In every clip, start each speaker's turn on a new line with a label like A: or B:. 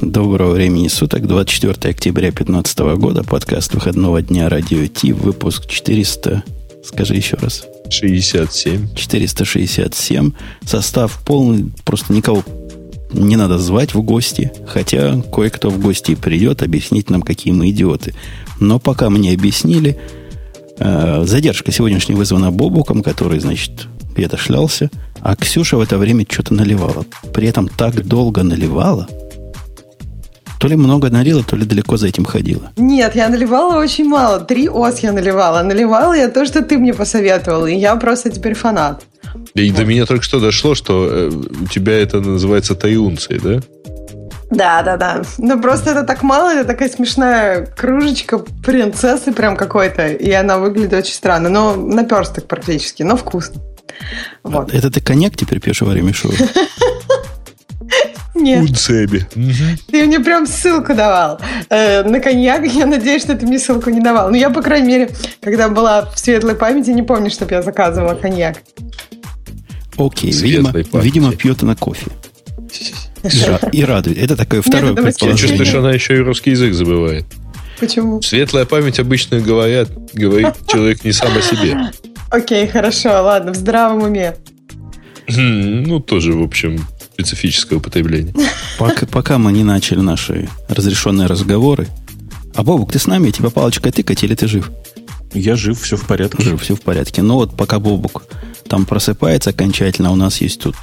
A: Доброго времени суток, 24 октября 2015 года, подкаст выходного дня Радио Ти, выпуск 400, скажи еще раз.
B: 67.
A: 467. Состав полный, просто никого не надо звать в гости, хотя кое-кто в гости придет объяснить нам, какие мы идиоты. Но пока мне объяснили, э, задержка сегодняшняя вызвана Бобуком, который, значит, где-то шлялся, а Ксюша в это время что-то наливала. При этом так долго наливала, то ли много налила, то ли далеко за этим ходила.
C: Нет, я наливала очень мало. Три ос я наливала. Наливала я то, что ты мне посоветовал. И я просто теперь фанат.
B: И вот. до меня только что дошло, что э, у тебя это называется таюнцией, да?
C: Да, да, да. Ну просто это так мало, это такая смешная кружечка принцессы прям какой-то, и она выглядит очень странно. Но наперсток практически, но вкусно.
A: Вот. Это ты коньяк теперь пьешь во время шоу?
C: Нет.
B: Унцеби.
C: Ты мне прям ссылку давал э, на коньяк. Я надеюсь, что ты мне ссылку не давал. Но я, по крайней мере, когда была в светлой памяти, не помню, чтобы я заказывала коньяк.
A: Окей, видимо, видимо, пьет она кофе. И радует. Это такое второе
B: Нет, предположение. Я чувствую, что она еще и русский язык забывает.
C: Почему?
B: Светлая память обычно говорят, говорит человек не сам о себе.
C: Окей, хорошо, ладно, в здравом уме.
B: Ну, тоже, в общем, специфическое употребление.
A: Пока, пока мы не начали наши разрешенные разговоры. А Бобук, ты с нами? Тебя палочкой тыкать или ты жив?
D: Я жив, все в порядке.
A: Жив, все в порядке. Но вот пока Бобук там просыпается окончательно, у нас есть тут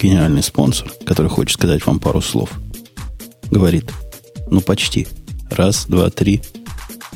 A: генеральный спонсор, который хочет сказать вам пару слов. Говорит, ну почти. Раз, два, три.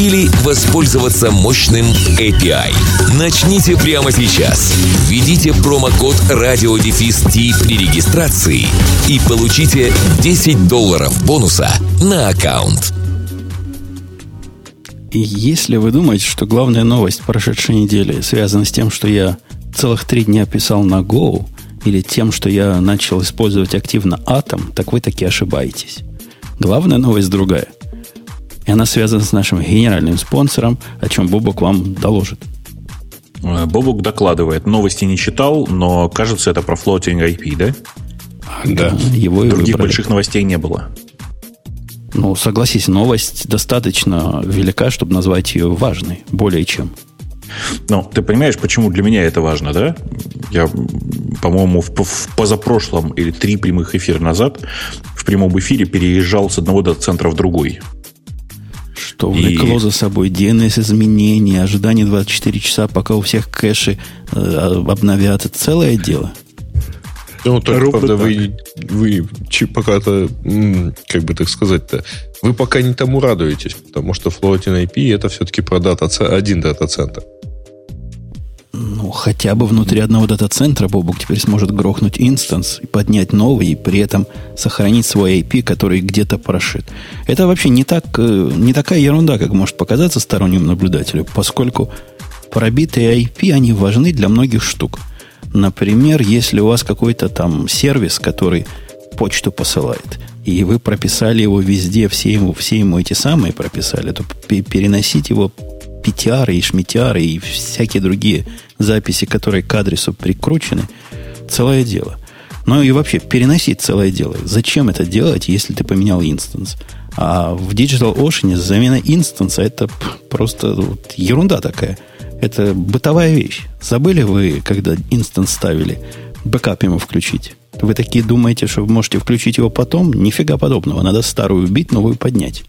E: или воспользоваться мощным API. Начните прямо сейчас. Введите промокод RadioDefist при регистрации и получите 10 долларов бонуса на аккаунт.
A: И если вы думаете, что главная новость прошедшей недели связана с тем, что я целых три дня писал на Go, или тем, что я начал использовать активно Atom, так вы таки ошибаетесь. Главная новость другая – и она связана с нашим генеральным спонсором, о чем Бобок вам доложит.
D: Э, Бобок докладывает. Новости не читал, но кажется, это про floating IP, да?
A: Да. Его
D: Других больших новостей не было.
A: Ну, согласись, новость достаточно велика, чтобы назвать ее важной, более чем.
D: Ну, ты понимаешь, почему для меня это важно, да? Я, по-моему, в, в позапрошлом или три прямых эфира назад в прямом эфире переезжал с одного дата-центра в другой
A: что влекло и... за собой DNS-изменения, ожидание 24 часа, пока у всех кэши э, обновятся. Целое дело.
B: Ну, только, правда, вы, вы пока-то, как бы так сказать-то, вы пока не тому радуетесь, потому что Floating IP это все-таки про дата, один дата-центр.
A: Ну, хотя бы внутри одного дата-центра Бобук теперь сможет грохнуть инстанс и поднять новый, и при этом сохранить свой IP, который где-то прошит. Это вообще не, так, э, не такая ерунда, как может показаться стороннему наблюдателю, поскольку пробитые IP, они важны для многих штук. Например, если у вас какой-то там сервис, который почту посылает, и вы прописали его везде, все ему, все ему эти самые прописали, то переносить его PTR и шмитиары и всякие другие записи, которые к адресу прикручены, целое дело. Ну и вообще, переносить целое дело. Зачем это делать, если ты поменял инстанс? А в Digital Ocean замена инстанса это просто вот, ерунда такая. Это бытовая вещь. Забыли вы, когда инстанс ставили, бэкап ему включить? Вы такие думаете, что вы можете включить его потом? Нифига подобного. Надо старую убить, новую поднять.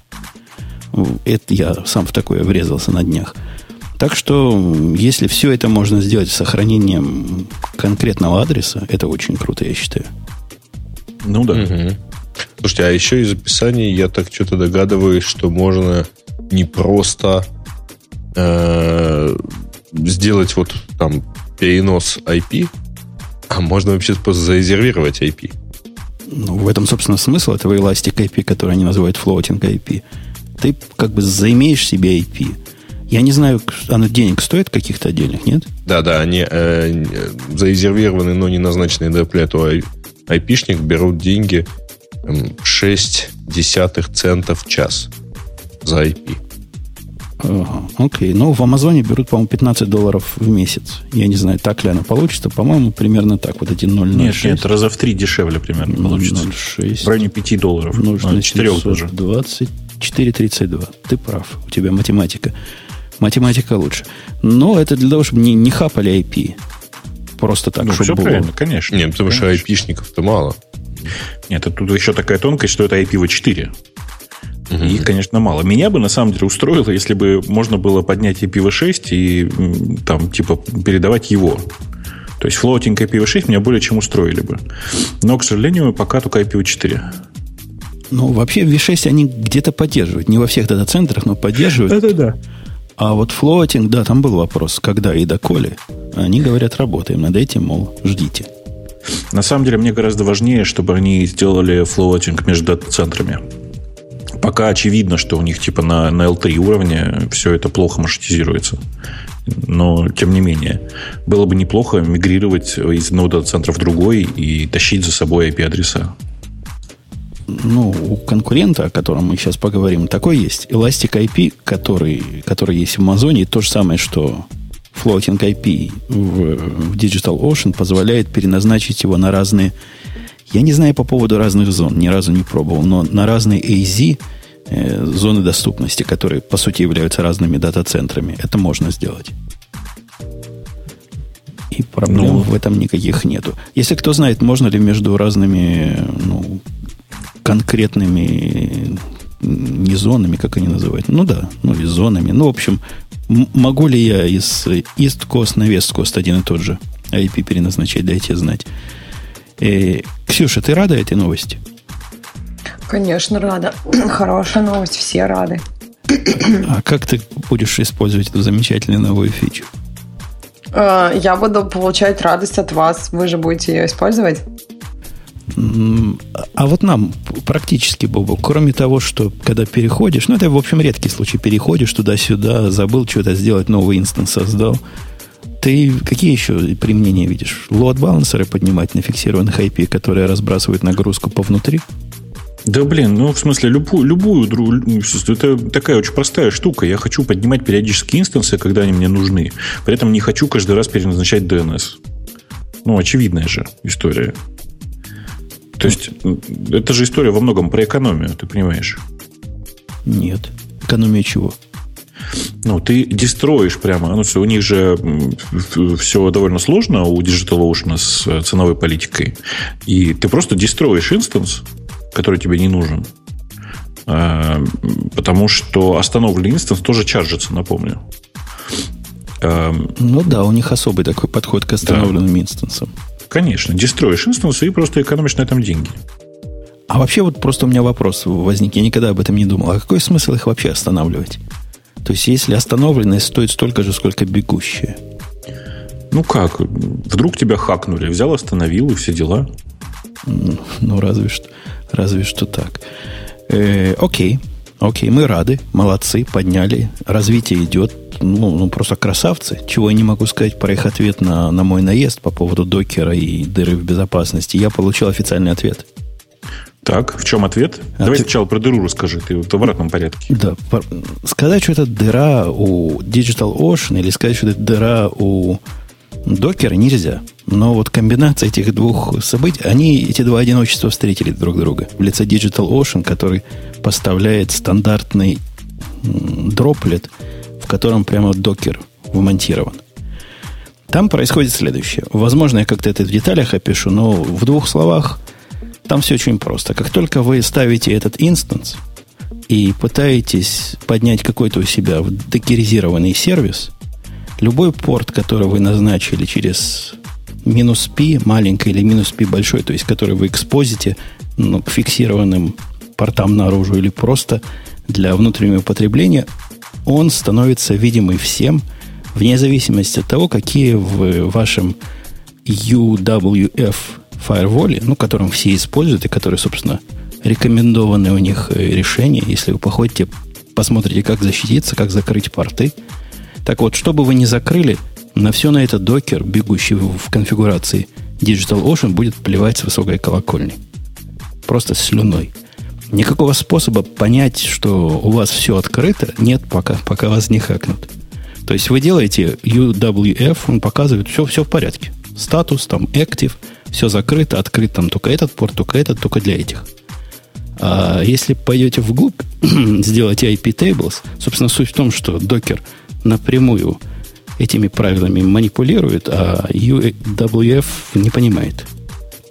A: Это я сам в такое врезался на днях. Так что, если все это можно сделать с сохранением конкретного адреса, это очень круто, я считаю.
B: Ну да. Угу. Слушайте, а еще из описания я так что-то догадываюсь, что можно не просто э, сделать вот там перенос IP, а можно вообще просто зарезервировать IP.
A: Ну, в этом, собственно, смысл этого Elastic IP, который они называют Floating IP ты как бы заимеешь себе IP. Я не знаю, оно денег стоит каких-то денег, нет?
B: Да, да, они э, э зарезервированы, но не назначенные для этого айпишник берут деньги 6 десятых центов в час за IP.
A: Ага, окей. Ну, в Амазоне берут, по-моему, 15 долларов в месяц. Я не знаю, так ли оно получится. По-моему, примерно так. Вот эти 0,06.
D: Нет, нет, раза в три дешевле примерно получится. 0,6. В районе 5 долларов.
A: 0, 4 а, даже. 20 4.32. Ты прав, у тебя математика. Математика лучше. Но это для того, чтобы не, не хапали IP. Просто так,
D: ну,
A: чтобы
D: все
A: было.
D: правильно, конечно.
B: Нет, ну, потому
D: конечно.
B: что айпишников-то мало.
D: Нет, это тут еще такая тонкость, что это IPv4. Угу. И, конечно, мало. Меня бы на самом деле устроило, если бы можно было поднять IPv6 и там, типа, передавать его. То есть floating IPv6 меня более чем устроили бы. Но, к сожалению, пока только IPv4.
A: Ну, вообще, V6 они где-то поддерживают. Не во всех дата-центрах, но поддерживают.
D: Это да.
A: А вот floating, да, там был вопрос, когда и доколе. Они говорят, работаем над этим, мол, ждите.
D: На самом деле, мне гораздо важнее, чтобы они сделали floating между дата-центрами. Пока очевидно, что у них типа на, на L3 уровне все это плохо маршрутизируется. Но, тем не менее, было бы неплохо мигрировать из одного дата-центра в другой и тащить за собой IP-адреса.
A: Ну, у конкурента, о котором мы сейчас поговорим, такой есть. Elastic IP, который, который есть в Амазоне, то же самое, что Floating IP в, в Digital Ocean позволяет переназначить его на разные... Я не знаю по поводу разных зон, ни разу не пробовал, но на разные AZ э, зоны доступности, которые, по сути, являются разными дата-центрами, это можно сделать. И проблем ну, в этом никаких нету. Если кто знает, можно ли между разными ну, конкретными не зонами, как они называют. Ну да, ну и зонами. Ну, в общем, могу ли я из East Coast на West Coast один и тот же IP переназначать, дайте знать. Э, Ксюша, ты рада этой новости?
C: Конечно, рада. Хорошая новость, все рады.
A: А как ты будешь использовать эту замечательную новую фичу?
C: А, я буду получать радость от вас. Вы же будете ее использовать?
A: А вот нам практически, Бобу, кроме того, что когда переходишь, ну это, в общем, редкий случай, переходишь туда-сюда, забыл что-то сделать, новый инстанс создал, ты какие еще применения видишь? Лоад-балансеры поднимать на фиксированных IP, которые разбрасывают нагрузку по внутри?
D: Да блин, ну в смысле любую, любую это такая очень простая штука. Я хочу поднимать периодически инстансы, когда они мне нужны. При этом не хочу каждый раз переназначать DNS. Ну, очевидная же история. То есть, это же история во многом про экономию, ты понимаешь?
A: Нет. Экономия чего?
D: Ну, ты дестроишь прямо. Ну, у них же все довольно сложно у DigitalOcean с э, ценовой политикой. И ты просто дестроишь инстанс, который тебе не нужен. А, потому что остановленный инстанс тоже чаржится, напомню.
A: Ну да, у них особый такой подход к остановленным да. инстансам.
D: Конечно, дестроишь инстансы и просто экономишь на этом деньги.
A: А вообще вот просто у меня вопрос возник, я никогда об этом не думал. А какой смысл их вообще останавливать? То есть, если остановленная стоит столько же, сколько бегущая?
D: Ну как? Вдруг тебя хакнули, взял, остановил и все дела.
A: Ну, разве что, разве что так. Э, окей, окей, мы рады, молодцы, подняли, развитие идет, ну, ну, просто красавцы. Чего я не могу сказать про их ответ на, на мой наезд по поводу докера и дыры в безопасности. Я получил официальный ответ.
D: Так, в чем ответ? А Давай ты... сначала про дыру расскажи, ты в обратном порядке.
A: Да, сказать, что это дыра у Digital Ocean или сказать, что это дыра у докера нельзя. Но вот комбинация этих двух событий, они, эти два одиночества встретили друг друга. В лице Digital Ocean, который поставляет стандартный дроплет – в котором прямо докер вмонтирован. Там происходит следующее. Возможно, я как-то это в деталях опишу, но в двух словах там все очень просто. Как только вы ставите этот инстанс и пытаетесь поднять какой-то у себя докеризированный сервис, любой порт, который вы назначили через минус P маленький или минус P большой, то есть который вы экспозите ну, к фиксированным портам наружу или просто для внутреннего потребления, он становится видимый всем, вне зависимости от того, какие в вашем UWF фаерволе, ну, которым все используют и которые, собственно, рекомендованные у них э, решения. Если вы походите, посмотрите, как защититься, как закрыть порты. Так вот, чтобы вы не закрыли, на все на этот докер, бегущий в конфигурации Digital Ocean, будет плевать с высокой колокольни. Просто слюной. Никакого способа понять, что у вас все открыто, нет пока, пока вас не хакнут. То есть вы делаете UWF, он показывает, все, все в порядке. Статус, там, active, все закрыто, открыт там только этот порт, только этот, только для этих. А если пойдете вглубь, сделаете IP tables, собственно, суть в том, что докер напрямую этими правилами манипулирует, а UWF не понимает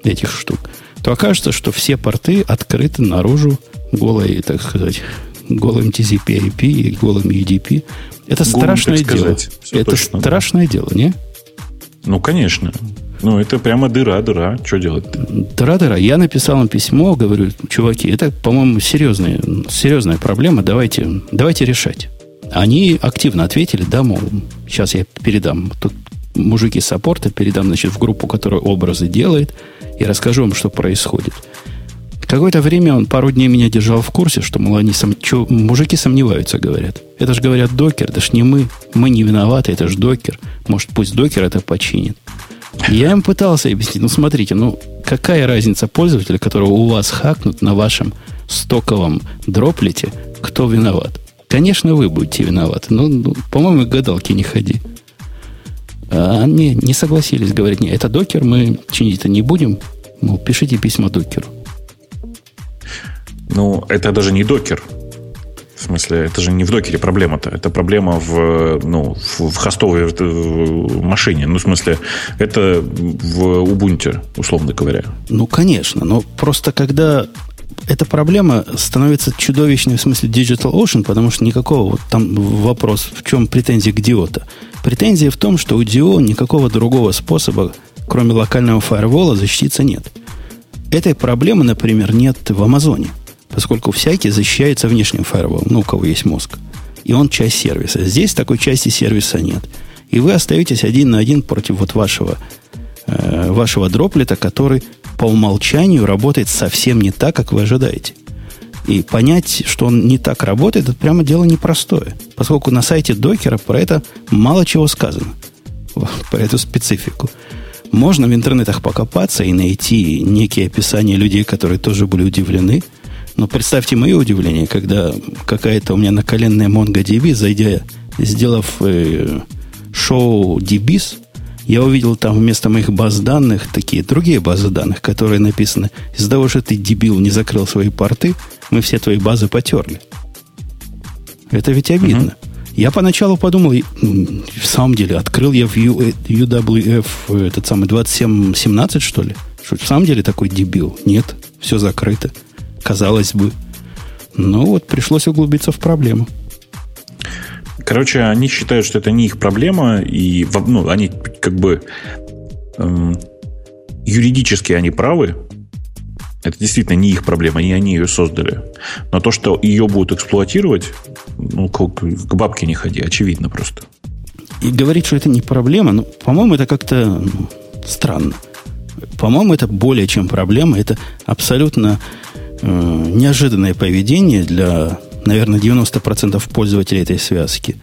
A: этих штук, то окажется, что все порты открыты наружу голой, так сказать, голым TCP IP и голым UDP. Это Гум, страшное дело. Это точно, страшное да. дело, не?
D: Ну, конечно. Ну, это прямо дыра, дыра. Что делать?
A: Дыра, дыра. Я написал им письмо, говорю, чуваки, это, по-моему, серьезная, серьезная проблема, давайте, давайте решать. Они активно ответили, да, мол, сейчас я передам. Тут мужики саппорта передам, значит, в группу, которая образы делает, и расскажу вам, что происходит. Какое-то время он пару дней меня держал в курсе, что, мол, они сом... Чё, мужики сомневаются, говорят. Это же, говорят, докер, это ж не мы. Мы не виноваты, это же докер. Может, пусть докер это починит. Я им пытался объяснить, ну, смотрите, ну, какая разница пользователя, которого у вас хакнут на вашем стоковом дроплете, кто виноват? Конечно, вы будете виноваты. Ну, ну по-моему, гадалки не ходи. А они не согласились, говорят, нет, это докер, мы чинить это не будем. Мол, пишите письма докеру.
D: Ну, это даже не докер. В смысле, это же не в докере проблема-то. Это проблема в, ну, в, в хостовой машине. Ну, в смысле, это в Ubuntu, условно говоря.
A: Ну, конечно. Но просто когда эта проблема становится чудовищной в смысле Digital Ocean, потому что никакого вот там вопрос, в чем претензия к Диота. Претензия в том, что у Dio никакого другого способа, кроме локального фаервола, защититься нет. Этой проблемы, например, нет в Амазоне поскольку всякий защищается внешним фаерволом, ну, у кого есть мозг. И он часть сервиса. Здесь такой части сервиса нет. И вы остаетесь один на один против вот вашего, э, вашего дроплета, который по умолчанию работает совсем не так, как вы ожидаете. И понять, что он не так работает, это прямо дело непростое. Поскольку на сайте докера про это мало чего сказано. Про эту специфику. Можно в интернетах покопаться и найти некие описания людей, которые тоже были удивлены – но представьте мое удивление, когда какая-то у меня наколенная MongoDB, зайдя, сделав э, шоу DBs, я увидел там вместо моих баз данных такие другие базы данных, которые написаны из-за того, что ты дебил не закрыл свои порты, мы все твои базы потерли. Это ведь обидно. Uh-huh. Я поначалу подумал, в самом деле, открыл я в UWF э, этот самый 2717, что ли? Что в самом деле такой дебил? Нет, все закрыто казалось бы. Но вот пришлось углубиться в проблему.
D: Короче, они считают, что это не их проблема, и ну, они как бы эм, юридически они правы. Это действительно не их проблема, не они ее создали. Но то, что ее будут эксплуатировать, ну, к, к бабке не ходи, очевидно просто.
A: И говорить, что это не проблема, ну, по-моему, это как-то ну, странно. По-моему, это более чем проблема. Это абсолютно Э, неожиданное поведение для, наверное, 90% пользователей этой связки.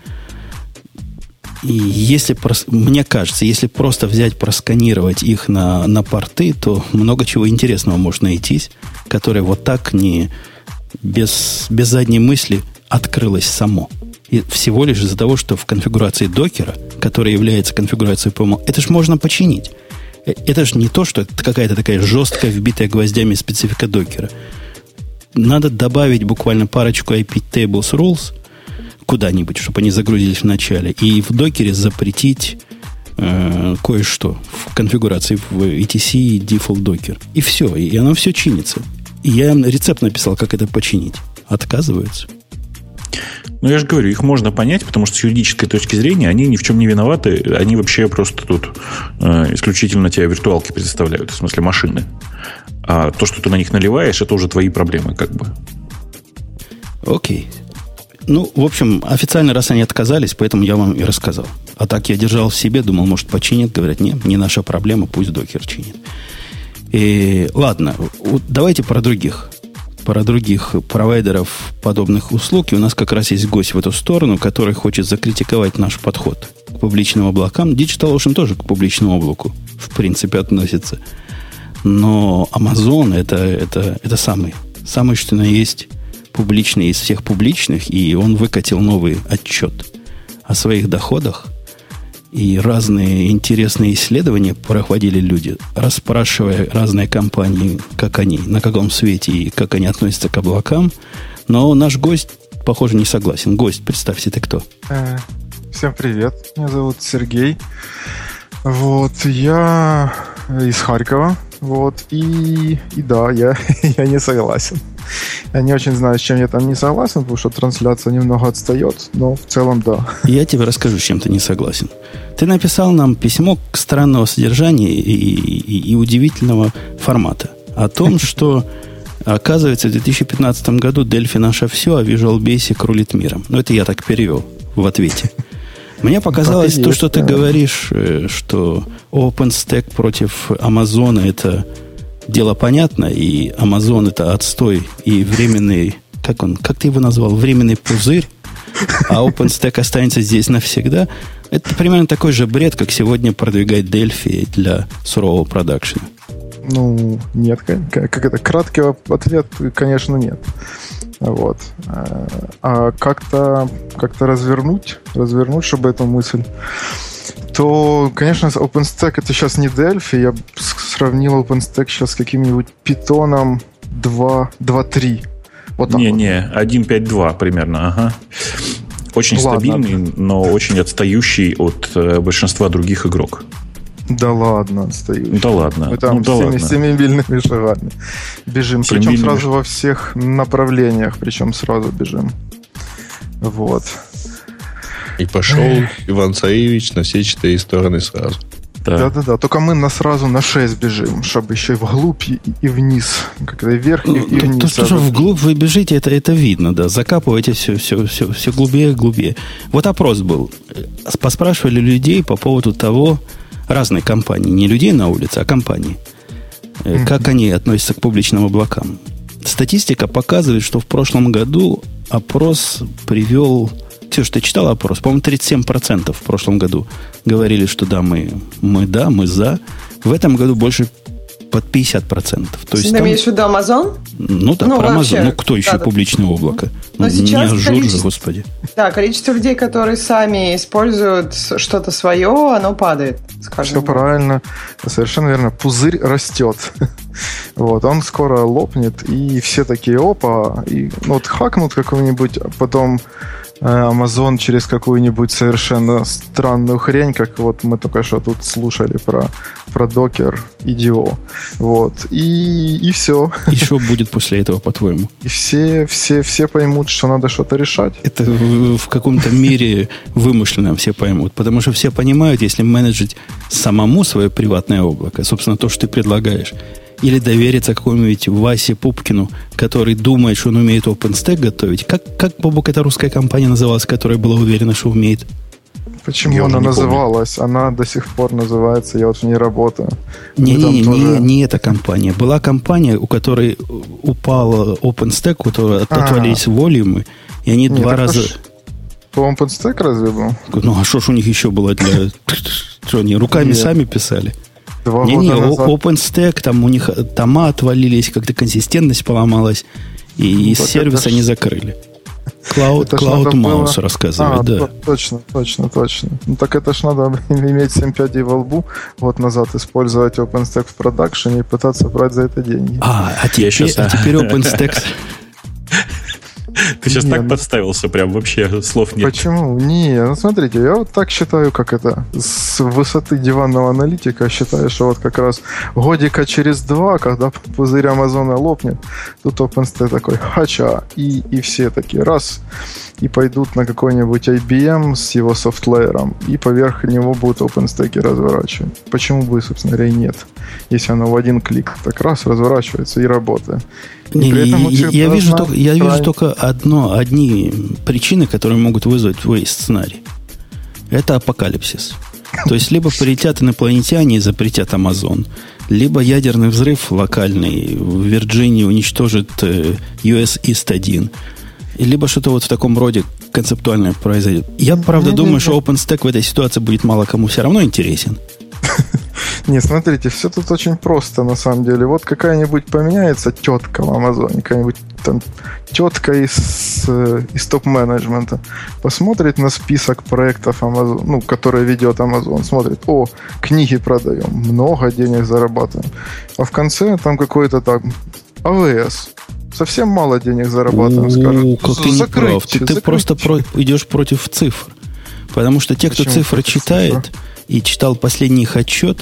A: И если, мне кажется, если просто взять, просканировать их на, на порты, то много чего интересного может найтись, которое вот так не без, без задней мысли открылось само. И всего лишь из-за того, что в конфигурации докера, которая является конфигурацией PML, это же можно починить. Э, это же не то, что это какая-то такая жесткая, вбитая гвоздями специфика докера надо добавить буквально парочку IP tables rules куда-нибудь, чтобы они загрузились в начале, и в докере запретить э, кое-что в конфигурации в ETC default docker. И все, и оно все чинится. И я рецепт написал, как это починить. Отказываются.
D: Ну, я же говорю, их можно понять, потому что с юридической точки зрения они ни в чем не виноваты. Они вообще просто тут э, исключительно тебе виртуалки предоставляют, в смысле машины. А то, что ты на них наливаешь, это уже твои проблемы, как бы.
A: Окей. Ну, в общем, официально раз они отказались, поэтому я вам и рассказал. А так я держал в себе, думал, может, починят. Говорят, нет, не наша проблема, пусть докер чинит. И, ладно, давайте про других. Про других провайдеров подобных услуг. И у нас как раз есть гость в эту сторону, который хочет закритиковать наш подход к публичным облакам. DigitalOcean тоже к публичному облаку, в принципе, относится. Но Amazon это, это, это самый, самый, что на есть публичный из всех публичных, и он выкатил новый отчет о своих доходах. И разные интересные исследования проводили люди, расспрашивая разные компании, как они, на каком свете и как они относятся к облакам. Но наш гость, похоже, не согласен. Гость, представьте, ты кто?
F: Э, всем привет, меня зовут Сергей. Вот, я из Харькова. Вот, и, и да, я, я не согласен. Я не очень знаю, с чем я там не согласен, потому что трансляция немного отстает, но в целом да.
A: Я тебе расскажу, с чем ты не согласен. Ты написал нам письмо к странного содержания и, и, и удивительного формата о том, что оказывается в 2015 году Дельфи наше все, а Visual Basic рулит миром. Ну, это я так перевел в ответе. Мне показалось то, что ты говоришь, э, что OpenStack против Амазона это дело понятно, и Amazon это отстой и временный, как он, как ты его назвал, временный пузырь, а OpenStack останется здесь навсегда. Это примерно такой же бред, как сегодня продвигать Delphi для сурового продакшена.
F: Ну, нет, как, как это, краткий ответ, конечно, нет. Вот. А, как-то как развернуть, развернуть, чтобы эту мысль то, конечно, OpenStack это сейчас не Delphi. Я сравнил OpenStack сейчас с каким-нибудь Python 2.3.
D: Вот Не-не, 1.5.2 примерно, ага. Очень Ладно. стабильный, но очень отстающий от э, большинства других игрок.
F: Да ладно, отстающий.
D: Да ладно.
F: Мы там
D: ну, да
F: всеми,
D: ладно.
F: семимильными шагами бежим. Причем сразу во всех направлениях, причем сразу бежим. Вот.
B: И пошел Иван Царевич на все четыре стороны сразу.
F: Да-да-да, только мы на сразу на 6 бежим, чтобы еще и вглубь, и, и вниз. Когда вверх и, и вниз.
A: То, что вглубь вы бежите, это, это видно, да. Закапываете все, все, все, все глубее и глубее. Вот опрос был. Поспрашивали людей по поводу того, разные компании, не людей на улице, а компании, mm-hmm. как они относятся к публичным облакам. Статистика показывает, что в прошлом году опрос привел Ксюша, ты читал опрос? По-моему, 37% в прошлом году говорили, что да, мы, мы да, мы за. В этом году больше под 50%. То есть
C: ты имеешь в виду Amazon?
A: Ну да, ну, про вообще, Amazon. Ну, кто еще да, публичное облако? Но ну, сейчас не Azure господи.
C: Да, количество людей, которые сами используют что-то свое, оно падает, скажем.
F: Все правильно. Совершенно верно. Пузырь растет. Вот, он скоро лопнет, и все такие, опа, и ну, вот хакнут какого-нибудь, а потом Э, Amazon через какую-нибудь совершенно странную хрень, как вот мы только что тут слушали про, про Docker IDO. Вот. И, и все.
A: И что будет после этого, по-твоему?
F: И все, все, все поймут, что надо что-то решать.
A: Это в, в каком-то мире вымышленном все поймут. Потому что все понимают, если менеджить самому свое приватное облако, собственно, то, что ты предлагаешь, или довериться какому-нибудь Васе Пупкину, который думает, что он умеет OpenStack готовить. Как, как Бобок, эта русская компания называлась, которая была уверена, что умеет?
F: Почему я она называлась? Помню. Она до сих пор называется, я вот в ней работаю.
A: Не-не-не, тоже... не, не эта компания. Была компания, у которой упал OpenStack, у которой а. отвалились волюмы, и они Нет, два раза...
F: По OpenStack разве был?
A: Ну, а что ж у них еще было для... Что, они руками Нет. сами писали? Два не, не, назад. OpenStack, там у них тома отвалились, как-то консистентность поломалась, и ну, сервис они закрыли. Cloud, Cloud Mouse было... рассказывает, а, да.
F: Точно, точно, точно. Ну так это ж надо иметь 7 пядей во лбу, вот назад использовать OpenStack в продакшене и пытаться брать за это деньги.
A: А, а теперь, а теперь OpenStack
D: Ты сейчас не, так ну... подставился, прям вообще слов нет.
F: Почему? Не, ну смотрите, я вот так считаю, как это, с высоты диванного аналитика считаю, что вот как раз годика через два, когда пузырь Амазона лопнет, тут OpenStack такой, хача, и, и все такие, раз, и пойдут на какой-нибудь IBM с его софтлеером, и поверх него будут OpenStack разворачивать. Почему бы, собственно говоря, и нет? Если оно в один клик так раз разворачивается и работает.
A: Не, не, я, я, вижу только, я вижу только одно, одни причины, которые могут вызвать весь сценарий. Это апокалипсис. То есть, либо полетят инопланетяне и запретят Амазон, либо ядерный взрыв локальный в Вирджинии уничтожит э, US East 1, либо что-то вот в таком роде концептуальное произойдет. Я, правда, думаю, что OpenStack в этой ситуации будет мало кому все равно интересен.
F: Не, смотрите, все тут очень просто на самом деле. Вот какая-нибудь поменяется тетка в Амазоне, какая-нибудь там тетка из, из топ-менеджмента, посмотрит на список проектов Amazon, ну, которые ведет Amazon, смотрит, о, книги продаем, много денег зарабатываем. А в конце там какой-то там АВС, совсем мало денег зарабатываем, скажет.
A: Как ты не прав. Ты, ты просто про, идешь против цифр. Потому что те, кто Почему цифры читает цифра? и читал последний их отчет,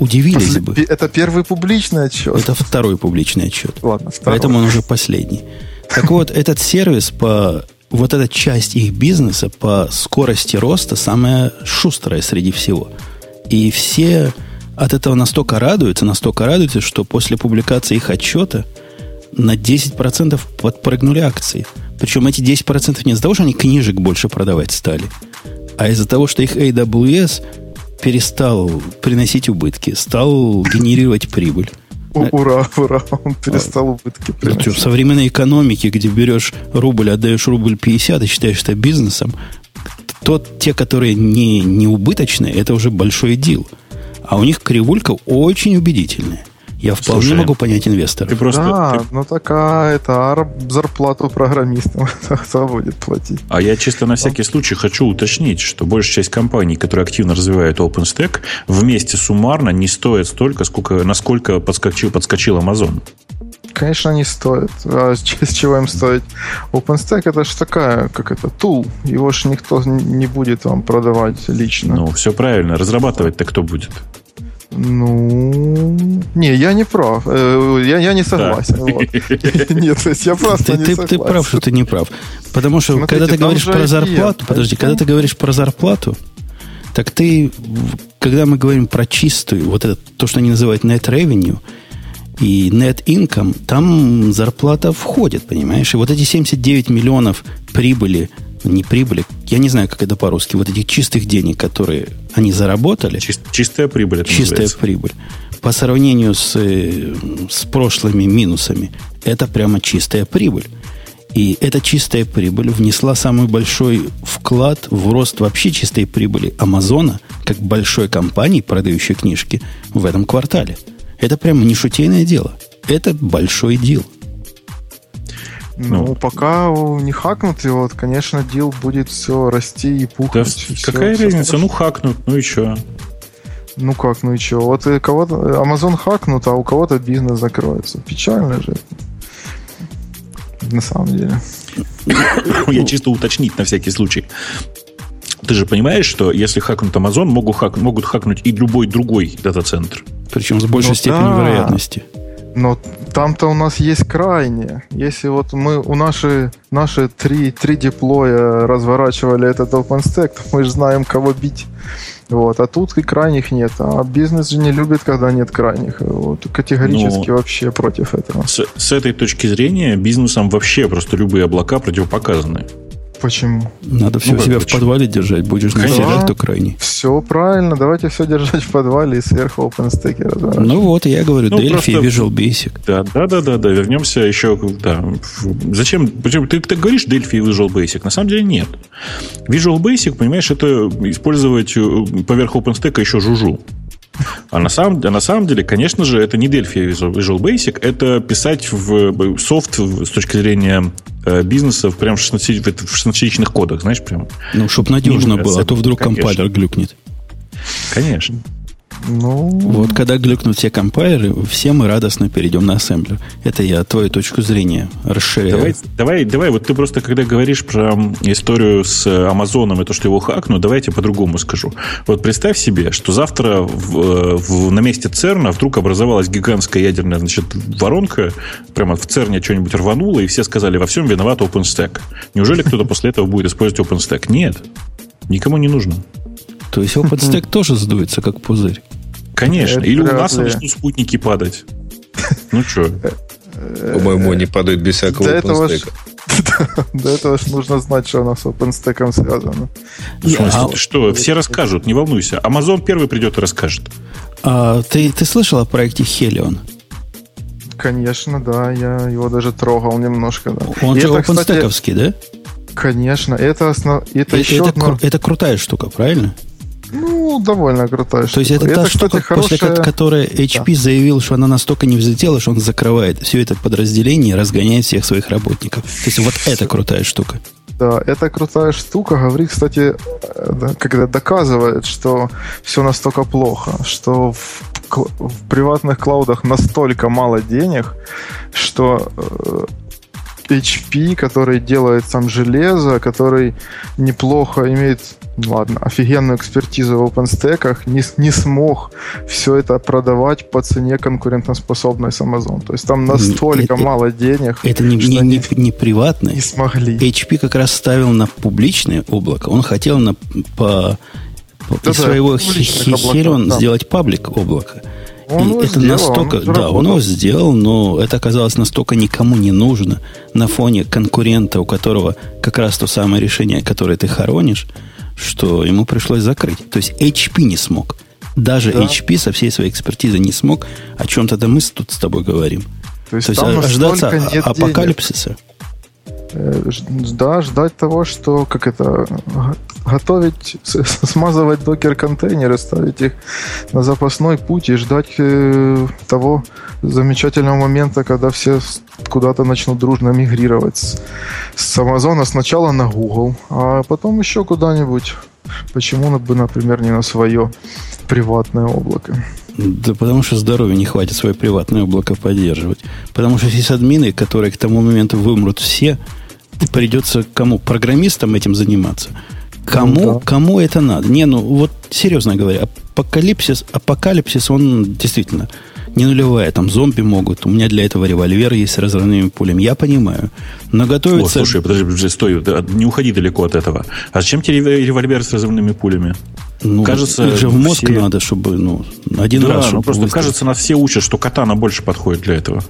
A: удивились После... бы.
F: Это первый публичный отчет.
A: Это второй публичный отчет.
F: Ладно,
A: второй. Поэтому он уже последний. Так вот, этот сервис по... Вот эта часть их бизнеса по скорости роста самая шустрая среди всего. И все от этого настолько радуются, настолько радуются, что после публикации их отчета на 10% подпрыгнули акции. Причем эти 10% не из-за того, что они книжек больше продавать стали, а из-за того, что их AWS перестал приносить убытки, стал генерировать прибыль.
F: Ура, ура, он перестал а, убытки приносить.
A: Ну, в современной экономике, где берешь рубль, отдаешь рубль 50 и считаешь это бизнесом, то те, которые не, не убыточные, это уже большой дел. А у них кривулька очень убедительная. Я вполне Слушай, могу понять инвестора.
F: Ты просто, да, ты... ну такая это зарплату программистам кто будет платить.
D: А я чисто на всякий случай хочу уточнить, что большая часть компаний, которые активно развивают OpenStack, вместе суммарно не стоят столько, сколько, насколько подскочил, подскочил Amazon.
F: Конечно, не стоит. А с чего им стоить? OpenStack это же такая, как это, тул. Его же никто не будет вам продавать лично.
D: Ну, все правильно. Разрабатывать-то кто будет?
F: Ну, не, я не прав. Э, я, я не согласен.
A: Да. Нет, то есть я просто ты, не ты, согласен. Ты прав, что ты не прав. Потому что, Смотрите, когда ты говоришь про зарплату, подожди, когда ты говоришь про зарплату, так ты, когда мы говорим про чистую, вот это, то, что они называют net revenue и net income, там зарплата входит, понимаешь? И вот эти 79 миллионов прибыли не прибыли, я не знаю, как это по-русски, вот этих чистых денег, которые они заработали.
D: Чист, чистая прибыль.
A: Это чистая называется. прибыль. По сравнению с, э, с прошлыми минусами, это прямо чистая прибыль. И эта чистая прибыль внесла самый большой вклад в рост вообще чистой прибыли Амазона, как большой компании, продающей книжки, в этом квартале. Это прямо не шутейное дело. Это большой дел.
F: Ну, ну, пока не хакнут его, вот, конечно, дел будет все расти и пухнуть.
D: Да, и какая все, разница? Все ну, хакнут, ну и что?
F: Ну как, ну и что? Вот кого-то Amazon хакнут, а у кого-то бизнес закроется. Печально же. На самом деле.
D: Я чисто уточнить на всякий случай. Ты же понимаешь, что если хакнут Amazon, могут, хак, могут хакнуть и любой другой дата-центр.
A: Причем с большей ну, степенью да. вероятности.
F: Но там-то у нас есть крайние. Если вот мы у наши, наши три, три деплоя разворачивали этот OpenStack, то мы же знаем, кого бить. Вот. А тут и крайних нет. А бизнес же не любит, когда нет крайних. Вот. Категорически Но ну, вообще против этого.
D: С, с этой точки зрения бизнесам вообще просто любые облака противопоказаны.
F: Почему?
A: Надо все ну, себя в подвале держать, будешь на да, то крайний.
F: Все правильно, давайте все держать в подвале и сверху OpenStack разворачивать.
A: Ну вот, я говорю, ну, Delphi и Visual Basic.
D: Да, да, да, да, да, вернемся еще. Да. Зачем? Почему? Ты, ты говоришь Delphi и Visual Basic? На самом деле нет. Visual Basic, понимаешь, это использовать э, поверх OpenStack еще жужу. А на самом, а на самом деле, конечно же, это не Delphi Visual Basic, это писать в софт с точки зрения э, бизнеса прям в 16-ячных кодах, знаешь, прям.
A: Ну, чтобы надежно было, а то вдруг конечно. компайлер глюкнет.
D: Конечно.
A: Ну... Вот когда глюкнут все компайлеры, все мы радостно перейдем на ассемблер. Это я твою точку зрения расширяю.
D: Давай, давай, давай, вот ты просто, когда говоришь про историю с Амазоном и то, что его хакнут, давайте по-другому скажу. Вот представь себе, что завтра в, в, на месте ЦЕРНа вдруг образовалась гигантская ядерная значит, воронка, прямо в ЦЕРНе что-нибудь рвануло, и все сказали, во всем виноват OpenStack. Неужели кто-то после этого будет использовать OpenStack? Нет. Никому не нужно.
A: То есть OpenStack тоже сдуется, как пузырь.
D: Конечно. Или у нас начнут спутники падать. Ну что?
B: По-моему, они падают без всякого OpenStack.
F: До этого же нужно знать, что у нас с OpenStack связано.
D: А что, все расскажут, не волнуйся. Amazon первый придет и расскажет.
A: А ты, ты слышал о проекте Helion?
F: Конечно, да, я его даже трогал немножко.
A: Он же OpenStack, да?
F: Конечно, это, основ... это,
A: это еще это крутая штука, правильно?
F: Ну, довольно крутая штука.
A: То есть это, это та штука, хорошая... после которой HP да. заявил, что она настолько не взлетела, что он закрывает все это подразделение и разгоняет всех своих работников. То есть вот это крутая штука.
F: Да, это крутая штука. Говорит, кстати, э, когда доказывает, что все настолько плохо, что в, в приватных клаудах настолько мало денег, что э, HP, который делает сам железо, который неплохо имеет, ну ладно, офигенную экспертизу в OpenStack, не, не смог все это продавать по цене конкурентоспособной с Amazon. То есть там настолько это, мало денег.
A: Это не, не, не, не приватное.
F: Не смогли.
A: HP как раз ставил на публичное облако. Он хотел на, по, по, да, из да, своего Helion да. сделать паблик облако. Он это сделал, настолько, он да, он его сделал, но это оказалось настолько никому не нужно на фоне конкурента, у которого как раз то самое решение, которое ты хоронишь, что ему пришлось закрыть. То есть HP не смог. Даже да. HP со всей своей экспертизой не смог. О чем тогда мы тут с тобой говорим. То есть, То есть ожидаться апокалипсиса. Денег.
F: Э, да, ждать того, что, как это, готовить, смазывать докер-контейнеры, ставить их на запасной путь и ждать э, того замечательного момента, когда все куда-то начнут дружно мигрировать с, с Амазона сначала на Google, а потом еще куда-нибудь. Почему бы, например, не на свое приватное облако?
A: Да потому что здоровья не хватит свое приватное облако поддерживать. Потому что сисадмины, которые к тому моменту вымрут все, придется кому? Программистам этим заниматься. Кому, ну, да. кому это надо? Не, ну вот серьезно говоря, апокалипсис, апокалипсис, он действительно не нулевая, там зомби могут. У меня для этого револьвер есть с разрывными пулями. Я понимаю. Но готовится...
D: О, слушай, подожди, подожди, стой, не уходи далеко от этого. А зачем тебе револьвер с разрывными пулями?
A: Ну, кажется, их же в мозг все... надо, чтобы ну, один да, раз. Ну,
D: просто выставить. кажется, нас все учат, что катана больше подходит для этого.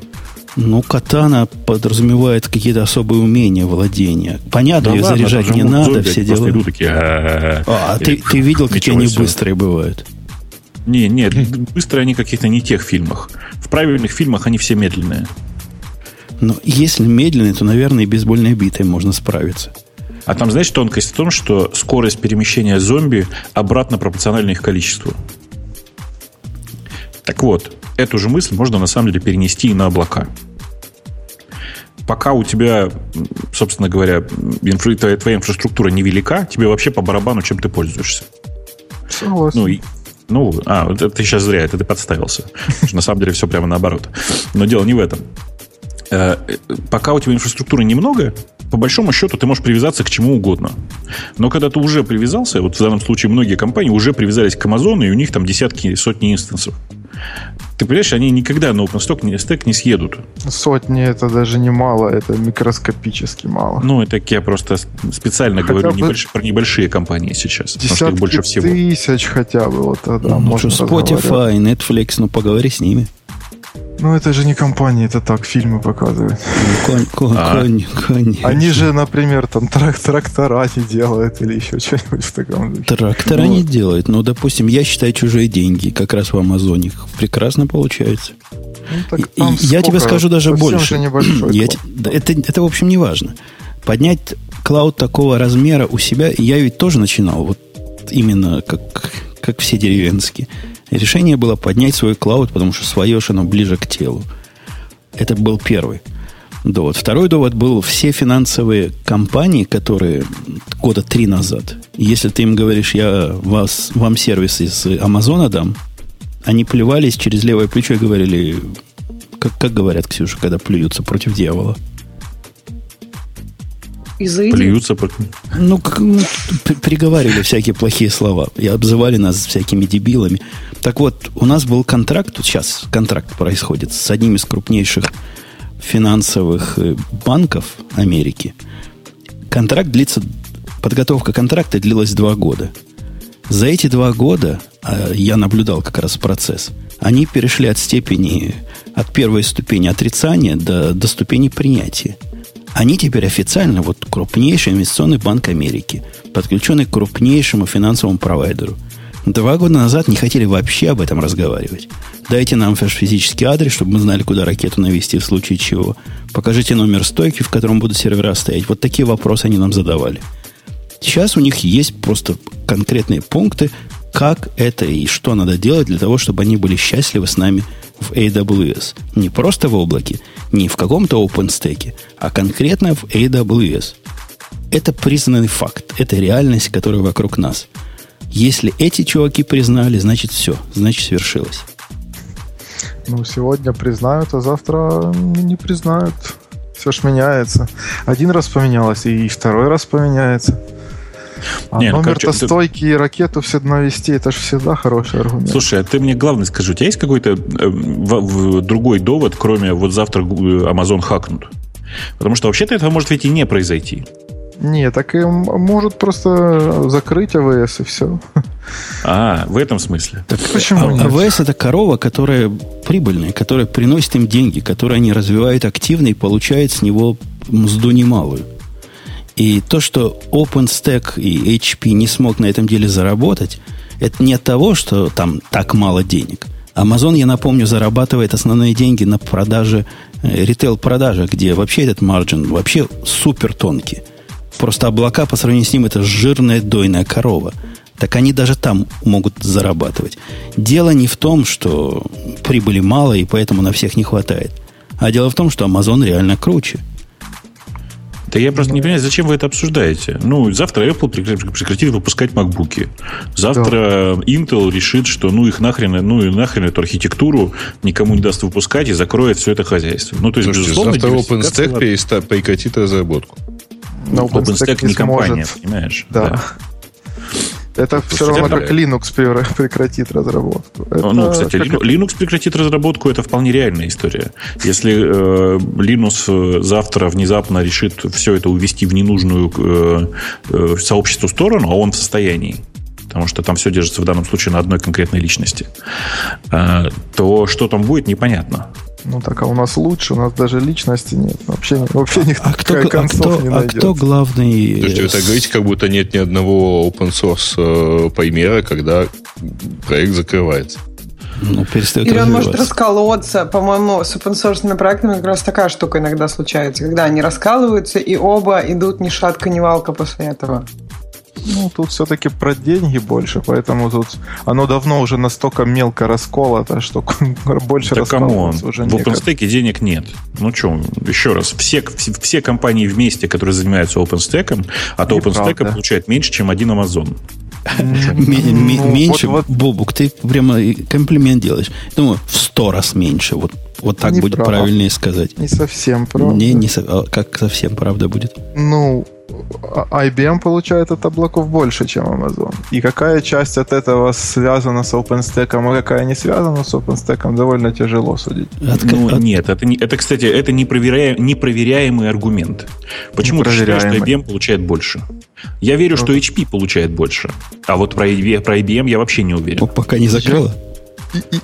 A: Ну, катана подразумевает какие-то особые умения владения. Понятно, да ее ладно, заряжать не надо, все дела. Идут такие, а, а ты, ты видел, какие они быстрые бывают?
D: Не, нет, быстрые они каких-то не тех фильмах. В правильных фильмах они все медленные.
A: Но если медленные, то, наверное, и бейсбольной битой можно справиться.
D: А там, знаешь, тонкость в том, что скорость перемещения зомби обратно пропорциональна их количеству. Так вот, эту же мысль можно на самом деле перенести и на облака. Пока у тебя, собственно говоря, инфра, твоя инфраструктура невелика, тебе вообще по барабану, чем ты пользуешься.
F: Согласен.
D: Ну, и, ну, а, это ты сейчас зря, это ты подставился. На самом деле все прямо наоборот. Но дело не в этом. Э, пока у тебя инфраструктуры немного, по большому счету ты можешь привязаться к чему угодно. Но когда ты уже привязался, вот в данном случае многие компании уже привязались к Амазону, и у них там десятки, сотни инстансов. Ты понимаешь, они никогда на OpenStack не, стек не съедут.
F: Сотни это даже не мало, это микроскопически мало.
D: Ну, это я просто специально хотя говорю небольш, про небольшие компании сейчас.
F: Десятки что больше всего. тысяч хотя бы, вот тогда
A: ну, можно Spotify, Netflix, ну поговори с ними.
F: Ну, это же не компания, это так, фильмы показывают.
A: Конь, конь, а. конь, конь.
F: Они же, например, там трак трактора не делают или еще что-нибудь в таком
A: духе. Трактора ну. не делают. Ну, допустим, я считаю чужие деньги как раз в Амазоне. Прекрасно получается. Ну, я тебе скажу даже больше. Я, это, это, в общем, не важно. Поднять клауд такого размера у себя, я ведь тоже начинал. Вот именно как, как все деревенские. Решение было поднять свой клауд, потому что свое оно ближе к телу. Это был первый довод. Второй довод был все финансовые компании, которые года три назад, если ты им говоришь, я вас, вам сервис из Амазона дам, они плевались через левое плечо и говорили, как, как говорят, Ксюша, когда плюются против дьявола –
C: Изыди?
D: Плюются.
A: Ну, как, ну, приговаривали всякие плохие слова. И обзывали нас всякими дебилами. Так вот, у нас был контракт, вот сейчас контракт происходит с одним из крупнейших финансовых э, банков Америки. Контракт длится, подготовка контракта длилась два года. За эти два года, а я наблюдал как раз процесс, они перешли от степени, от первой ступени отрицания до, до ступени принятия. Они теперь официально вот крупнейший инвестиционный банк Америки, подключенный к крупнейшему финансовому провайдеру. Два года назад не хотели вообще об этом разговаривать. Дайте нам физический адрес, чтобы мы знали, куда ракету навести в случае чего. Покажите номер стойки, в котором будут сервера стоять. Вот такие вопросы они нам задавали. Сейчас у них есть просто конкретные пункты, как это и что надо делать для того, чтобы они были счастливы с нами в AWS. Не просто в облаке, не в каком-то OpenStack, а конкретно в AWS. Это признанный факт, это реальность, которая вокруг нас. Если эти чуваки признали, значит все, значит свершилось.
F: Ну, сегодня признают, а завтра не признают. Все ж меняется. Один раз поменялось, и второй раз поменяется. А не, ну, номер-то ну, стойки и ракету все навести, это же всегда хороший аргумент.
D: Слушай, а ты мне главное скажи, у тебя есть какой-то э, другой довод, кроме вот завтра Amazon хакнут? Потому что вообще-то этого может ведь и не произойти.
F: Не, так и может просто закрыть АВС и все.
D: А, в этом смысле.
A: Так почему? А, АВС это корова, которая прибыльная, которая приносит им деньги, которую они развивают активно и получают с него мзду немалую. И то, что OpenStack и HP не смог на этом деле заработать, это не от того, что там так мало денег. Amazon, я напомню, зарабатывает основные деньги на продаже, э, ритейл-продаже, где вообще этот маржин вообще супер тонкий. Просто облака по сравнению с ним это жирная дойная корова. Так они даже там могут зарабатывать. Дело не в том, что прибыли мало и поэтому на всех не хватает. А дело в том, что Amazon реально круче.
D: Да я просто не понимаю, зачем вы это обсуждаете? Ну, завтра Apple прекратит выпускать макбуки. Завтра да. Intel решит, что ну их нахрен, ну и нахрен эту архитектуру никому не даст выпускать и закроет все это хозяйство. Ну, то есть,
B: Слушайте, безусловно, завтра OpenStack прекратит разработку.
D: Но OpenStack, OpenStack не компания, понимаешь?
F: Да. да. Это все равно как Linux прекратит разработку.
D: Ну, это ну, кстати, как... Linux прекратит разработку, это вполне реальная история. Если э, Linux э, завтра внезапно решит все это увести в ненужную э, э, сообществу сторону, а он в состоянии, потому что там все держится в данном случае на одной конкретной личности, э, то что там будет, непонятно.
F: Ну так, а у нас лучше, у нас даже личности нет. Вообще, вообще никто а кто,
A: а кто, не а кто главный...
B: Слушайте, вы так говорите, как будто нет ни одного open source э, примера, когда проект закрывается.
C: Ну, перестает Или он может расколоться. По-моему, с open source проектами как раз такая штука иногда случается, когда они раскалываются, и оба идут ни шатка, ни валка после этого.
F: Ну, тут все-таки про деньги больше, поэтому тут оно давно уже настолько мелко расколото, что больше
D: да come on, уже в OpenStack денег нет. Ну что, еще раз, все, все компании вместе, которые занимаются OpenStack, от OpenStack получают меньше, чем один Amazon.
A: Ну, меньше, Бобук, ты прямо комплимент делаешь. Думаю, в сто раз меньше. Вот, вот так будет правильнее сказать.
F: Не совсем правда.
A: Не, не, а как совсем правда будет?
F: Ну, IBM получает от облаков больше, чем Amazon. И какая часть от этого связана с OpenStack, а какая не связана с OpenStack, довольно тяжело судить.
D: От, ну, от... Нет, это, не, это, кстати, это непроверя... непроверяемый аргумент. Почему ты считаешь, что IBM получает больше? Я верю, что HP получает больше. А вот про, про IBM я вообще не уверен.
A: пока не закрыла.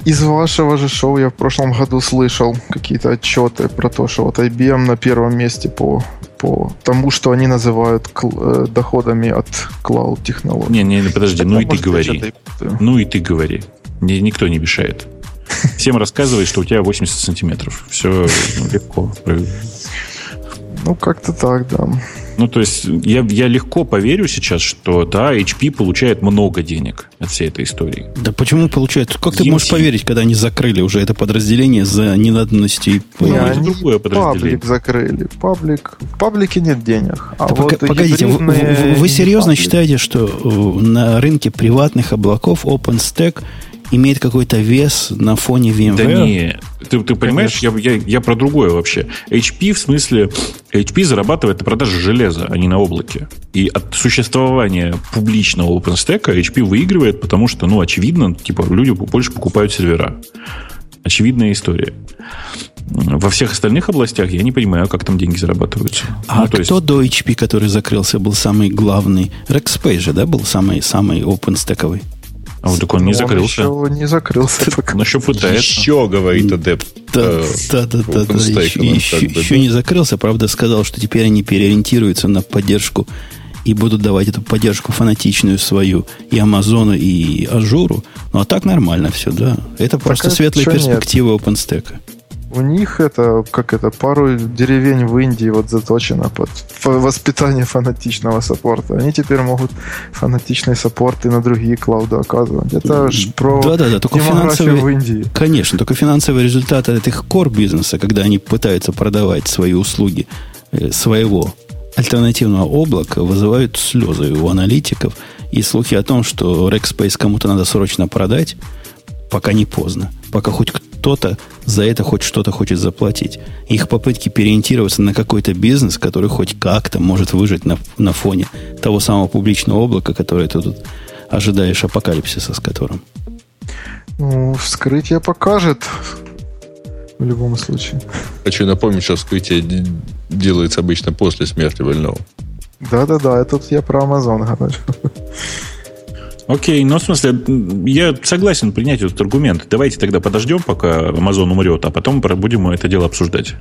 F: Из вашего же шоу я в прошлом году слышал какие-то отчеты про то, что вот IBM на первом месте по, по тому, что они называют кл- э, доходами от клауд технологий.
D: Не, не, подожди, ну и ты говори. Ну и ты говори. Никто не мешает. Всем рассказывай, что у тебя 80 сантиметров. Все легко.
F: Ну, как-то так, да.
D: Ну, то есть я, я легко поверю сейчас, что да, HP получает много денег от всей этой истории.
A: Да почему получает? Как ты можешь поверить, когда они закрыли уже это подразделение за ненадобностью?
F: Не, ну, они другое подразделение. Паблик закрыли. Паблик. В паблике нет денег.
A: А да вот погодите, вы, вы, вы серьезно паблик. считаете, что э, на рынке приватных облаков OpenStack имеет какой-то вес на фоне VMware?
D: Да не, ты, ты понимаешь, я, я, я про другое вообще. HP в смысле, HP зарабатывает на продаже железа, а не на облаке. И от существования публичного OpenStack HP выигрывает, потому что, ну, очевидно, типа, люди больше покупают сервера. Очевидная история. Во всех остальных областях я не понимаю, как там деньги зарабатываются.
A: А ну, кто есть... до HP, который закрылся, был самый главный? Rackspace же, да, был самый, самый OpenStack-овый?
D: А вот так он не закрылся.
F: Он еще не закрылся.
D: Он еще пытается.
B: Еще, говорит адепт.
A: Да, да, да, да. Еще, еще, еще не закрылся, правда, сказал, что теперь они переориентируются на поддержку и будут давать эту поддержку фанатичную свою и Амазону, и Ажуру. Ну, а так нормально все, да. Это просто светлая перспектива нет? OpenStack.
F: У них это, как это, пару деревень в Индии вот заточено под воспитание фанатичного саппорта. Они теперь могут фанатичный саппорт и на другие клауды оказывать. Это ж про
A: да, да, да, только финансовые, в Индии. Конечно, только финансовые результаты от их core бизнеса, когда они пытаются продавать свои услуги э, своего альтернативного облака, вызывают слезы у аналитиков. И слухи о том, что Rackspace кому-то надо срочно продать, пока не поздно. Пока хоть кто-то за это хоть что-то хочет заплатить. Их попытки переориентироваться на какой-то бизнес, который хоть как-то может выжить на, на фоне того самого публичного облака, которое ты тут ожидаешь апокалипсиса с которым.
F: Ну, вскрытие покажет в любом случае.
B: Хочу напомнить, что вскрытие делается обычно после смерти больного.
F: Да-да-да, это я про Amazon говорю.
D: Окей, ну, в смысле, я согласен принять этот аргумент. Давайте тогда подождем, пока Amazon умрет, а потом будем это дело обсуждать.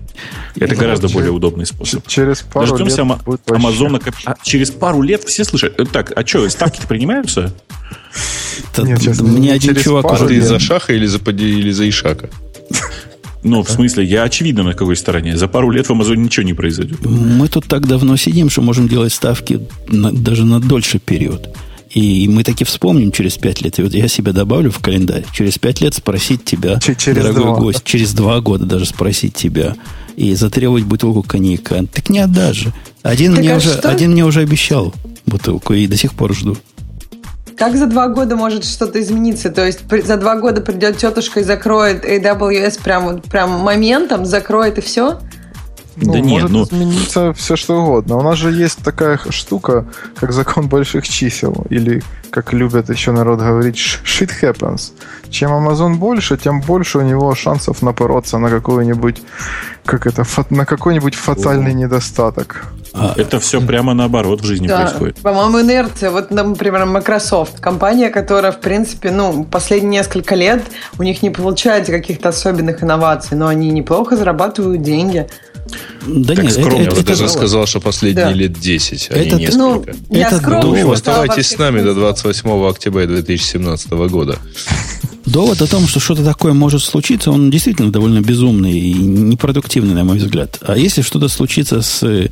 D: Это гораздо более удобный способ.
F: Через пару
D: Дождемся лет будет Амазона. А, через пару лет все слышат. Так, а что, ставки-то принимаются?
A: Нет, Мне один чувак...
B: Ты из-за Шаха или за, или за Ишака?
D: Ну, в смысле, я очевидно на какой стороне. За пару лет в Амазоне ничего не произойдет.
A: Мы тут так давно сидим, что можем делать ставки на, даже на дольший период. И мы таки вспомним через пять лет. И вот я себя добавлю в календарь. Через пять лет спросить тебя, через дорогой два. гость, через два года даже спросить тебя и затребовать бутылку коньяка. Так не отдашь же. Один, так мне, а уже, один мне уже обещал бутылку, и до сих пор жду.
C: Как за два года может что-то измениться? То есть за два года придет тетушка и закроет AWS прям, вот, прям моментом, закроет и все?
F: Ну, да может нет, ну... измениться все что угодно. У нас же есть такая штука, как закон больших чисел, или, как любят еще народ говорить, shit happens. Чем Amazon больше, тем больше у него шансов напороться на какой-нибудь, как это, на какой-нибудь фатальный О. недостаток.
D: А, это все прямо наоборот в жизни да, происходит.
C: По-моему, инерция. Вот, например, Microsoft, компания, которая, в принципе, ну, последние несколько лет у них не получается каких-то особенных инноваций, но они неплохо зарабатывают деньги.
B: Да так нет, скромно, это, я это, даже это сказал, что последние да. лет 10, а это, не несколько. Ну,
C: я это скромно,
B: довод. Оставайтесь с нами до 28 октября 2017 года.
A: Довод о том, что что-то такое может случиться, он действительно довольно безумный и непродуктивный, на мой взгляд. А если что-то случится с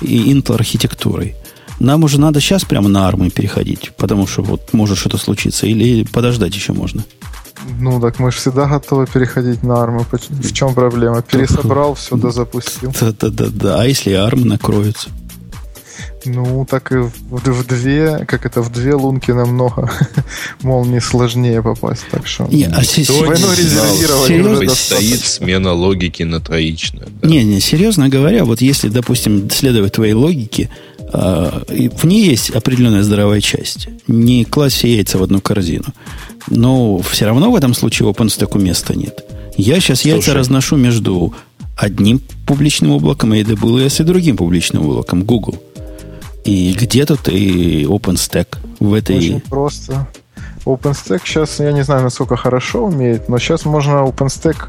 A: Intel архитектурой, нам уже надо сейчас прямо на армы переходить, потому что вот может что-то случиться, или подождать еще можно.
F: Ну, так мы же всегда готовы переходить на арму. В чем проблема? Пересобрал, все, да запустил.
A: Да-да-да. А если армы накроются?
F: Ну, так и в, в две, как это, в две лунки намного, мол, не сложнее попасть. Так что
B: не, а с- войну резервировать серьезно? стоит смена логики на троичную.
A: Да? Не, не, серьезно говоря, вот если, допустим, следовать твоей логике, э, в ней есть определенная здоровая часть. Не класть все яйца в одну корзину. Но все равно в этом случае OpenStack места нет. Я сейчас Слушай. яйца разношу между одним публичным облаком AWS и другим публичным облаком Google. И где тут и OpenStack в этой...
F: Очень просто. OpenStack сейчас, я не знаю, насколько хорошо умеет, но сейчас можно OpenStack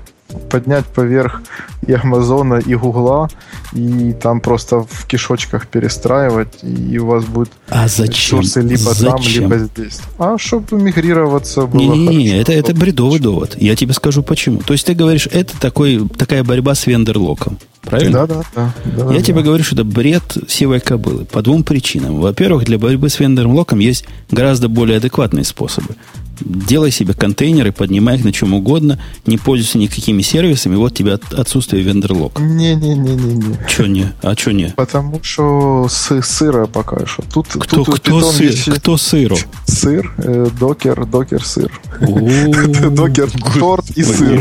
F: поднять поверх и Амазона, и Гугла, и там просто в кишочках перестраивать, и у вас будет
A: а зачем? ресурсы
F: либо
A: зачем?
F: там, либо здесь. А чтобы мигрироваться было
A: не, не, не, это, это бредовый довод. Я тебе скажу почему. То есть ты говоришь, это такой, такая борьба с вендерлоком. Правильно?
F: Да, да, да. да
A: Я
F: да.
A: тебе говорю, что это бред сивой кобылы. По двум причинам. Во-первых, для борьбы с вендерлоком есть гораздо более адекватные способы. Делай себе контейнеры, поднимай их на чем угодно, не пользуйся никакими сервисами, вот тебе отсутствие вендерлока.
F: Не-не-не-не-не.
A: Че не? А что не?
F: Потому что с сыра пока что. Тут,
A: кто, тут кто, сыр? Есть... кто сыру?
F: Сыр, э, докер, докер сыр. Докер торт и сыр.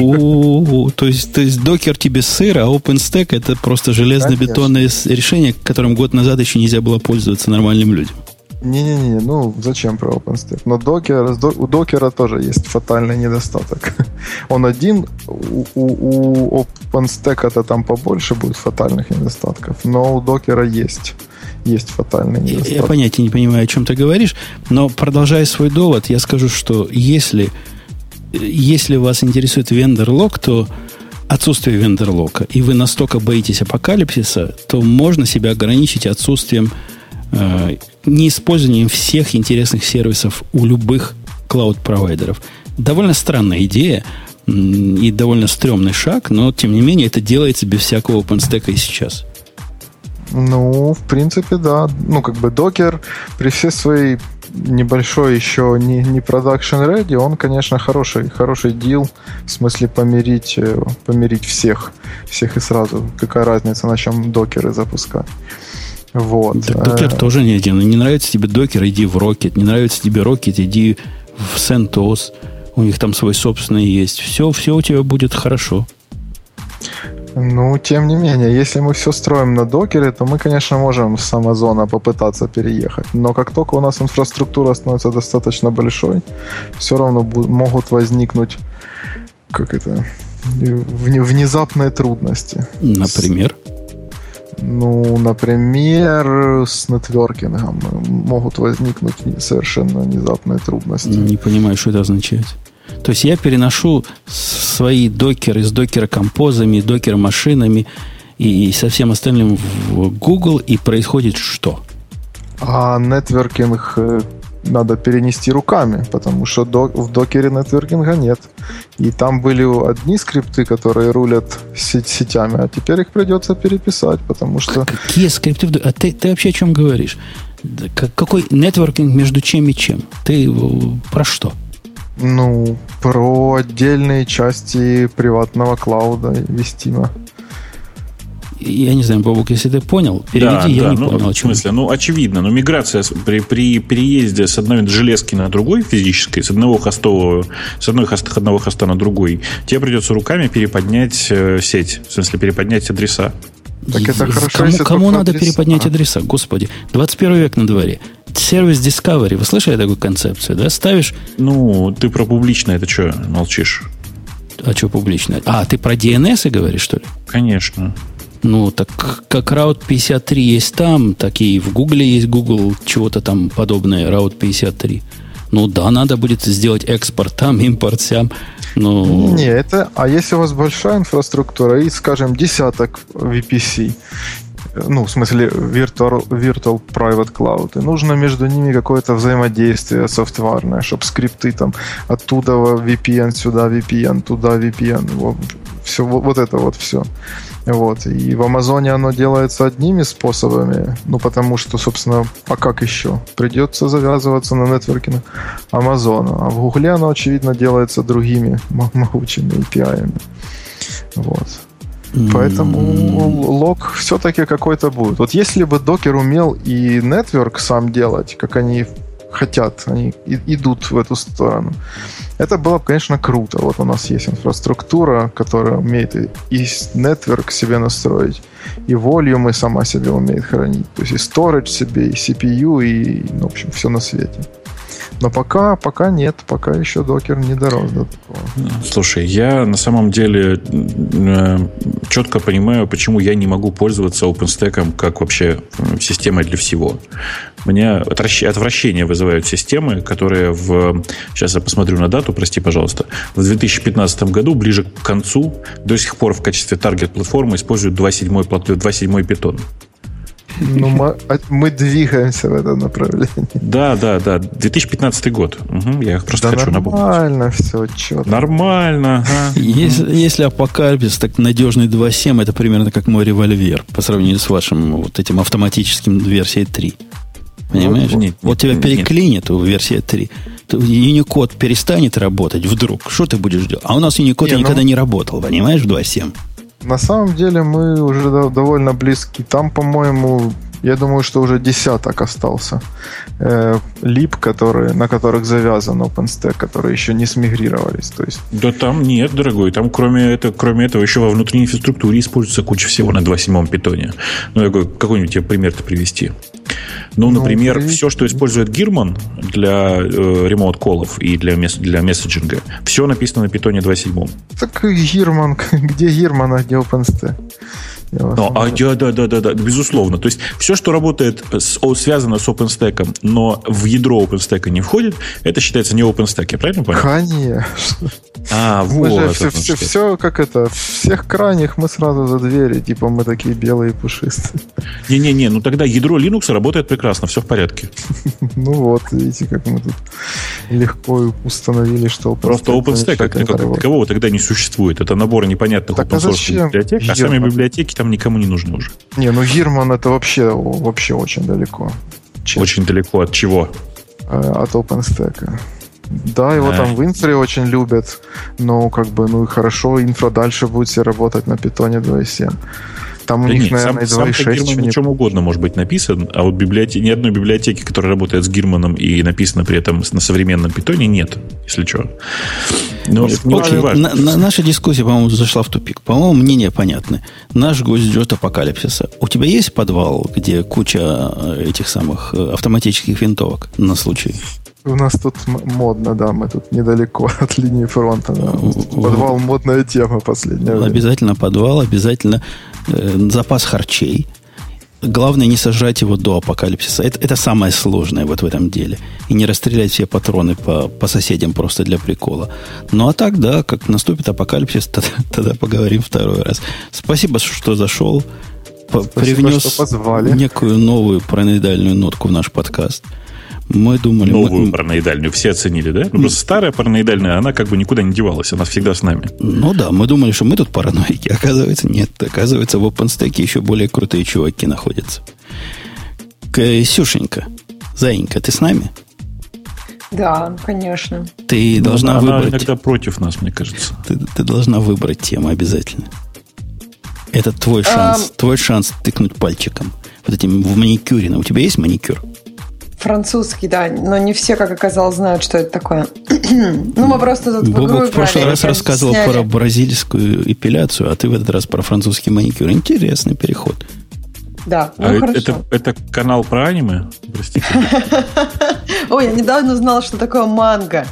A: То есть, то есть докер тебе сыр, а OpenStack это просто железно-бетонное решение, которым год назад еще нельзя было пользоваться нормальным людям.
F: Не-не-не, ну зачем про OpenStack? Но докер, у докера тоже есть фатальный недостаток. Он один, у, у, у OpenStack это там побольше будет фатальных недостатков, но у докера есть есть фатальный недостаток.
A: Я понятия не понимаю, о чем ты говоришь, но продолжая свой довод, я скажу, что если, если вас интересует вендор-лог, то отсутствие вендор-лока, и вы настолько боитесь апокалипсиса, то можно себя ограничить отсутствием э, неиспользованием всех интересных сервисов у любых клауд-провайдеров. Довольно странная идея и довольно стрёмный шаг, но, тем не менее, это делается без всякого OpenStack и сейчас.
F: Ну, в принципе, да. Ну, как бы докер при всей своей небольшой еще не, не production ready, он, конечно, хороший, хороший дел, в смысле помирить, э, помирить всех, всех и сразу. Какая разница, на чем докеры запускать. Вот.
A: Так докер а... тоже не один. Не нравится тебе докер, иди в Rocket. Не нравится тебе Rocket, иди в CentOS. У них там свой собственный есть. Все, все у тебя будет хорошо.
F: Ну, тем не менее, если мы все строим на докере, то мы, конечно, можем с Амазона попытаться переехать. Но как только у нас инфраструктура становится достаточно большой, все равно могут возникнуть, как это, внезапные трудности.
A: Например?
F: Ну, например, с нетворкингом могут возникнуть совершенно внезапные трудности.
A: Не понимаю, что это означает. То есть я переношу свои докеры с докер-композами, докер-машинами и со всем остальным в Google, и происходит что?
F: А нетворкинг э, надо перенести руками, потому что в докере нетворкинга нет. И там были одни скрипты, которые рулят сеть сетями, а теперь их придется переписать, потому что...
A: Какие скрипты? А ты, ты вообще о чем говоришь? Какой нетворкинг между чем и чем? Ты про что?
F: Ну, про отдельные части приватного клауда вестима.
A: Я не знаю, Бобок, если ты понял, переведи, да, я да, не
D: ну,
A: понял.
D: В смысле, ну, очевидно, но миграция при, при переезде с одной железки на другой физической, с одного хостового, с одной хоста, одного хоста на другой, тебе придется руками переподнять э, сеть, в смысле, переподнять адреса.
A: Так это хорошо, кому, кому надо адреса. переподнять адреса? Господи, 21 век на дворе сервис Discovery. Вы слышали такую концепцию, да? Ставишь...
D: Ну, ты про публичное, это что, молчишь?
A: А что публичное? А, ты про DNS говоришь, что ли?
D: Конечно.
A: Ну, так как Route 53 есть там, так и в Гугле есть Google, чего-то там подобное, Route 53. Ну да, надо будет сделать экспорт там, импорт сям. Ну...
F: Не, это... А если у вас большая инфраструктура и, скажем, десяток VPC, ну, в смысле, virtual, virtual private cloud, и нужно между ними какое-то взаимодействие софтварное, чтобы скрипты там оттуда VPN, сюда VPN, туда VPN, вот, все, вот, вот это вот все. Вот. И в Амазоне оно делается одними способами, ну, потому что, собственно, а как еще? Придется завязываться на нетворкинг Амазона. А в Гугле оно, очевидно, делается другими могучими API. Вот. Поэтому лог все-таки какой-то будет. Вот если бы докер умел и network сам делать, как они хотят, они идут в эту сторону. Это было бы, конечно, круто. Вот у нас есть инфраструктура, которая умеет и, network себе настроить, и volume сама себе умеет хранить. То есть и storage себе, и CPU, и, ну, в общем, все на свете. Но пока, пока нет, пока еще докер не дорос до такого.
D: Слушай, я на самом деле э, четко понимаю, почему я не могу пользоваться OpenStack как вообще системой для всего. Меня отвращение вызывают системы, которые в... Сейчас я посмотрю на дату, прости, пожалуйста. В 2015 году, ближе к концу, до сих пор в качестве таргет-платформы используют 2.7 Python.
F: Ну, мы, а мы двигаемся в этом направлении.
D: Да, да, да. 2015 год. Угу, я просто да хочу
F: напомнить. Нормально все, четко.
D: Нормально.
A: Ага. Если, если апокалипсис, так надежный 2.7, это примерно как мой револьвер по сравнению с вашим вот этим автоматическим версией 3. Понимаешь? Вот, нет, вот тебя переклинит в версии 3. Unicode перестанет работать вдруг. Что ты будешь делать? А у нас Unicode не, никогда ну... не работал, понимаешь, в 2.7.
F: На самом деле мы уже довольно близки. Там, по-моему, я думаю, что уже десяток остался э, лип, которые, на которых завязан OpenStack, которые еще не смигрировались. То есть...
D: Да там нет, дорогой. Там кроме, это, кроме этого еще во внутренней инфраструктуре используется куча всего на 2.7 питоне. Ну, я говорю, какой-нибудь тебе пример-то привести. Ну, ну, например, при... все, что использует Гирман для э, ремоут-коллов и для, мес- для месседжинга, все написано на питоне 2.7.
F: Так Гирман, где Гирман, а где OpenStack?
D: Ну, а, да, да, да, да, да, безусловно. То есть все, что работает, с, связано с OpenStack, но в ядро OpenStack не входит, это считается не OpenStack, я правильно понял?
F: Конечно.
D: А,
F: мы
D: вот.
F: Же все, все, все, как это, всех крайних мы сразу за двери, типа мы такие белые пушистые.
D: Не-не-не, ну тогда ядро Linux работает прекрасно, все в порядке.
F: Ну вот, видите, как мы тут легко установили, что
D: OpenStack... Просто OpenStack как, такового тогда не существует. Это набор непонятных
F: так, open
D: а библиотек, а сами библиотеки там никому не нужны уже.
F: Не, ну Гирман это вообще, вообще очень далеко.
D: Честно. Очень далеко от чего?
F: А, от OpenStack. Да, его а. там в инфре очень любят, но как бы, ну и хорошо, инфра дальше будет все работать на питоне 2.7. Там да у них, нет, наверное, сам, 2.6.
D: Гирман на чем угодно может быть написан, а вот библиотеки, ни одной библиотеки, которая работает с Гирманом и написана при этом на современном питоне, нет, если что.
A: Но это не очень важно. На, на, наша дискуссия, по-моему, зашла в тупик. По-моему, мнение понятны. Наш гость ждет апокалипсиса. У тебя есть подвал, где куча э, этих самых э, автоматических винтовок на случай?
F: У нас тут модно, да, мы тут недалеко от линии фронта. Да. Подвал модная тема последняя.
A: Обязательно подвал, обязательно э, запас харчей. Главное не сожрать его до апокалипсиса. Это, это самое сложное вот в этом деле. И не расстрелять все патроны по, по соседям просто для прикола. Ну а так, да, как наступит апокалипсис, тогда, тогда поговорим второй раз. Спасибо, что зашел. Спасибо, Привнес что позвали. некую новую параноидальную нотку в наш подкаст. Мы думали...
D: Новую мы... параноидальную все оценили, да? Ну, просто старая параноидальная, она как бы никуда не девалась, она всегда с нами.
A: Ну да, мы думали, что мы тут параноики. Оказывается, нет. Оказывается, в OpenStack еще более крутые чуваки находятся. Ксюшенька, Заинька, ты с нами?
C: Да, конечно.
A: Ты ну, должна
D: она
A: выбрать...
D: иногда против нас, мне кажется.
A: Ты, ты должна выбрать тему обязательно. Это твой шанс. Um... Твой шанс тыкнуть пальчиком. Вот этим в маникюре. У тебя есть маникюр?
C: Французский, да, но не все, как оказалось, знают, что это такое. ну, мы просто тут
A: Бобок в игру в прошлый раз рассказывал сняли. про бразильскую эпиляцию, а ты в этот раз про французский маникюр. Интересный переход.
C: Да,
D: ну а хорошо. Это, это канал про аниме? Простите.
C: Ой, я недавно узнала, что такое манго.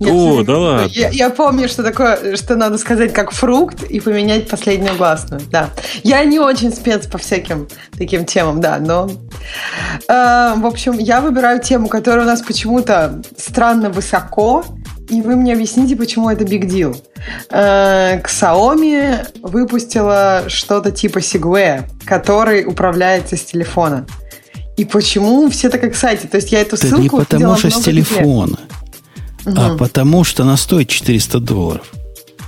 D: Нет, О, да ладно.
C: Я, я помню, что такое, что надо сказать как фрукт и поменять последнюю гласную. Да. Я не очень спец по всяким таким темам, да, но э, в общем, я выбираю тему, которая у нас почему-то странно высоко, и вы мне объясните, почему это big deal. Э, Xiaomi выпустила что-то типа Segway, который управляется с телефона. И почему все так эксайте? То есть я эту ссылку
A: да не потому что с телефона. Где угу. а потому что она стоит 400 долларов.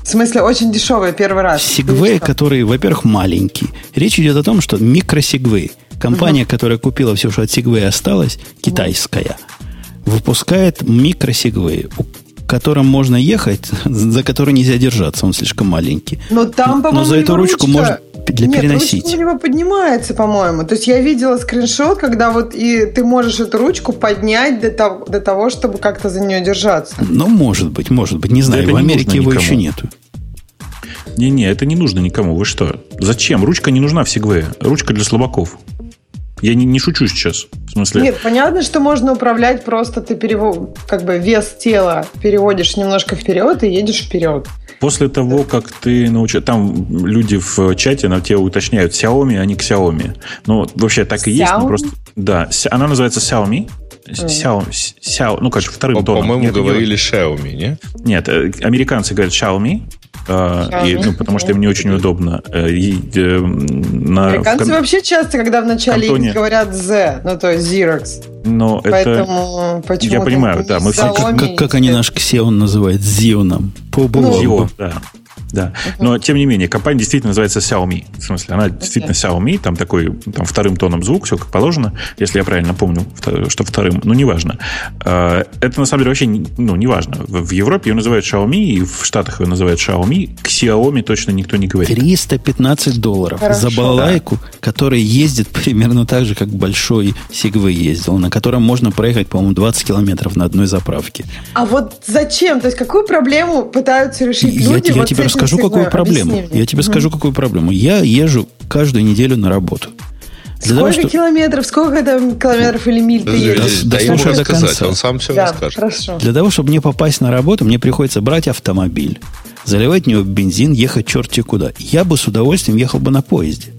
C: В смысле, очень дешевая первый раз.
A: Сигвей, который, во-первых, маленький. Речь идет о том, что микросигвей, компания, угу. которая купила все, что от Сигвей осталось, китайская, выпускает микросигвей, которым можно ехать, за который нельзя держаться, он слишком маленький.
C: Но там,
A: по-моему, Но за эту ручку ручка... можно для Нет, переносить.
C: Ручка у него поднимается, по-моему. То есть я видела скриншот, когда вот и ты можешь эту ручку поднять до того, до того чтобы как-то за нее держаться.
A: Ну, может быть, может быть. Не знаю, да в Америке его никому. еще нету.
D: Не-не, это не нужно никому. Вы что? Зачем? Ручка не нужна в Сигвее. Ручка для слабаков. Я не, не шучу сейчас. В смысле...
C: Нет, понятно, что можно управлять просто ты перевод, как бы вес тела переводишь немножко вперед и едешь вперед.
D: После того, как ты научил... Там люди в чате на тебя уточняют Xiaomi, а не Xiaomi. Ну, вообще так и Xiaomi? есть. просто... Да, она называется Xiaomi. Xiaomi, Xiaomi, ну, короче, вторым
B: тоном. По-моему, говорили Xiaomi, не?
D: Нет, э, американцы говорят Xiaomi, а, и, ну, потому что им не очень удобно.
C: Э, и, э, на, Американцы кон... вообще часто, когда в начале Антоне... говорят Z, ну то есть Xerox.
D: Но Поэтому это... почему Я понимаю, да. Мы
A: все... Как, как, как они наш Xeon называют? Xeon.
D: По ну, да. Да. Но, тем не менее, компания действительно называется Xiaomi. В смысле, она действительно Xiaomi, там такой там, вторым тоном звук, все как положено, если я правильно помню, что вторым, ну, неважно. А, это, на самом деле, вообще ну, неважно. В Европе ее называют Xiaomi, и в Штатах ее называют Xiaomi. К Xiaomi точно никто не говорит.
A: 315 долларов Хорошо. за балалайку, да. которая ездит примерно так же, как большой Segway ездил, на котором можно проехать, по-моему, 20 километров на одной заправке.
C: А вот зачем? То есть какую проблему пытаются решить
A: я,
C: люди?
A: Я вот тебе скажу, какую проблему. Я тебе скажу, какую проблему. Я езжу каждую неделю на работу.
C: Для сколько того, что... километров, сколько там километров или миль ты едешь?
B: Да, да, да до конца. Он сам все да, расскажет.
C: Хорошо.
A: Для того, чтобы мне попасть на работу, мне приходится брать автомобиль, заливать в него бензин, ехать черти куда. Я бы с удовольствием ехал бы на поезде.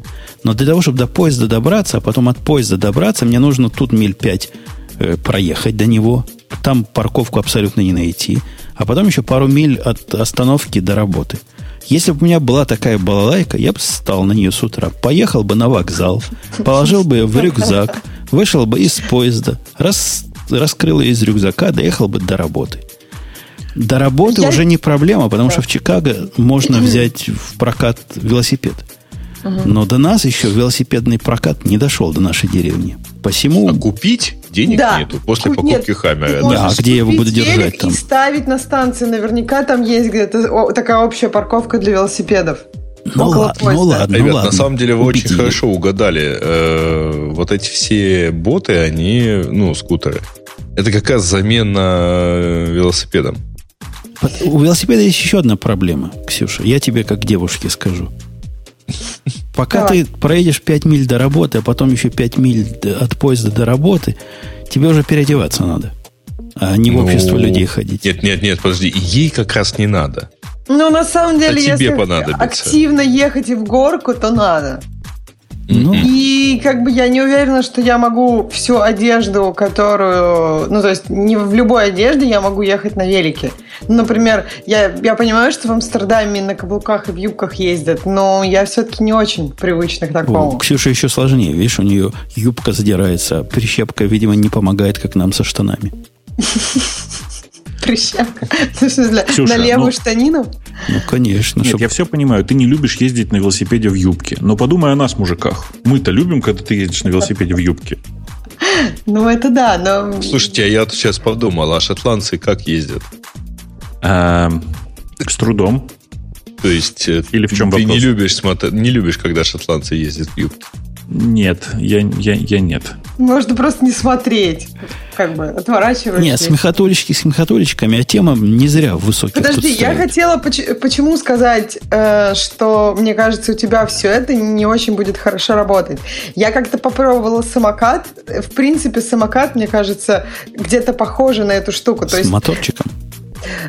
A: Но для того, чтобы до поезда добраться, а потом от поезда добраться, мне нужно тут миль пять э, проехать до него. Там парковку абсолютно не найти. А потом еще пару миль от остановки до работы. Если бы у меня была такая балалайка, я бы встал на нее с утра, поехал бы на вокзал, положил бы ее в рюкзак, вышел бы из поезда, рас, раскрыл ее из рюкзака, доехал бы до работы. До работы я... уже не проблема, потому да. что в Чикаго можно взять в прокат велосипед. Но до нас еще велосипедный прокат не дошел до нашей деревни. Посему...
B: А купить денег да. нету после покупки Нет, Хаммера.
A: Да, а где я его буду держать там?
C: И ставить на станции. Наверняка там есть где-то такая общая парковка для велосипедов.
A: Ну, ла- ну ладно,
B: Ребят,
A: ну ладно.
B: на самом деле вы Убедили. очень хорошо угадали. Э, вот эти все боты, они, ну, скутеры. Это как раз замена э, велосипедам.
A: У велосипеда есть еще одна проблема, Ксюша. Я тебе как девушке скажу. Пока Давай. ты проедешь 5 миль до работы, а потом еще 5 миль от поезда до работы, тебе уже переодеваться надо. А не в ну, общество людей ходить.
B: Нет, нет, нет, подожди. Ей как раз не надо.
C: Ну, на самом деле, а если понадобится. активно ехать и в горку, то надо. Ну. И как бы я не уверена, что я могу всю одежду, которую... Ну, то есть не в любой одежде я могу ехать на велике. Например, я, я понимаю, что в Амстердаме на каблуках и в юбках ездят, но я все-таки не очень привычна к такому.
A: О, Ксюша еще сложнее. Видишь, у нее юбка задирается, а прищепка, видимо, не помогает, как нам со штанами.
C: Прищепка? В смысле, на левую ну, штанину?
A: Ну, конечно.
D: Нет, я все понимаю. Ты не любишь ездить на велосипеде в юбке. Но подумай о нас, мужиках. Мы-то любим, когда ты ездишь на велосипеде в юбке.
C: Ну, это да, но...
B: Слушайте, а я тут сейчас подумал, а шотландцы как ездят?
D: А, с трудом.
B: То есть э, Или в чем ты вопрос? не любишь, не любишь, когда шотландцы ездят в юбке?
D: Нет, я, я, я нет.
C: Можно просто не смотреть, как бы отворачиваться.
A: Нет, смехотулечки смехотулечками, а тема не зря высоких
C: Подожди, я хотела почему сказать, э, что мне кажется, у тебя все это не очень будет хорошо работать. Я как-то попробовала самокат. В принципе, самокат, мне кажется, где-то похоже на эту штуку.
A: С моторчиком?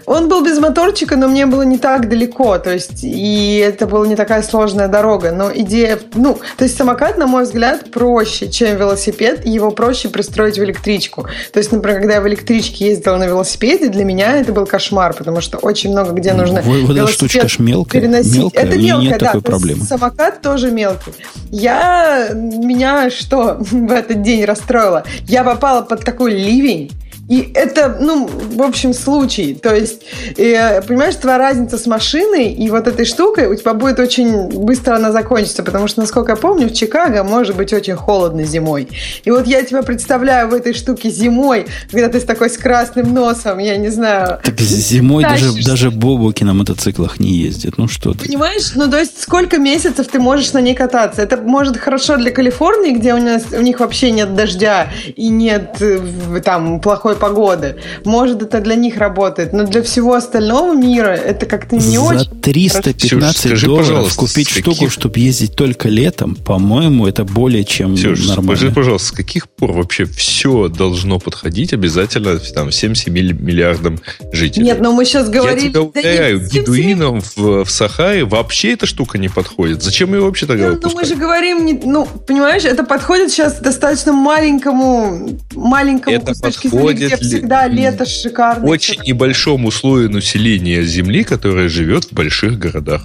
C: Он был без моторчика, но мне было не так далеко, то есть, и это была не такая сложная дорога, но идея, ну, то есть самокат, на мой взгляд, проще, чем велосипед, его проще пристроить в электричку. То есть, например, когда я в электричке ездила на велосипеде, для меня это был кошмар, потому что очень много где нужно
A: вот, вот эта штучка ж мелкая, переносить. Мелкая,
C: это мелкая, нет
A: да, такой проблемы.
C: самокат тоже мелкий. Я, меня что в этот день расстроило? Я попала под такой ливень, и это, ну, в общем, случай. То есть, э, понимаешь, твоя разница с машиной и вот этой штукой у тебя будет очень быстро она закончится, потому что, насколько я помню, в Чикаго может быть очень холодно зимой. И вот я тебя представляю в этой штуке зимой, когда ты с такой с красным носом, я не знаю.
A: Так зимой даже, даже бобуки на мотоциклах не ездят. Ну что ты.
C: Понимаешь? Ну, то есть, сколько месяцев ты можешь на ней кататься? Это может хорошо для Калифорнии, где у, нас, у них вообще нет дождя и нет э, там плохой погоды. Может, это для них работает, но для всего остального мира это как-то не
A: За
C: очень.
A: За 315 Ксюш, долларов купить штуку, каких... чтобы ездить только летом, по-моему, это более чем Ксюш, нормально.
B: Скажи, пожалуйста, с каких пор вообще все должно подходить обязательно там 7-7 миллиардам жителей?
C: Нет, но мы сейчас говорим...
B: Я тебя уверяю, да бедуинам в, в Сахаре вообще эта штука не подходит. Зачем ее вообще тогда
C: ну, ну, мы же говорим, не, ну, понимаешь, это подходит сейчас достаточно маленькому, маленькому
B: это подходит
C: где всегда лето шикарное.
B: Очень небольшому слою населения Земли, которое живет в больших городах.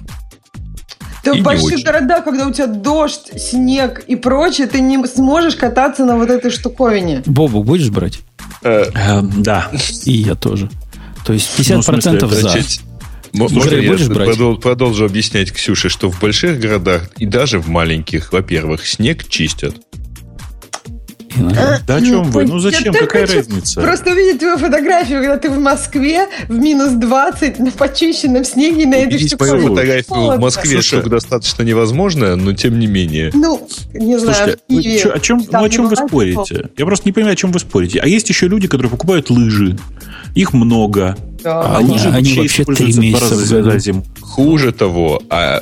C: И в больших городах, когда у тебя дождь, снег и прочее, ты не сможешь кататься на вот этой штуковине.
A: Бобу будешь брать?
D: Э, э, да.
A: И я тоже. То есть 50% ну, за. Значит,
B: можно я продол- продолжу объяснять Ксюше, что в больших городах и даже в маленьких, во-первых, снег чистят.
D: Да о чем вы? Ну зачем? Какая разница?
C: Просто увидеть твою фотографию, когда ты в Москве в минус 20 на почищенном снеге на этой
B: штуке. мою фотографию в Москве штука достаточно невозможно, но тем не менее.
C: Ну, не знаю.
D: Слушайте, о чем, ну, о чем вы спорите? Я просто не понимаю, о чем вы спорите. А есть еще люди, которые покупают лыжи. Их много.
A: Да. А они, они вообще три месяца за
B: зиму. Хуже того, а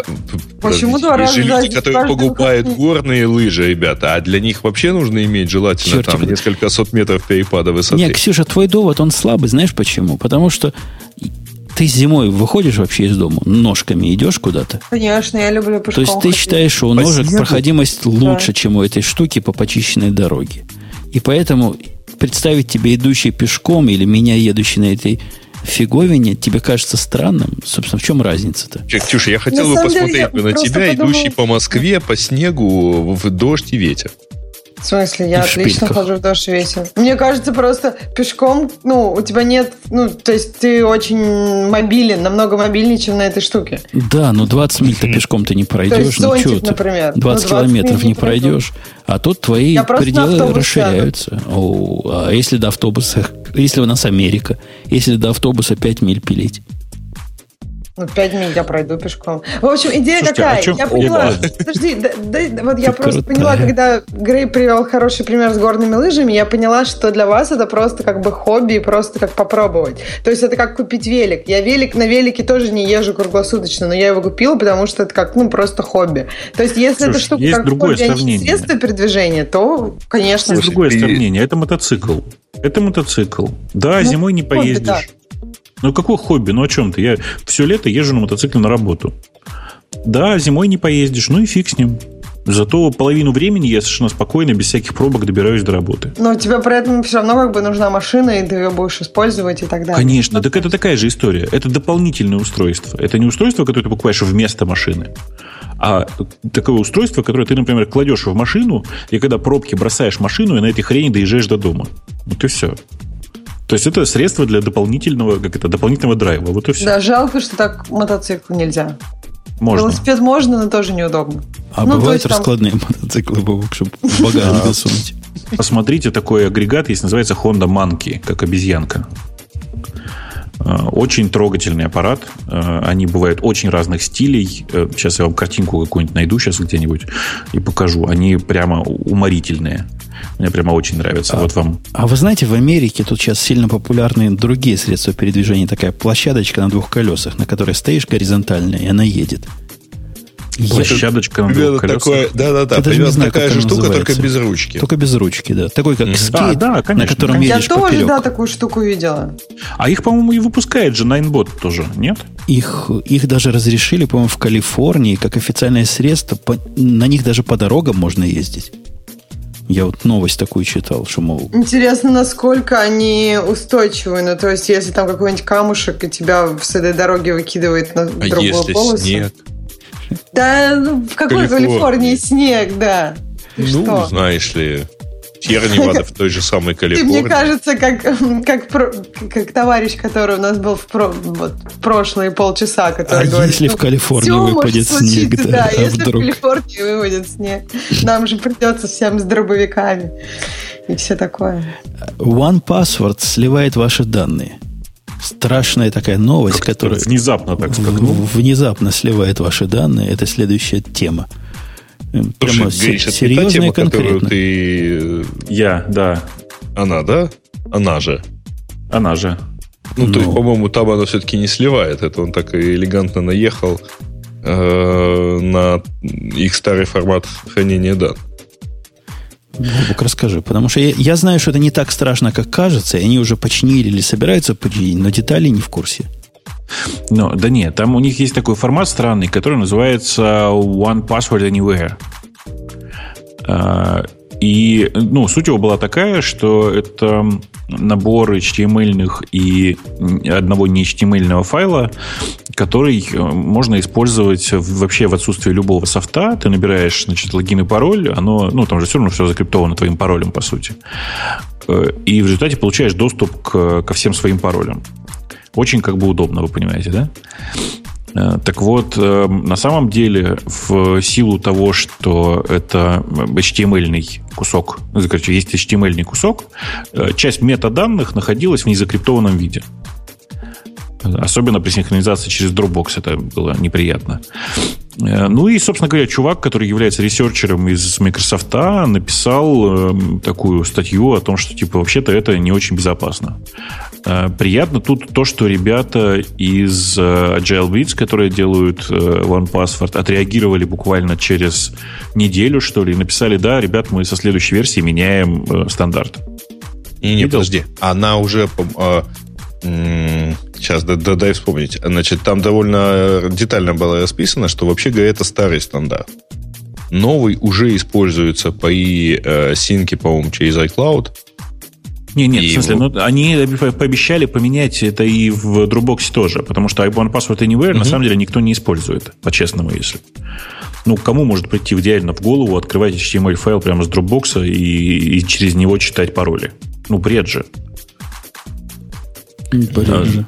C: Почему два раза
B: люди, которые покупают горные лыжи, ребята, а для них вообще нужно иметь желательно Черт, там несколько сот метров перепада высоты.
A: Не, Ксюша, твой довод, он слабый, знаешь почему? Потому что ты зимой выходишь вообще из дома? Ножками идешь куда-то?
C: Конечно, я люблю пешком
A: То есть ты
C: ходить.
A: считаешь, что у ножек
F: снегу?
A: проходимость лучше, чем у этой штуки по почищенной дороге. И поэтому представить тебе идущий пешком или меня едущий на этой фиговине тебе кажется странным. Собственно, в чем разница-то?
B: Ксюша, я хотел
C: На
B: бы
C: деле,
B: посмотреть бы на тебя,
C: подумала-
B: идущий по Москве, по снегу, в дождь и ветер.
C: В смысле, я
A: И
C: отлично
A: шпильках.
C: хожу в дождь весел. Мне кажется, просто пешком, ну, у тебя нет, ну, то есть ты очень мобилен, намного мобильнее, чем на этой штуке.
A: Да, но 20 миль-то пешком ты не пройдешь. ну,
C: зонтик,
A: чё ты?
C: например. Ну,
A: 20
C: 20
A: километров
C: миль
A: не пройдешь. А тут твои
C: Я
A: пределы расширяются. О, а если до автобуса, если у нас Америка, если до автобуса 5 миль пилить?
C: Ну, 5 миль я пройду пешком. В общем, идея
D: Слушайте,
C: какая?
D: а чё-
C: я поняла. Подожди, да- да- вот я
A: Ты
C: просто
A: крутая.
C: поняла, когда Грей привел хороший пример с горными лыжами, я поняла, что для вас это просто как бы хобби и просто как попробовать. То есть это как купить велик. Я велик на велике тоже не езжу круглосуточно, но я его купила, потому что это как, ну, просто хобби. То есть если
D: Слушай,
C: эта штука
D: есть
C: как
D: другое
C: хобби, а не
D: сравнение.
C: средство передвижения, то, конечно,
D: Есть другое
B: ты-
D: сравнение. Это мотоцикл. Это мотоцикл. Да,
C: Ну,
D: зимой не
C: хобби,
D: поездишь.
C: да.
D: Ну, какое хобби? Ну, о чем ты? Я все лето езжу на мотоцикле на работу. Да, зимой не поездишь. Ну и фиг с ним. Зато половину времени я совершенно спокойно, без всяких пробок добираюсь до работы.
C: но тебе при этом все равно как бы нужна машина, и ты ее будешь использовать и так далее.
D: Конечно, так это такая же история. Это дополнительное устройство. Это не устройство, которое ты покупаешь вместо машины, а такое устройство, которое ты, например, кладешь в машину, и когда пробки бросаешь машину, и на этой хрени доезжаешь до дома. Вот и все. То есть это средство для дополнительного, как это, дополнительного драйва. Вот и все.
C: Да, жалко, что так мотоцикл нельзя.
D: Можно.
C: Велосипед можно, но тоже неудобно.
A: А
C: Ну,
A: бывают
C: есть там-
A: раскладные мотоциклы, Бобок, чтобы в багажник засунуть.
D: Посмотрите, такой агрегат есть, называется Honda Monkey, как обезьянка. Э, Очень трогательный аппарат. Э, Они бывают очень разных стилей. Э, Сейчас я вам картинку какую-нибудь найду сейчас где-нибудь и покажу. Они прямо уморительные. Мне прямо очень нравятся. Вот вам.
A: А вы знаете, в Америке тут сейчас сильно популярны другие средства передвижения. Такая площадочка на двух колесах, на которой стоишь горизонтально, и она едет. Я-
D: Площадочка на двух колесах.
B: такое, да-да-да,
A: Я даже не
B: примерно
A: знаю,
B: такая же штука,
A: называется.
B: только без ручки.
A: Только без ручки, да. Такой, как
B: Мгм.
A: скейт,
D: А, да, конечно,
A: на котором
D: конечно.
C: Я
A: едешь
C: тоже,
A: поперек.
C: да, такую штуку видела.
D: А их, по-моему, и выпускает же Ninebot тоже, нет?
A: Их, их даже разрешили, по-моему, в Калифорнии, как официальное средство. По- на них даже по дорогам можно ездить. Я вот новость такую читал, что, мол,
C: Интересно, насколько они устойчивы. Ну, то есть, если там какой-нибудь камушек и тебя с этой дороги выкидывает на
B: А
C: другую
B: если
C: полосу.
B: снег?
C: Да, ну, в какой
B: Калифорнии.
C: Калифорнии снег, да. Ты
B: Ну,
C: что?
B: знаешь ли, Сьерра Невада в той же самой
C: Ты,
B: Калифорнии.
C: мне кажется, как, как, как товарищ, который у нас был в, про- вот, в прошлые полчаса,
A: а
C: который говорит,
A: если в
C: «Ну,
A: Калифорнии
C: всё может
A: выпадет снег, да, а
C: если
A: вдруг?
C: в Калифорнии выводит снег, нам же придется всем с дробовиками и все такое.
A: One Password сливает ваши данные. Страшная такая новость, которая
D: Внезапно так скакнул.
A: в- внезапно сливает ваши данные. Это следующая тема. Э,
B: Слушай,
A: Прямо
B: Гриш,
A: се-
B: это не та тема, которую ты... э,
D: Я, да.
B: Она, да? Она же.
D: Она же.
B: Ну, то есть,
A: Ну.
B: по-моему, там она все-таки не сливает. Это он так элегантно наехал э, на их старый формат хранения данных.
A: Бобук, расскажи. Потому что я, я знаю, что это не так страшно, как кажется, и они уже починили или собираются починить, но деталей не в курсе.
D: Но, да нет, там у них есть такой формат странный, который называется One Password Anywhere. А, И, ну, суть его была такая, что это набор HTML и одного не HTML файла, который э, можно использовать вообще в отсутствии любого софта. Ты набираешь, значит, логин и пароль, оно, ну, там же все равно все закриптовано твоим паролем, по сути. Э, И в результате получаешь доступ к- ко всем своим паролям. Очень как бы удобно, вы понимаете, да? Э, Так вот, э, на самом деле, в силу того, что это HTML кусок, ну, короче, есть HTML кусок, э, часть метаданных находилась в незакриптованном виде. Особенно при синхронизации через Dropbox это было неприятно. Ну и, собственно говоря, чувак, который является researcher ом из Microsoft, написал такую статью о том, что типа вообще-то это не очень безопасно. Э, Приятно тут то, что ребята из э, AgileBits, которые делают э, 1Password, отреагировали буквально через неделю, что ли, и написали, да, ребят, мы со следующей версии меняем э, стандарт.
B: Не, не,
D: Видел?
B: подожди. Она уже... сейчас сейчас да, да, дай вспомнить. Значит, там довольно детально было расписано, что вообще говоря, это старый стандарт. Новый уже используется при э, синке, по-моему, через iCloud.
D: Не, нет, и в смысле, его... ну, они пообещали поменять это и в Dropbox тоже, потому что iPhone Password Anywhere угу. на самом деле никто не использует, по-честному, если. Ну, кому может прийти идеально в голову открывать HTML-файл прямо с Dropbox и, и через него читать пароли? Ну, бред же. Бред же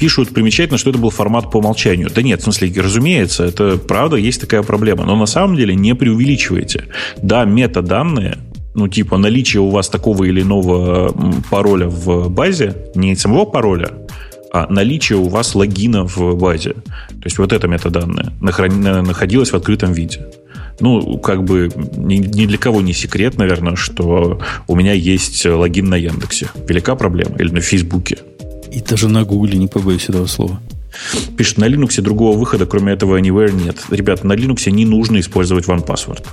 D: пишут примечательно, что это был формат по умолчанию. Да нет, в смысле, разумеется, это правда, есть такая проблема. Но на самом деле не преувеличивайте. Да, метаданные, ну, типа, наличие у вас такого или иного пароля в базе, не самого пароля, а наличие у вас логина в базе. То есть вот это метаданное находилось в открытом виде. Ну, как бы ни, ни для кого не секрет, наверное, что у меня есть логин на Яндексе. Велика проблема. Или на Фейсбуке.
A: И даже на Гугле, не побоюсь этого слова.
D: Пишет, на Linux другого выхода, кроме этого Anywhere, нет. Ребята, на Linux не нужно использовать OnePassword.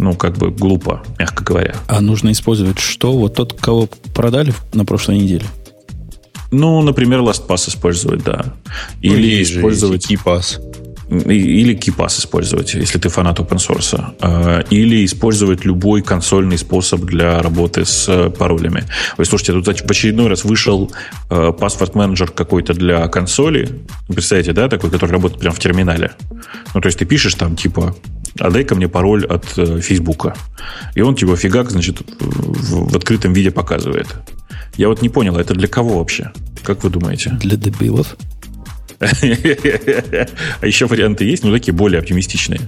D: Ну, как бы глупо, мягко говоря.
A: А нужно использовать что? Вот тот, кого продали на прошлой неделе?
D: Ну, например, LastPass использовать, да. Или ну, использовать... KeyPass или KeyPass использовать, если ты фанат open source, а, или использовать любой консольный способ для работы с э, паролями. Ой, слушайте, тут в очередной раз вышел паспорт менеджер какой-то для консоли. Представляете, да, такой, который работает прямо в терминале. Ну, то есть ты пишешь там, типа, а дай-ка мне пароль от э, Фейсбука. И он типа фигак, значит, в, в открытом виде показывает. Я вот не понял, это для кого вообще? Как вы думаете?
A: Для дебилов.
D: А еще варианты есть, но такие более оптимистичные.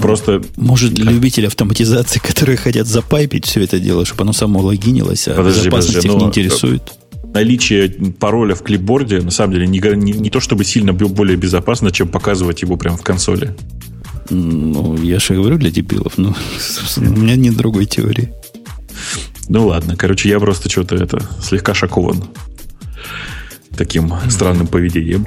D: Просто...
A: Может, для любителей автоматизации, которые хотят запайпить все это дело, чтобы оно само логинилось, а подожди, безопасность подожди, их не интересует?
D: Наличие пароля в клипборде, на самом деле, не, не, не то чтобы сильно более безопасно, чем показывать его прямо в консоли.
A: Ну, я же говорю для дебилов, но у меня нет другой теории.
D: Ну ладно, короче, я просто что-то это слегка шокован таким странным поведением.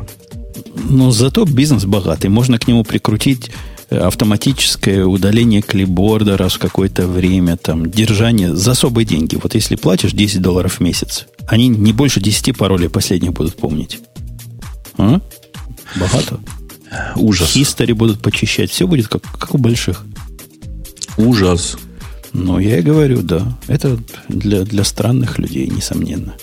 A: Но зато бизнес богатый. Можно к нему прикрутить э, автоматическое удаление клипборда раз в какое-то время, там, держание за особые деньги. Вот если платишь 10 долларов в месяц, они не больше 10 паролей последних будут помнить. А? Богато.
D: Ужас.
A: Хистори будут почищать. Все будет как, как у больших.
D: Ужас.
A: Ну, я и говорю, да. Это для, для странных людей, несомненно.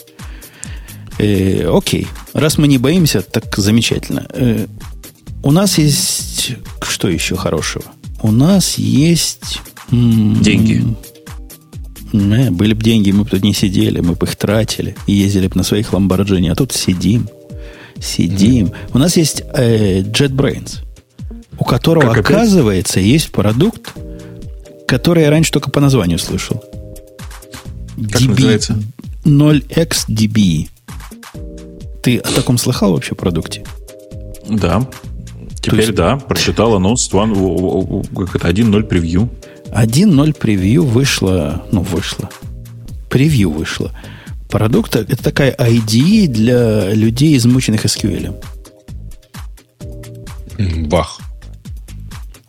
A: Э, окей. Раз мы не боимся, так замечательно. Э, у нас есть... Что еще хорошего? У нас есть...
D: Деньги.
A: Не, были бы деньги, мы бы тут не сидели, мы бы их тратили и ездили бы на своих ламборджини, а тут сидим. Сидим. Mm. У нас есть э, JetBrains, у которого, как оказывается, опять? есть продукт, который я раньше только по названию слышал.
D: Как DB, называется?
A: 0xDB. Ты о таком слыхал вообще продукте?
D: Да. Теперь есть... да, прочитал анонс как это 1.0 превью.
A: 1.0 превью вышло, ну, вышло. Превью вышло. Продукт это такая IDE для людей, измученных SQL.
B: Бах.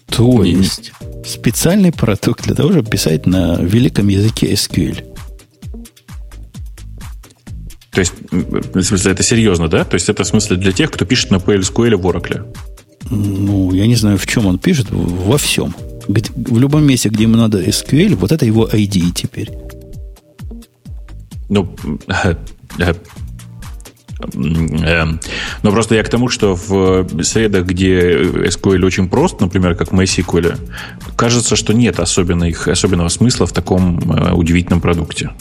A: То есть специальный продукт для того, чтобы писать на великом языке SQL.
D: То есть, в смысле, это серьезно, да? То есть, это в смысле для тех, кто пишет на PLSQL в Oracle?
A: Ну, я не знаю, в чем он пишет. Во всем. В любом месте, где ему надо SQL, вот это его ID теперь.
D: Ну, э, э, э, но просто я к тому, что в средах, где SQL очень прост, например, как в MySQL, кажется, что нет особенных, особенного смысла в таком удивительном продукте.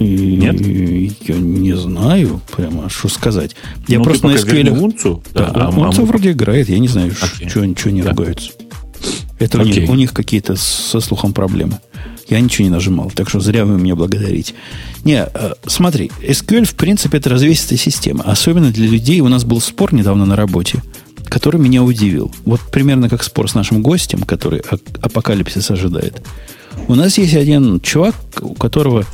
A: Нет? Я не знаю прямо, что сказать. Я ну, просто на SQL...
D: Унцу?
A: Да, да, а, Унцу а вроде играет. Я не знаю, okay. что, что они да. ругаются. Это okay. у них, у них какие-то со слухом проблемы. Я ничего не нажимал, так что зря вы меня благодарите. Не, э, смотри, SQL, в принципе, это развесистая система. Особенно для людей. У нас был спор недавно на работе, который меня удивил. Вот примерно как спор с нашим гостем, который апокалипсис ожидает. У нас есть один чувак, у которого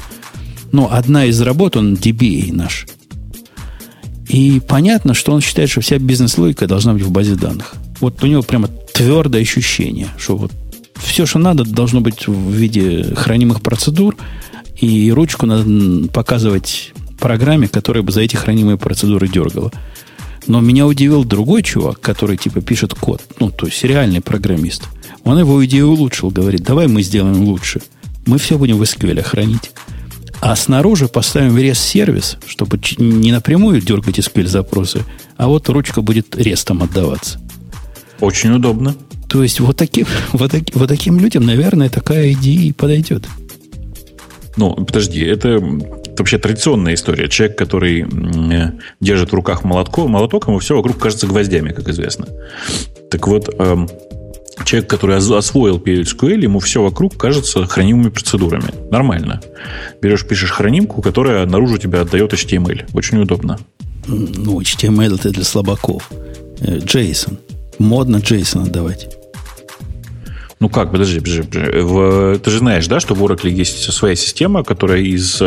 A: ну, одна из работ, он DBA наш. И понятно, что он считает, что вся бизнес-логика должна быть в базе данных. Вот у него прямо твердое ощущение, что вот все, что надо, должно быть в виде хранимых процедур, И ручку надо показывать программе, которая бы за эти хранимые процедуры дергала. Но меня удивил другой чувак, который типа пишет код. Ну, то есть реальный программист. Он его идею улучшил, говорит, давай мы сделаем лучше. Мы все будем в SQL хранить. А снаружи поставим REST-сервис, чтобы не напрямую дергать SQL запросы, а вот ручка будет рестом отдаваться.
D: Очень удобно.
A: То есть вот таким, вот, таки, вот таким людям, наверное, такая идея подойдет.
D: Ну, подожди, это вообще традиционная история. Человек, который э, держит в руках молотко, молоток, ему все вокруг кажется гвоздями, как известно. Так вот, эм, человек, который освоил PLSQL, ему все вокруг кажется хранимыми процедурами. Нормально. Берешь, пишешь хранимку, которая наружу тебя отдает HTML. Очень удобно.
A: Ну, HTML это для слабаков. JSON. Э, Модно JSON отдавать.
D: Ну как, подожди, подожди, подожди. В, ты же знаешь, да, что в Oracle есть своя система, которая из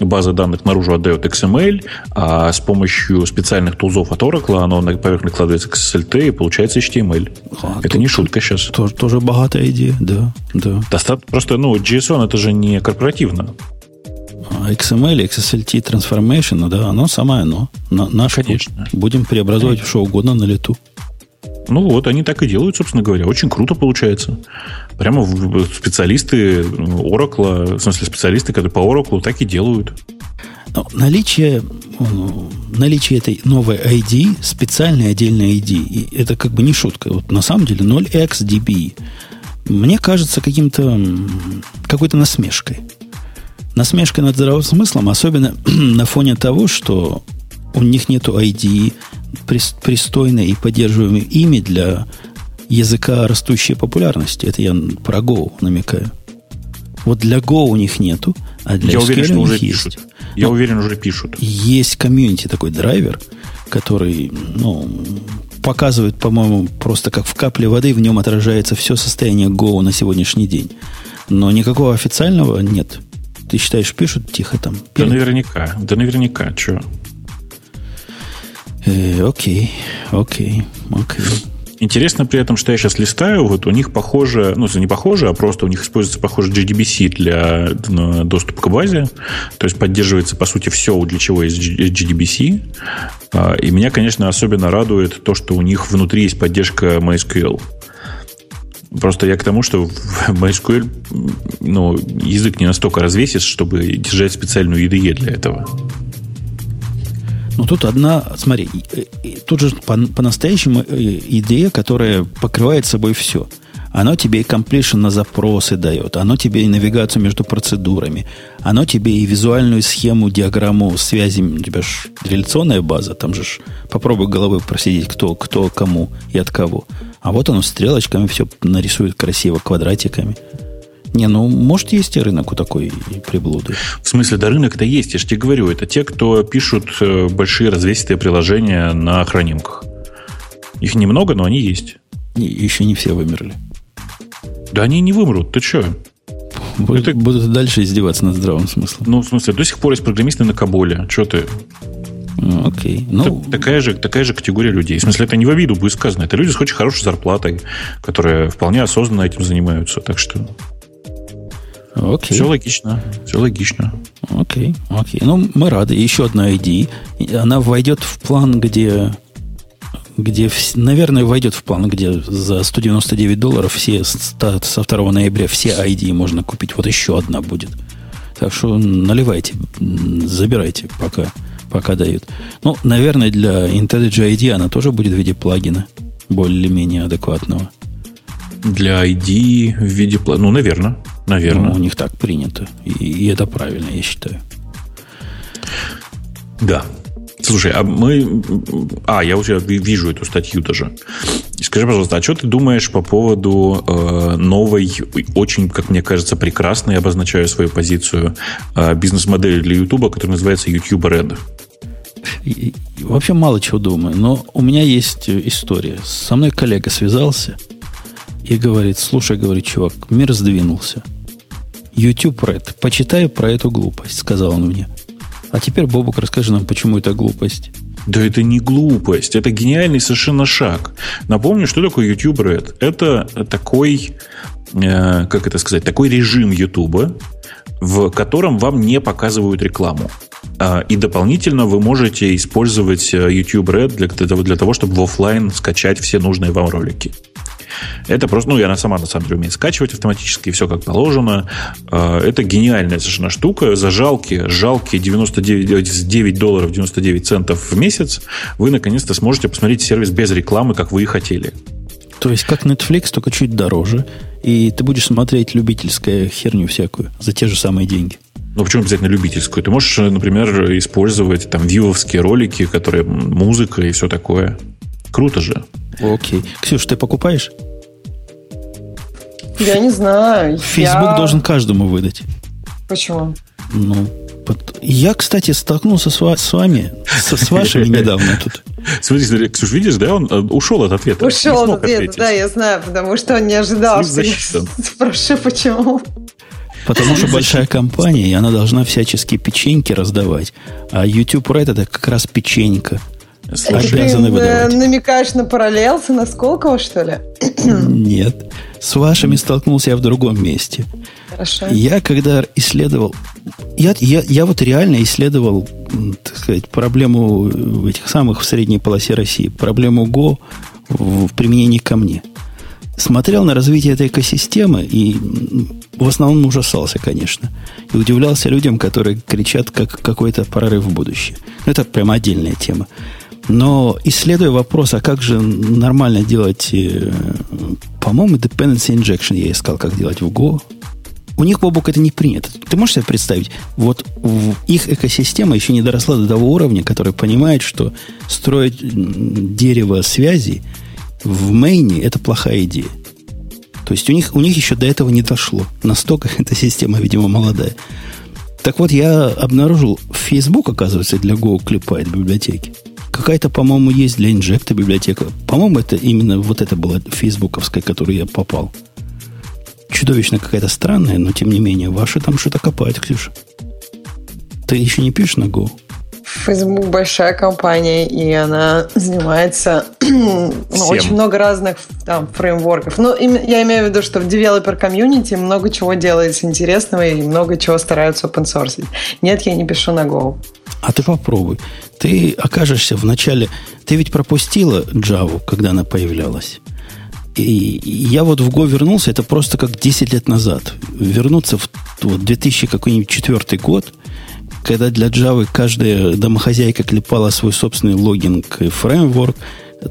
D: базы данных наружу отдает XML, а с помощью специальных тулзов от Oracle оно поверх накладывается к SLT и получается HTML. А, это не шутка сейчас.
A: Тоже, тоже богатая идея, да. да.
D: Достаточно, просто, ну, JSON это же не корпоративно.
A: А XML, XSLT Transformation, да, оно самое оно. На, наш Конечно. Будем преобразовать Конечно. что угодно на лету.
D: Ну вот, они так и делают, собственно говоря. Очень круто получается. Прямо специалисты Oracle, в смысле специалисты, которые по Oracle так и делают.
A: Но наличие, ну, наличие этой новой ID, специальной отдельной ID, это как бы не шутка. Вот на самом деле 0xDB мне кажется каким-то какой-то насмешкой. Насмешкой над здравым смыслом, особенно на фоне того, что у них нету ID, пристойное и поддерживаемое имя для языка растущей популярности. Это я про Go намекаю. Вот для Go у них нету, а для
D: я уверен, что уже есть. Пишут. Я Но уверен, уже пишут.
A: Есть комьюнити такой драйвер, который, ну, показывает, по-моему, просто как в капле воды в нем отражается все состояние Go на сегодняшний день. Но никакого официального нет. Ты считаешь, пишут тихо там?
D: Да наверняка. Да наверняка. Чего?
A: Э, окей, окей, окей.
D: Интересно при этом, что я сейчас листаю, вот у них похоже, ну, не похоже, а просто у них используется, похоже, JDBC для доступа к базе. То есть поддерживается, по сути, все, для чего есть JDBC. А, и меня, конечно, особенно радует то, что у них внутри есть поддержка MySQL. Просто я к тому, что MySQL ну, язык не настолько развесит, чтобы держать специальную IDE для этого.
A: Ну, тут одна, смотри, тут же по- по-настоящему э, идея, которая покрывает собой все. Оно тебе и completion на запросы дает, оно тебе и навигацию между процедурами, оно тебе и визуальную схему, диаграмму связи, у тебя же реляционная база, там же ж, попробуй головой просидеть, кто, кто кому и от кого. А вот оно стрелочками все нарисует красиво, квадратиками. Не, ну, может, есть и рынок у такой приблуды.
D: В смысле, да рынок-то есть, я же тебе говорю. Это те, кто пишут э, большие развесистые приложения на хранимках. Их немного, но они есть.
A: И еще не все вымерли.
D: Да они не вымрут, ты что?
A: Будут, это... будут дальше издеваться над здравым смыслом.
D: Ну, в смысле, до сих пор есть программисты на Каболе. Что ты?
A: Ну, окей. Ну,
D: такая, же, такая же категория людей. В смысле, это не в обиду будет сказано. Это люди с очень хорошей зарплатой, которые вполне осознанно этим занимаются. Так что
A: Окей.
D: Все логично. Все логично.
A: Окей, окей. Ну, мы рады. Еще одна ID. Она войдет в план, где где, наверное, войдет в план, где за 199 долларов все со 2 ноября все ID можно купить. Вот еще одна будет. Так что наливайте, забирайте, пока, пока дают. Ну, наверное, для IntelliJ ID она тоже будет в виде плагина более-менее адекватного.
D: Для ID в виде плагина? Ну, наверное. Наверное. Ну,
A: у них так принято. И, и это правильно, я считаю.
D: Да. Слушай, а мы... А, я уже вижу эту статью даже. Скажи, пожалуйста, а что ты думаешь по поводу э, новой, очень, как мне кажется, прекрасной, обозначаю свою позицию, э, бизнес-модели для YouTube, которая называется YouTube Red?
A: Вообще мало чего думаю, но у меня есть история. Со мной коллега связался и говорит, слушай, говорит, чувак, мир сдвинулся. YouTube Red. Почитай про эту глупость, сказал он мне. А теперь, Бобук, расскажи нам, почему это глупость.
D: Да это не глупость, это гениальный совершенно шаг. Напомню, что такое YouTube Red. Это такой, э, как это сказать, такой режим YouTube, в котором вам не показывают рекламу. А, и дополнительно вы можете использовать э, YouTube Red для, для того, чтобы в офлайн скачать все нужные вам ролики. Это просто, ну, я сама на самом деле умею скачивать автоматически, все как положено. А, это гениальная совершенно штука. За жалкие, жалкие 99 9 долларов 99 центов в месяц вы наконец-то сможете посмотреть сервис без рекламы, как вы и хотели.
A: То есть как Netflix, только чуть дороже. И ты будешь смотреть любительскую херню всякую за те же самые деньги.
D: Ну, почему обязательно любительскую? Ты можешь, например, использовать там вьюовские ролики, которые музыка и все такое. Круто же.
A: Окей. Ксюш, ты покупаешь?
C: Я не знаю.
A: Facebook я... должен каждому выдать.
C: Почему?
A: Ну, я, кстати, столкнулся с, вами, с, с вашими недавно тут.
D: Смотри, смотри, Ксюш, видишь, да, он э, ушел от ответа.
C: Ушел от ответа, да, я знаю, потому что он не ожидал, что я спрошу, почему.
A: Потому что большая компания, и она должна всячески печеньки раздавать. А YouTube Red это как раз печенька.
C: Обязаны Ты выдавать. намекаешь на параллел на Сколково, что ли?
A: Нет. С вашими столкнулся я в другом месте.
C: Хорошо.
A: Я когда исследовал... Я, я, я вот реально исследовал, так сказать, проблему этих самых в средней полосе России, проблему Go в, в применении ко мне смотрел на развитие этой экосистемы и в основном ужасался, конечно. И удивлялся людям, которые кричат, как какой-то прорыв в будущее. Это прямо отдельная тема. Но исследуя вопрос, а как же нормально делать, э, по-моему, dependency injection я искал, как делать в Go. У них, Бобок, это не принято. Ты можешь себе представить, вот их экосистема еще не доросла до того уровня, который понимает, что строить дерево связи – в мейне это плохая идея. То есть у них, у них еще до этого не дошло. Настолько эта система, видимо, молодая. Так вот, я обнаружил, Facebook, оказывается, для Go клепает библиотеки. Какая-то, по-моему, есть для инжекта библиотека. По-моему, это именно вот это была фейсбуковская, которую я попал. Чудовищно какая-то странная, но тем не менее, ваши там что-то копают, Ксюша. Ты еще не пишешь на Go?
C: Facebook большая компания, и она занимается ну, очень много разных там, фреймворков. Ну, я имею в виду, что в девелопер комьюнити много чего делается интересного и много чего стараются open source. Нет, я не пишу на Go.
A: А ты попробуй. Ты окажешься в начале... Ты ведь пропустила Java, когда она появлялась. И я вот в Go вернулся, это просто как 10 лет назад. Вернуться в вот, 2004 год, когда для Java каждая домохозяйка клепала свой собственный логинг и фреймворк,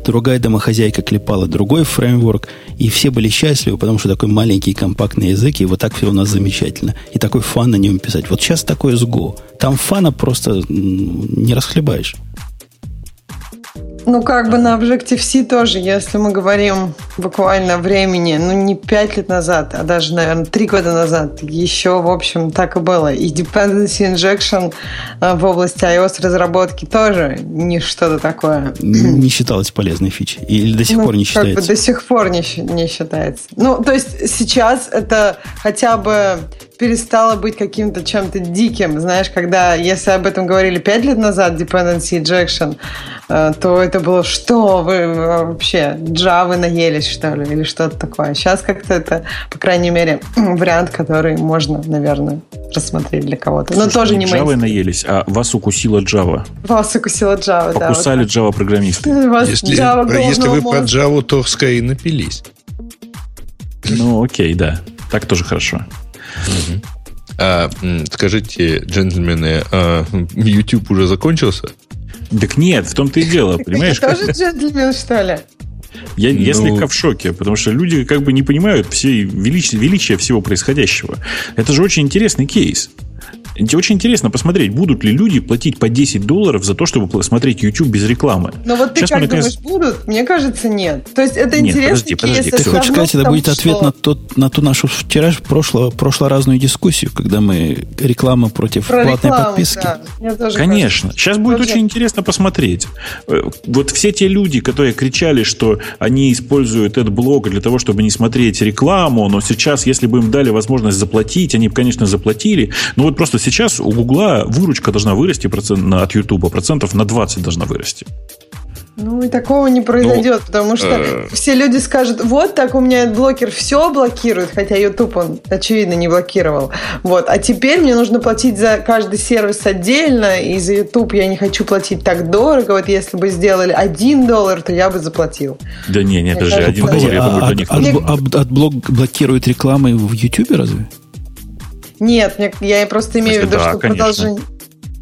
A: другая домохозяйка клепала другой фреймворк, и все были счастливы, потому что такой маленький компактный язык, и вот так все у нас замечательно. И такой фан на нем писать. Вот сейчас такое с Go. Там фана просто не расхлебаешь.
C: Ну, как бы на Objective-C тоже, если мы говорим буквально времени, ну, не пять лет назад, а даже, наверное, три года назад, еще, в общем, так и было. И Dependency Injection э, в области iOS-разработки тоже не что-то такое.
A: Не считалось полезной фичей? Или до сих ну, пор не считается? Как
C: бы до сих пор не, не считается. Ну, то есть сейчас это хотя бы перестало быть каким-то чем-то диким. Знаешь, когда, если об этом говорили пять лет назад, dependency injection, э, то это было, что вы вообще, Java наелись, что ли, или что-то такое. Сейчас как-то это, по крайней мере, вариант, который можно, наверное, рассмотреть для кого-то. Но тоже не
D: Java наелись, а вас укусила Java.
C: Вас укусила Java,
D: да. Покусали вот Java-программисты.
B: Если, Java если вы про Java, то скорее напились.
D: Ну, окей, да. Так тоже хорошо.
B: А, скажите, джентльмены, а, YouTube уже закончился?
D: Так нет, в том-то и дело, понимаешь?
C: Ты тоже джентльмен, что ли?
D: Я, ну... я слегка в шоке, потому что люди как бы не понимают всей величия, величия всего происходящего. Это же очень интересный кейс. Очень интересно посмотреть, будут ли люди платить по 10 долларов за то, чтобы смотреть YouTube без рекламы.
C: Ну вот ты Сейчас как наконец... думаешь, будут? Мне кажется, нет. То есть это нет, интересно.
A: Подожди, подожди. Ты хочешь сказать, это будет ответ что... на, тот, на ту нашу вчера прошло, прошлоразную дискуссию, когда мы реклама против Про платной рекламу, подписки? Да.
D: Конечно. Кажется. Сейчас будет тоже... очень интересно посмотреть. Э, вот все те люди, которые кричали, что они используют этот блог для того, чтобы не смотреть рекламу, но сейчас, если бы им дали возможность заплатить, они бы, конечно, заплатили. Но вот просто сейчас у Гугла выручка должна вырасти процент, от Ютуба, процентов на 20 должна вырасти.
C: Ну и такого не произойдет, ну, потому что э... все люди скажут, вот так у меня блокер все блокирует, хотя YouTube он, очевидно, не блокировал. Вот. А теперь мне нужно платить за каждый сервис отдельно, и за YouTube я не хочу платить так дорого. Вот если бы сделали один доллар, то я бы заплатил.
D: Да не, нет, даже один
A: доллар, я думаю, для них... От, от, блокирует рекламы в YouTube разве?
C: Нет, я просто имею в виду, что продолжение...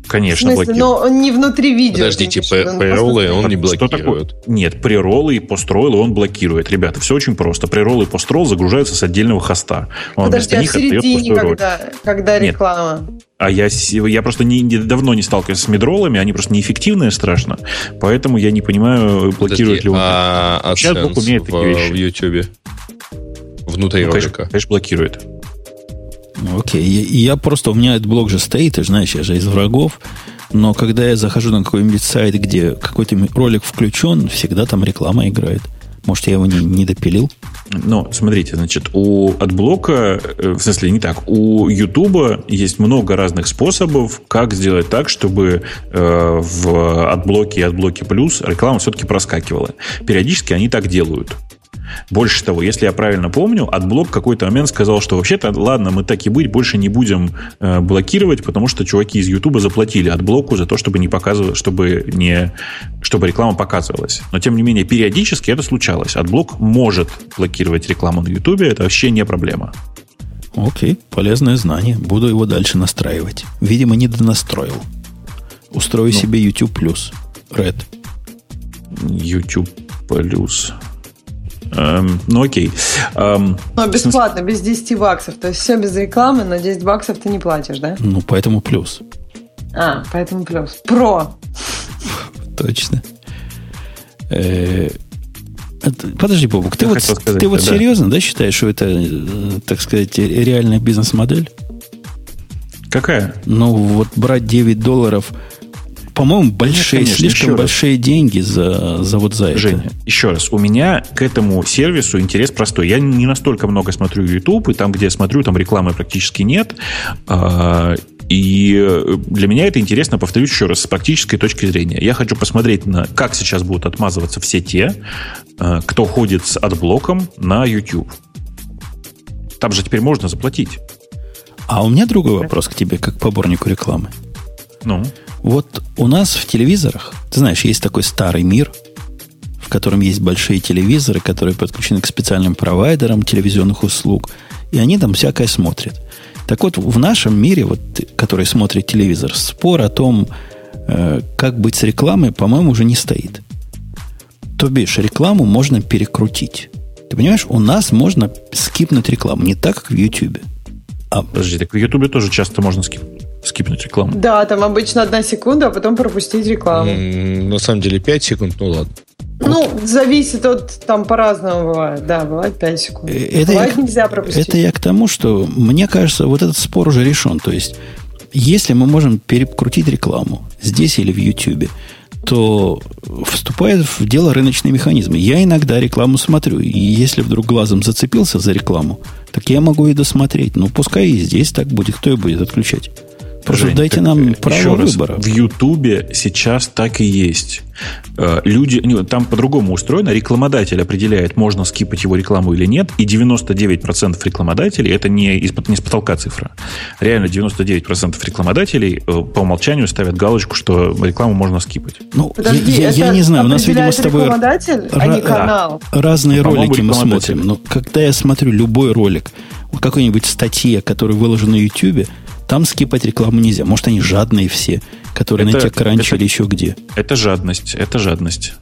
D: Конечно,
C: в смысле, блокирует. Но не внутри видео.
B: Подождите, прероллы он не блокирует. Что такое?
D: Нет, прероллы и построллы он блокирует. Ребята, все очень просто. Прероллы и построл загружаются с отдельного хоста.
C: Он Подожди, а в середине, когда, когда реклама? Нет.
D: А я, я просто не, не, давно не сталкивался с медролами, они просто неэффективные страшно, поэтому я не понимаю, блокирует Подожди, ли он.
B: А Сейчас Бог умеет такие вещи. в YouTube? Внутри ну, ролика?
D: Конечно, конечно, блокирует.
A: Окей. Я, я просто, у меня AdBlock же стоит, ты знаешь, я же из врагов. Но когда я захожу на какой-нибудь сайт, где какой-то ролик включен, всегда там реклама играет. Может, я его не, не допилил?
D: Ну, смотрите, значит, у AdBlock а, э, в смысле, не так, у Ютуба есть много разных способов, как сделать так, чтобы э, в AdBlock е и AdBlock е Plus реклама все-таки проскакивала. Периодически они так делают. Больше того, если я правильно помню, AdBlock в какой-то момент сказал, что вообще-то, ладно, мы так и быть, больше не будем э, блокировать, потому что чуваки из Ютуба заплатили AdBlock у за то, чтобы не показывать, чтобы не, чтобы реклама показывалась. Но тем не менее, периодически это случалось. AdBlock может блокировать рекламу на Ютубе, это вообще не проблема.
A: Окей, полезное знание. Буду его дальше настраивать. Видимо, не донастроил. Устрою ну, себе YouTube Plus. Red.
D: YouTube Plus. Эм, ну окей. Эм,
C: но бесплатно, без 10 баксов. То есть все без рекламы, но 10 баксов ты не платишь, да?
A: Ну, поэтому плюс.
C: А, поэтому плюс. Про.
A: Точно. Э, подожди, Бобук, ты вот, ты вот серьезно, да, считаешь, что это, э, так сказать, реальная бизнес-модель?
D: Какая?
A: Ну, вот брать 9 долларов по-моему, большие, Нет, конечно, слишком большие раз. деньги за, за вот за
D: Женя, это. еще раз, у меня к этому сервису интерес простой. Я не настолько много смотрю YouTube, и там, где я смотрю, там рекламы практически нет. А, и для меня это интересно, повторюсь еще раз, с практической точки зрения. Я хочу посмотреть, на, как сейчас будут отмазываться все те, а, кто ходит с отблоком на YouTube. Там же теперь можно заплатить.
A: А у меня другой вопрос к тебе, как поборнику рекламы.
D: Ну?
A: Вот у нас в телевизорах, ты знаешь, есть такой старый мир, в котором есть большие телевизоры, которые подключены к специальным провайдерам телевизионных услуг, и они там всякое смотрят. Так вот, в нашем мире, вот, который смотрит телевизор, спор о том, э, как быть с рекламой, по-моему, уже не стоит. То бишь, рекламу можно перекрутить. Ты понимаешь, у нас можно скипнуть рекламу, не так, как в YouTube.
D: А... Подожди, так в YouTube тоже часто можно скипнуть скипнуть рекламу.
C: Да, там обычно одна секунда, а потом пропустить рекламу.
B: на самом деле 5 секунд, ну ладно.
C: Ну, зависит от, там по-разному бывает. Да, бывает 5 секунд. Э, это бывает я, нельзя пропустить.
A: Это я к тому, что мне кажется, вот этот спор уже решен. То есть, если мы можем перекрутить рекламу здесь или в YouTube, то вступает в дело рыночные механизмы. Я иногда рекламу смотрю, и если вдруг глазом зацепился за рекламу, так я могу и досмотреть. Ну, пускай и здесь так будет. Кто ее будет отключать? Просто Жень, дайте нам право выбора.
D: в Ютубе сейчас так и есть. Э, люди, там по-другому устроено, рекламодатель определяет, можно скипать его рекламу или нет, и 99% рекламодателей, это не, из, не с потолка цифра, реально 99% рекламодателей э, по умолчанию ставят галочку, что рекламу можно скипать.
A: Ну, Подожди, я, я не знаю, у нас, видимо, с тобой рекламодатель, а не канал. разные ролики мы смотрим. Но когда я смотрю любой ролик, какой-нибудь статье, которую выложена на YouTube, там скипать рекламу нельзя. Может, они жадные все, которые это, на TechCrunch или еще где.
D: Это жадность. Это жадность.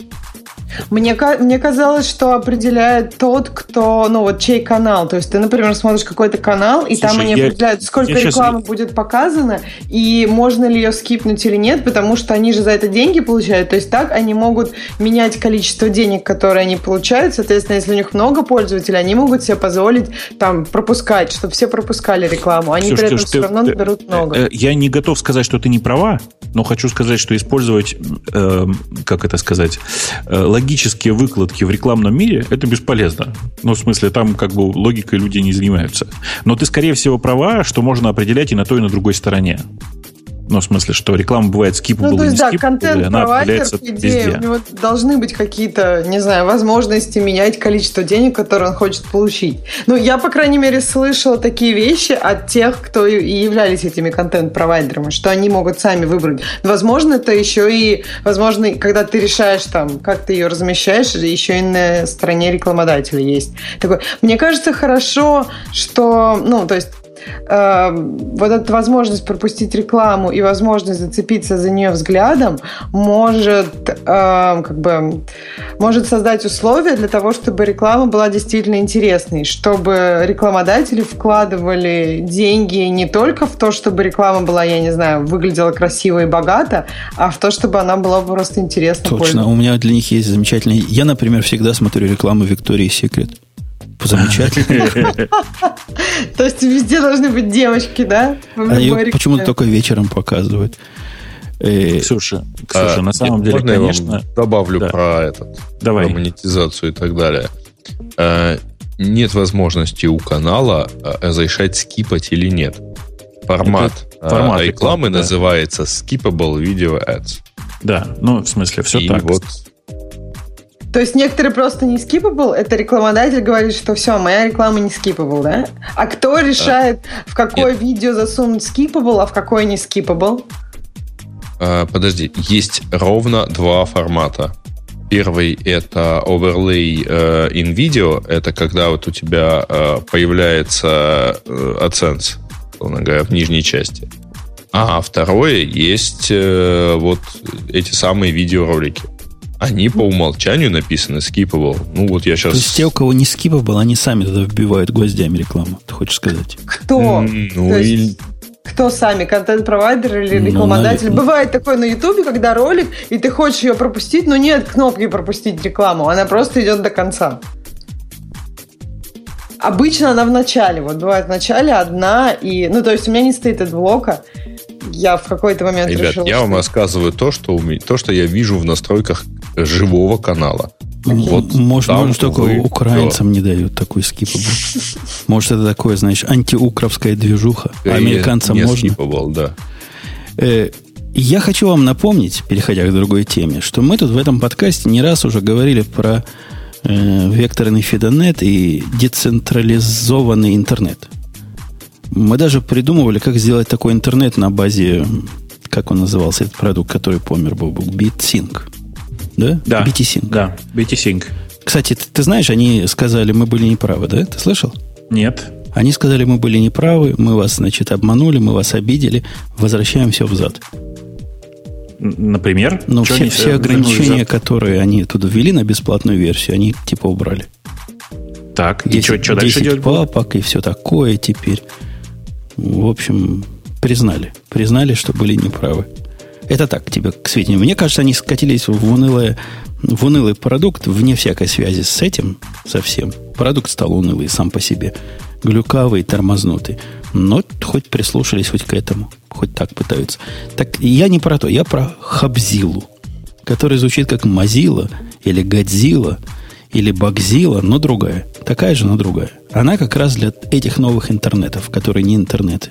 C: Мне, мне казалось, что определяет тот, кто, ну вот чей канал. То есть ты, например, смотришь какой-то канал, и Слушай, там они я, определяют, сколько рекламы сейчас... будет показано, и можно ли ее скипнуть или нет, потому что они же за это деньги получают. То есть так они могут менять количество денег, которые они получают. Соответственно, если у них много пользователей, они могут себе позволить там пропускать, чтобы все пропускали рекламу. Они Слушай, при этом все равно наберут много. Э,
D: я не готов сказать, что ты не права, но хочу сказать, что использовать, э, как это сказать, э, логические выкладки в рекламном мире это бесполезно. Ну, в смысле, там как бы логикой люди не занимаются. Но ты, скорее всего, права, что можно определять и на той, и на другой стороне. Ну, в смысле, что реклама бывает скипабл
C: ну, то есть,
D: да,
C: контент-провайдер, по идее, везде. у него должны быть какие-то, не знаю, возможности менять количество денег, которые он хочет получить. Ну, я, по крайней мере, слышала такие вещи от тех, кто и являлись этими контент-провайдерами, что они могут сами выбрать. Возможно, это еще и, возможно, когда ты решаешь там, как ты ее размещаешь, еще и на стороне рекламодателя есть. Такой. Мне кажется, хорошо, что, ну, то есть э, вот эта возможность пропустить рекламу и возможность зацепиться за нее взглядом может э, как бы может создать условия для того, чтобы реклама была действительно интересной, чтобы рекламодатели вкладывали деньги не только в то, чтобы реклама была, я не знаю, выглядела красиво и богато, а в то, чтобы она была просто интересна.
A: Точно, пользователю. у меня для них есть замечательный. Я, например, всегда смотрю рекламу Виктории Секрет. Замечательно.
C: То есть везде должны быть девочки, да?
A: А почему-то только вечером показывают.
D: Э, Ксюша, Ксюша, на самом деле, конечно...
B: добавлю про этот, Давай. про монетизацию и так далее. Э, нет возможности у канала э, разрешать скипать или нет. Формат, формат рекламы называется Skippable Video Ads.
D: Да, ну, в смысле, все
B: и
D: так.
B: вот
C: то есть некоторые просто не скипабл, это рекламодатель говорит, что все, моя реклама не скипабл, да? А кто решает, а, в какое нет. видео засунуть скипабл, а в какое не скипабл?
B: А, подожди, есть ровно два формата. Первый это overlay э, in video, это когда вот у тебя э, появляется э, AdSense, говоря, в нижней части. А второе есть э, вот эти самые видеоролики. Они по умолчанию написаны skippable. Ну, вот я сейчас... То
A: есть те, у кого не skippable, они сами туда вбивают гвоздями рекламу, ты хочешь сказать?
C: Кто? Ну, То есть... Кто сами, контент-провайдер или ну, рекламодатель? Ну, Бывает такое на Ютубе, когда ролик, и ты хочешь ее пропустить, но нет кнопки пропустить рекламу, она просто идет до конца. Обычно она в начале, вот бывает в начале одна, и, ну, то есть у меня не стоит от блока, я в какой-то момент
B: Ребят,
C: решил,
B: я что... вам рассказываю то что, у меня, то, что я вижу в настройках живого канала.
A: Вот может, может только украинцам все. не дают такой skippable. Может, это такое, знаешь, антиукровская движуха. А американцам не можно.
B: Skippable, да.
A: Э, я хочу вам напомнить, переходя к другой теме, что мы тут в этом подкасте не раз уже говорили про э, векторный фидонет и децентрализованный интернет. Мы даже придумывали, как сделать такой интернет на базе, как он назывался, этот продукт, который помер был, был BitSync. Да?
D: Да.
A: BTSync.
D: Да, BTSync.
A: Кстати, ты, ты знаешь, они сказали, мы были неправы, да? Ты слышал?
D: Нет.
A: Они сказали, мы были неправы, мы вас, значит, обманули, мы вас обидели, возвращаем все взад.
D: Например?
A: Ну, все, все ограничения, взад? которые они туда ввели на бесплатную версию, они типа убрали.
D: Так,
A: 10, и что, что дальше делать папок и все такое теперь. В общем, признали. Признали, что были неправы. Это так, тебе к сведению. Мне кажется, они скатились в, унылое, в унылый продукт, вне всякой связи с этим совсем. Продукт стал унылый сам по себе. Глюкавый, тормознутый. Но хоть прислушались хоть к этому. Хоть так пытаются. Так я не про то, я про Хабзилу, который звучит как Мазила или Годзилла или Багзила, но другая. Такая же, но другая. Она как раз для этих новых интернетов, которые не интернеты.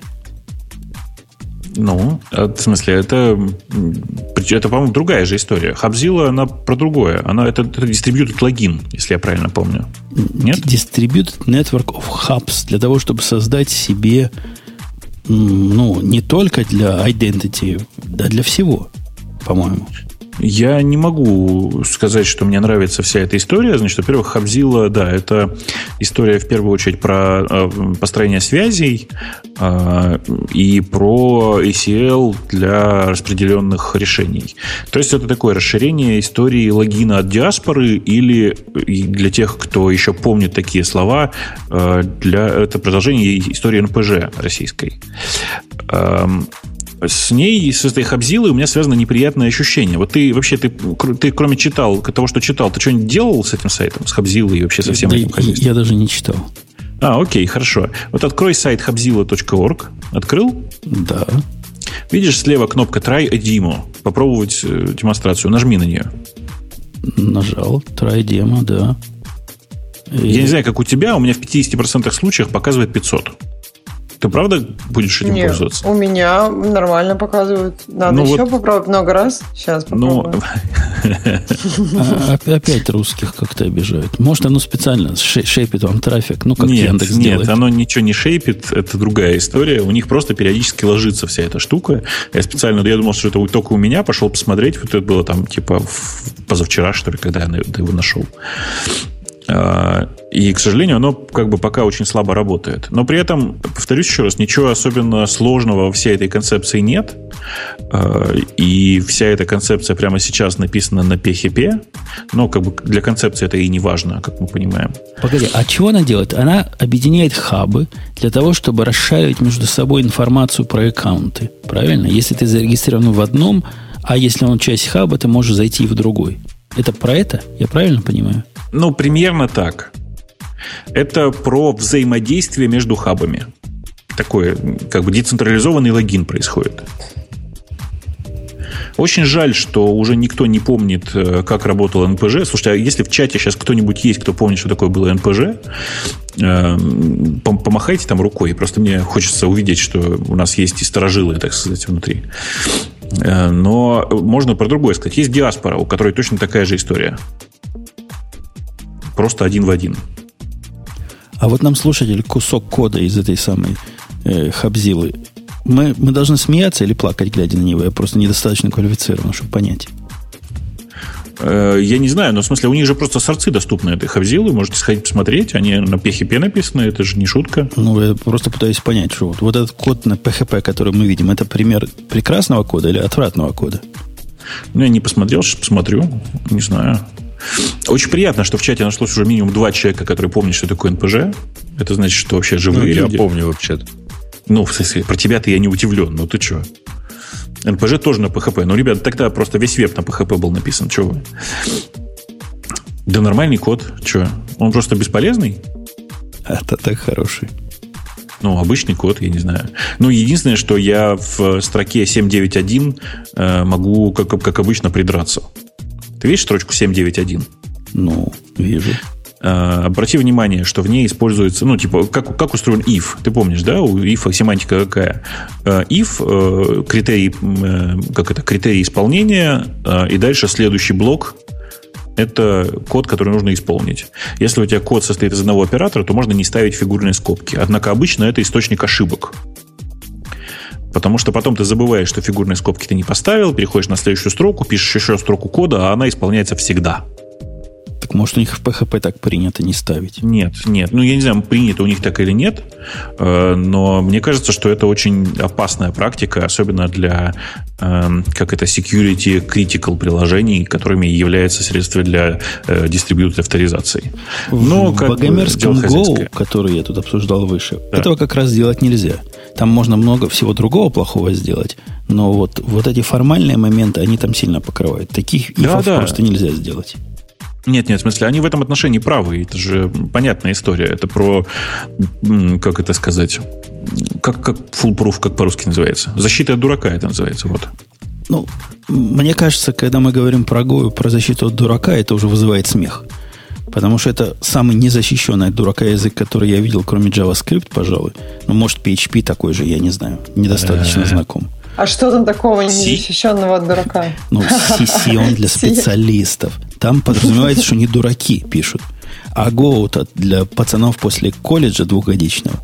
D: Ну, а, в смысле, это, это по-моему, другая же история. Хабзила, она про другое. Она, это, это distributed логин, если я правильно помню.
A: Нет? Distributed Network of Hubs для того, чтобы создать себе ну, не только для identity, да для всего, по-моему.
D: Я не могу сказать, что мне нравится вся эта история. Значит, во-первых, Хабзила, да, это история в первую очередь про э, построение связей э, и про ACL для распределенных решений. То есть это такое расширение истории логина от диаспоры или для тех, кто еще помнит такие слова, э, для это продолжение истории НПЖ российской. С ней, с этой Хабзилой у меня связано неприятное ощущение. Вот ты вообще, ты, ты кроме читал, того, что читал, ты что-нибудь делал с этим сайтом, с Хабзилой и вообще со всем
A: да
D: этим
A: хозяйством? Я даже не читал.
D: А, окей, хорошо. Вот открой сайт habzilla.org. Открыл?
A: Да.
D: Видишь, слева кнопка Try a demo. Попробовать э, демонстрацию. Нажми на нее.
A: Нажал. Try demo, да.
D: И... Я не знаю, как у тебя, у меня в 50% случаях показывает 500. Ты правда будешь этим
C: Нет,
D: пользоваться?
C: у меня нормально показывают. Надо
D: Ну
C: еще
D: вот-
C: попробовать много раз. Сейчас
D: Ну,
C: попробую.
A: А, оп- опять русских как-то обижают. Может, оно специально ше- шейпит вам трафик, ну, как
D: нет,
A: Яндекс
D: нет,
A: делает.
D: оно ничего не шейпит, это другая история. У них просто периодически ложится вся эта штука. Я специально, я думал, что это только у меня, пошел посмотреть, вот это было там типа позавчера, что ли, когда я его нашел. А, И, к сожалению, оно как бы пока очень слабо работает. Но при этом, повторюсь еще раз, ничего особенно сложного во всей этой концепции нет. А, И вся эта концепция прямо сейчас написана на PHP. Но как бы для концепции это и не важно, как мы понимаем.
A: Погоди, а чего она делает? Она объединяет хабы для того, чтобы расшаривать между собой информацию про аккаунты. Правильно? Если ты зарегистрирован в одном, а если он часть хаба, ты можешь зайти и в другой. Это про это? Я правильно понимаю?
D: Ну, примерно так. Это про взаимодействие между хабами. Такое, как бы децентрализованный логин происходит. Очень жаль, что уже никто не помнит, э, как работал НПЖ. Слушайте, а если в чате сейчас кто-нибудь есть, кто помнит, что такое было НПЖ, э, пом- помахайте там рукой. Просто мне хочется увидеть, что у нас есть и сторожилы, так сказать, внутри. Э, Но можно про другое сказать. Есть диаспора, у которой точно такая же история. Просто один в один.
A: А вот нам слушатель кусок кода из этой самой э, хабзилы. Мы, мы должны смеяться или плакать, глядя на него? Я просто недостаточно квалифицирован, чтобы понять.
D: Э, Я не знаю, но в смысле у них же просто сорцы доступны этой хабзилы. Можете сходить посмотреть. Они на PHP написаны, это же не шутка.
A: Ну, я просто пытаюсь понять, что вот, вот этот код на PHP, который мы видим, это пример прекрасного кода или отвратного кода?
D: Ну, я не посмотрел, сейчас посмотрю. Не знаю. Очень приятно, что в чате нашлось уже минимум два человека, которые помнят, что такое НПЖ. Это значит, что вообще
B: Ну,
D: живые
B: я
D: люди.
B: помню вообще-то.
D: Ну, в смысле, про тебя-то я не удивлен. Ну, ты что? НПЖ тоже на PHP. Ну, ребят, тогда просто весь веб на PHP был написан. Чего вы? Да нормальный код. Че? Он просто бесполезный?
A: Это так хороший.
D: Ну, обычный код, я не знаю. Ну, единственное, что я в строке 791 э, могу, как, как обычно, придраться. Ты видишь строчку 791?
A: Ну, вижу.
D: Э, обрати внимание, что в ней используется, ну, типа, как, как устроен if. Ты помнишь, да? У if семантика какая? If, э, критерий, э, как это, критерий исполнения, э, и дальше следующий блок это код, который нужно исполнить. Если у тебя код состоит из одного оператора, то можно не ставить фигурные скобки. Однако обычно это источник ошибок. Потому что потом ты забываешь, что фигурные скобки ты не поставил, переходишь на следующую строку, пишешь еще строку кода, а она исполняется всегда.
A: Так может у них в PHP так принято не ставить?
D: Нет, нет. Ну, я не знаю, принято у них так или нет, э, но мне кажется, что это очень опасная практика, особенно для, э, как это, security critical приложений, которыми является средство для э, distributed авторизации. Но,
A: в
D: как
A: богомерзком Go, который я тут обсуждал выше,
D: Да.
A: этого как раз сделать нельзя. Там можно много всего другого плохого сделать, но вот, вот эти формальные моменты, они там сильно покрывают. Таких
D: Да, да.
A: просто нельзя сделать.
D: Нет, нет, в смысле, они в этом отношении правы. Это же понятная история. Это про, как это сказать, как, как foolproof, как по-русски называется. Защита от дурака это называется. Вот.
A: Ну, мне кажется, когда мы говорим про Go, и про защиту от дурака, это уже вызывает смех. Потому что это самый незащищенный от дурака язык, который я видел, кроме JavaScript, пожалуй. Ну, может, PHP такой же, я не знаю. Недостаточно знаком.
C: А что там такого незащищенного от дурака?
A: Ну, CC он для специалистов. Там подразумевается, что не дураки пишут. А Go-то для пацанов после колледжа двухгодичного.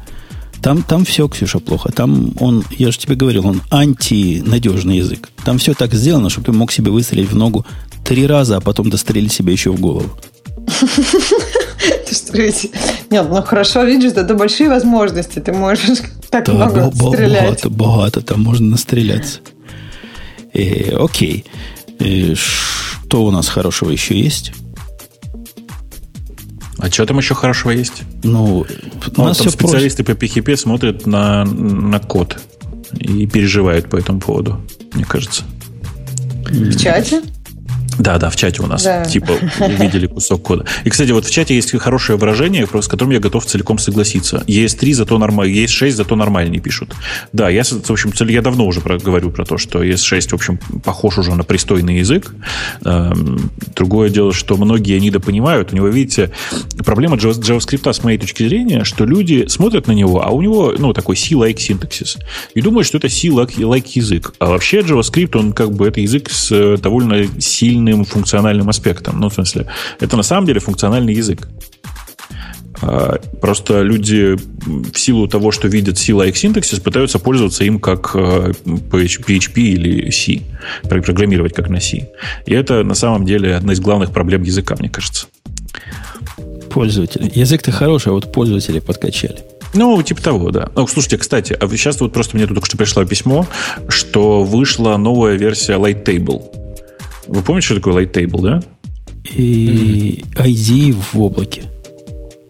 A: Там, там все, Ксюша, плохо. Там он, я же тебе говорил, он антинадежный язык. Там все так сделано, чтобы ты мог себе выстрелить в ногу три раза, а потом дострелить себе еще в голову.
C: Ведь- Нет, ну хорошо, видишь, это большие возможности. Ты можешь так
A: Да,
C: много
A: бо-
C: стрелять.
A: богато, богато, там можно настреляться. Э, окей. Э, что у нас хорошего еще есть?
D: А что там еще хорошего есть?
A: Ну, у
D: Ну,
A: нас
D: там специалисты по PHP смотрят на, на код и переживают по этому поводу, мне кажется.
C: В чате?
D: Да, да, в чате у нас. Да. Типа увидели кусок кода. И, кстати, вот в чате есть хорошее выражение, с которым я готов целиком согласиться. ES3 зато нормально, ES6 зато нормальнее пишут. Да, я, в общем, я давно уже про, говорю про то, что ES6, в общем, похож уже на пристойный язык. Эм, другое дело, что многие недопонимают. У него, видите, проблема JavaScript, с моей точки зрения, что люди смотрят на него, а у него, ну, такой C-like синтаксис. И думают, что это C-like язык. А вообще JavaScript, он как бы это язык с э, довольно сильным сильным функциональным аспектом. Ну, в смысле, это на самом деле функциональный язык. А, просто люди в силу того, что видят C-like синтаксис, пытаются пользоваться им как PHP э, или C, программировать как на C. И это на самом деле одна из главных проблем языка, мне кажется.
A: Пользователи. Язык-то хороший, а вот пользователи подкачали.
D: Ну, типа того, да. Ну, слушайте, кстати, а сейчас вот просто мне тут только что пришло письмо, что вышла новая версия Lighttable. Вы помните, что такое Light Table, да?
A: И ID в облаке.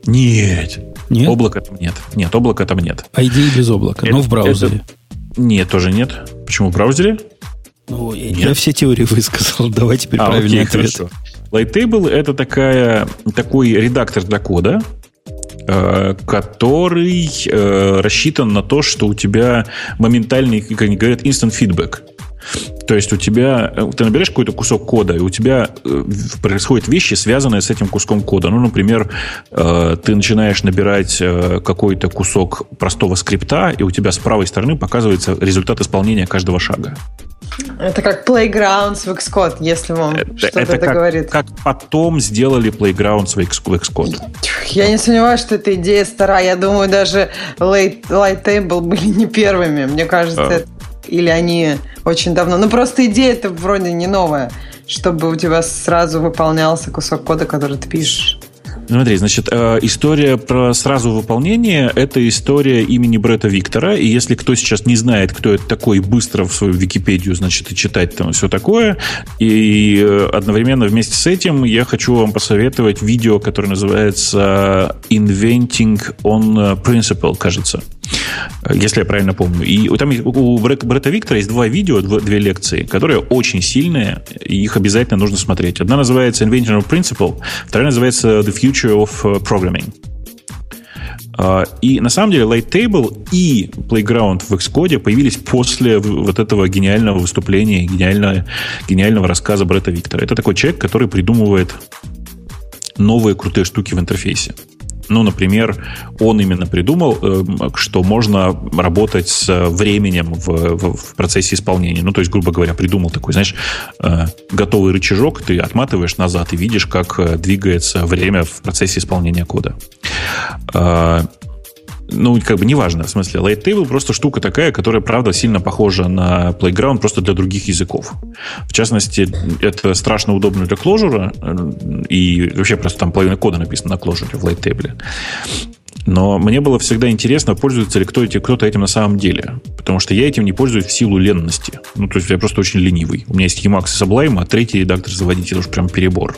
D: Нет. Нет? Облака там нет. Нет, облака там нет.
A: ID без облака, это, но в браузере.
D: Это... Нет, тоже нет. Почему в браузере?
A: Ну, я, я все теории высказал. Давай теперь а, правильный окей, ответ. Хорошо.
D: Lighttable это такая, такой редактор для кода, э, который э, рассчитан на то, что у тебя моментальный, как они говорят, instant feedback. То есть у тебя, э, ты наберешь какой-то кусок кода, и у тебя э, происходят вещи, связанные с этим куском кода. Ну, например, э, ты начинаешь набирать какой-то кусок простого скрипта, и у тебя с правой стороны показывается результат исполнения каждого шага.
C: Это как Playgrounds в Xcode, если вам это, что-то это, это
D: как,
C: говорит.
D: Как потом сделали Playgrounds в Xcode.
C: Я не сомневаюсь, что эта идея старая. Я думаю, даже Light, Light Table были не первыми. Мне кажется, а. это или они очень давно? Ну, просто идея это вроде не новая, чтобы у тебя сразу выполнялся кусок кода, который ты пишешь.
D: Смотри, значит, э, история про сразу выполнение – это история имени Бретта Виктора. И если кто сейчас не знает, кто это такой, быстро в свою Википедию, значит, и читать там все такое. И э, одновременно вместе с этим я хочу вам посоветовать видео, которое называется «Inventing on Principle», кажется если я правильно помню. И там у Бретта Виктора есть два видео, две лекции, которые очень сильные, и их обязательно нужно смотреть. Одна называется Invention of Principle, вторая называется The Future of э, Programming. А, и на самом деле Lighttable и Playground в Xcode появились после вот этого гениального выступления, гениального, гениального рассказа Бретта Виктора. Это такой человек, который придумывает новые крутые штуки в интерфейсе. Ну, например, он именно придумал, э, что можно работать с временем в, в, в процессе исполнения. Ну, то есть, грубо говоря, придумал такой, знаешь, э, готовый рычажок, ты отматываешь назад и видишь, как э, двигается время в процессе исполнения кода ну, как бы неважно, в смысле, Light Table просто штука такая, которая, правда, сильно похожа на Playground просто для других языков. В частности, это страшно удобно для Clojure, э, и вообще просто там половина кода написана на Clojure в Light Table. Но мне было всегда интересно, пользуется ли кто эти, кто-то этим на самом деле. Потому что я этим не пользуюсь в силу ленности. Ну, то есть я просто очень ленивый. У меня есть Emacs и Sublime, а третий редактор заводить это уж прям перебор.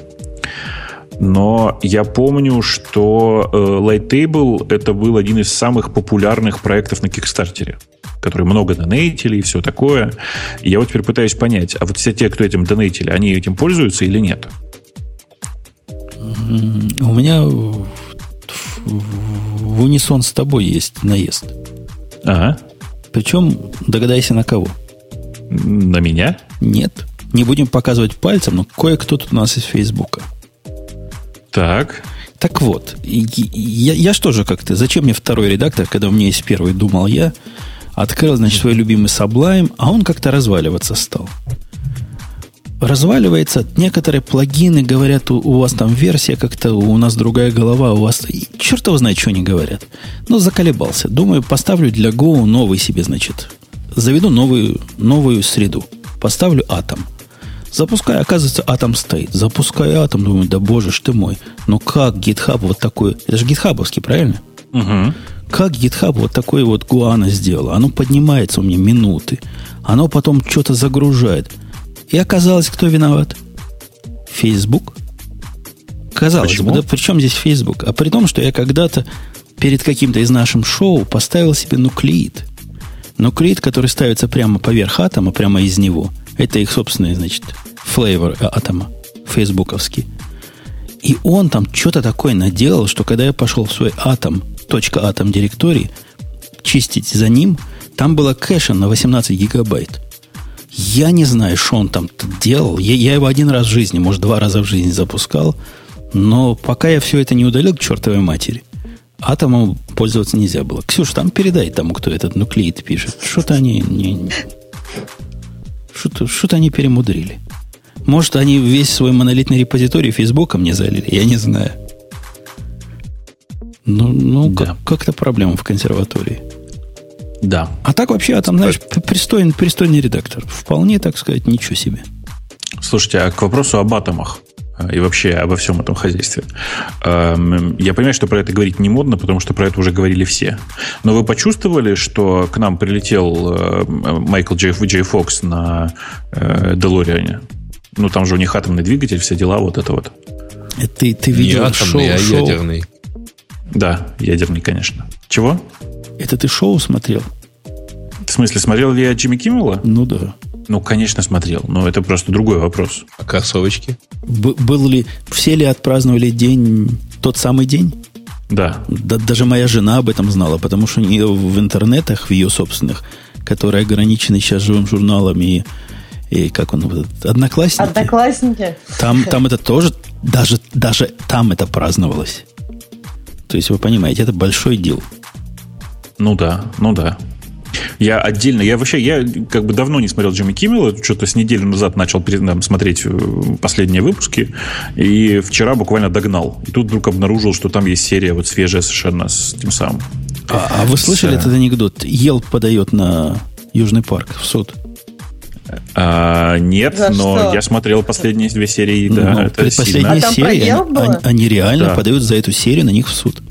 D: Но я помню, что э, Lighttable это был один из самых популярных проектов на Кикстартере которые много донейтили и все такое. И я вот теперь пытаюсь понять, а вот все те, кто этим донейтили, они этим пользуются или нет?
A: У меня в унисон с тобой есть наезд.
D: Ага.
A: Причем, догадайся, на кого?
D: На меня?
A: Нет. Не будем показывать пальцем, но кое-кто тут у нас из Фейсбука.
D: Так.
A: Так вот, я, я что же как-то, зачем мне второй редактор, когда у меня есть первый, думал я, открыл, значит, свой любимый Sublime, а он как-то разваливаться стал. Разваливается, некоторые плагины говорят, у, у вас там версия как-то, у нас другая голова, у вас... И черт его знает, что они говорят. Но заколебался. Думаю, поставлю для Go новый себе, значит. Заведу новую, новую среду. Поставлю атом. Запускаю, оказывается, атом стоит. Запускаю атом, думаю, да боже ж ты мой. Ну как GitHub вот такой... Это же гитхабовский, правильно?
D: Угу.
A: Как GitHub вот такой вот гуана сделал? Оно поднимается у меня минуты. Оно потом что-то загружает. И оказалось, кто виноват? Facebook. Казалось Почему? бы, да при чем здесь Facebook? А при том, что я когда-то перед каким-то из наших шоу поставил себе нуклеид. Нуклеид, который ставится прямо поверх атома, прямо из него – это их собственный, значит, флейвор атома. фейсбуковский. И он там что-то такое наделал, что когда я пошел в свой атом, точка атом директорий, чистить за ним, там было кэша на 18 гигабайт. Я не знаю, что он там делал. Я, я его один раз в жизни, может, два раза в жизни запускал. Но пока я все это не удалил к чертовой матери, атомом пользоваться нельзя было. Ксюш, там передай тому, кто этот нуклеид пишет. Что-то они не... Что-то, что-то они перемудрили. Может, они весь свой монолитный репозиторий Фейсбука мне залили, я не знаю. Ну, ну да. как, как-то проблема в консерватории.
D: Да.
A: А так вообще, а там, знаешь, пристойный, пристойный редактор. Вполне, так сказать, ничего себе.
D: Слушайте, а к вопросу об атомах и вообще обо всем этом хозяйстве. Эм, я понимаю, что про это говорить не модно, потому что про это уже говорили все. Но вы почувствовали, что к нам прилетел э, Майкл Джей, Джей Фокс на Делориане? Ну, там же у них атомный двигатель, все дела, вот это вот.
A: Это ты, ты видел
B: не атомный, шоу, а шоу? ядерный.
D: Да, ядерный, конечно. Чего?
A: Это ты шоу смотрел?
D: В смысле, смотрел ли я Джимми Киммела?
A: Ну да.
D: Ну, конечно, смотрел, но это просто другой вопрос.
B: А кроссовочки?
A: Б- был ли, все ли отпраздновали день, тот самый день?
D: Да.
A: да. Даже моя жена об этом знала, потому что в интернетах, в ее собственных, которые ограничены сейчас живым журналом и, и как он, одноклассники.
C: Одноклассники.
A: Там, там это тоже, даже, даже там это праздновалось. То есть, вы понимаете, это большой дел.
D: Ну да, ну да. Я отдельно, я вообще, я как бы давно не смотрел Джимми Киммела, что-то с неделю назад начал там, смотреть э, последние выпуски, и вчера буквально догнал. И тут вдруг обнаружил, что там есть серия вот свежая совершенно с тем самым.
A: А, а вы слышали с, этот анекдот? Елп подает на Южный парк в суд.
D: А, нет, За но что? я смотрел последние две серии.
A: Ну, да, это последние а серии, они, они, они реально да. подают за эту серию на них в суд.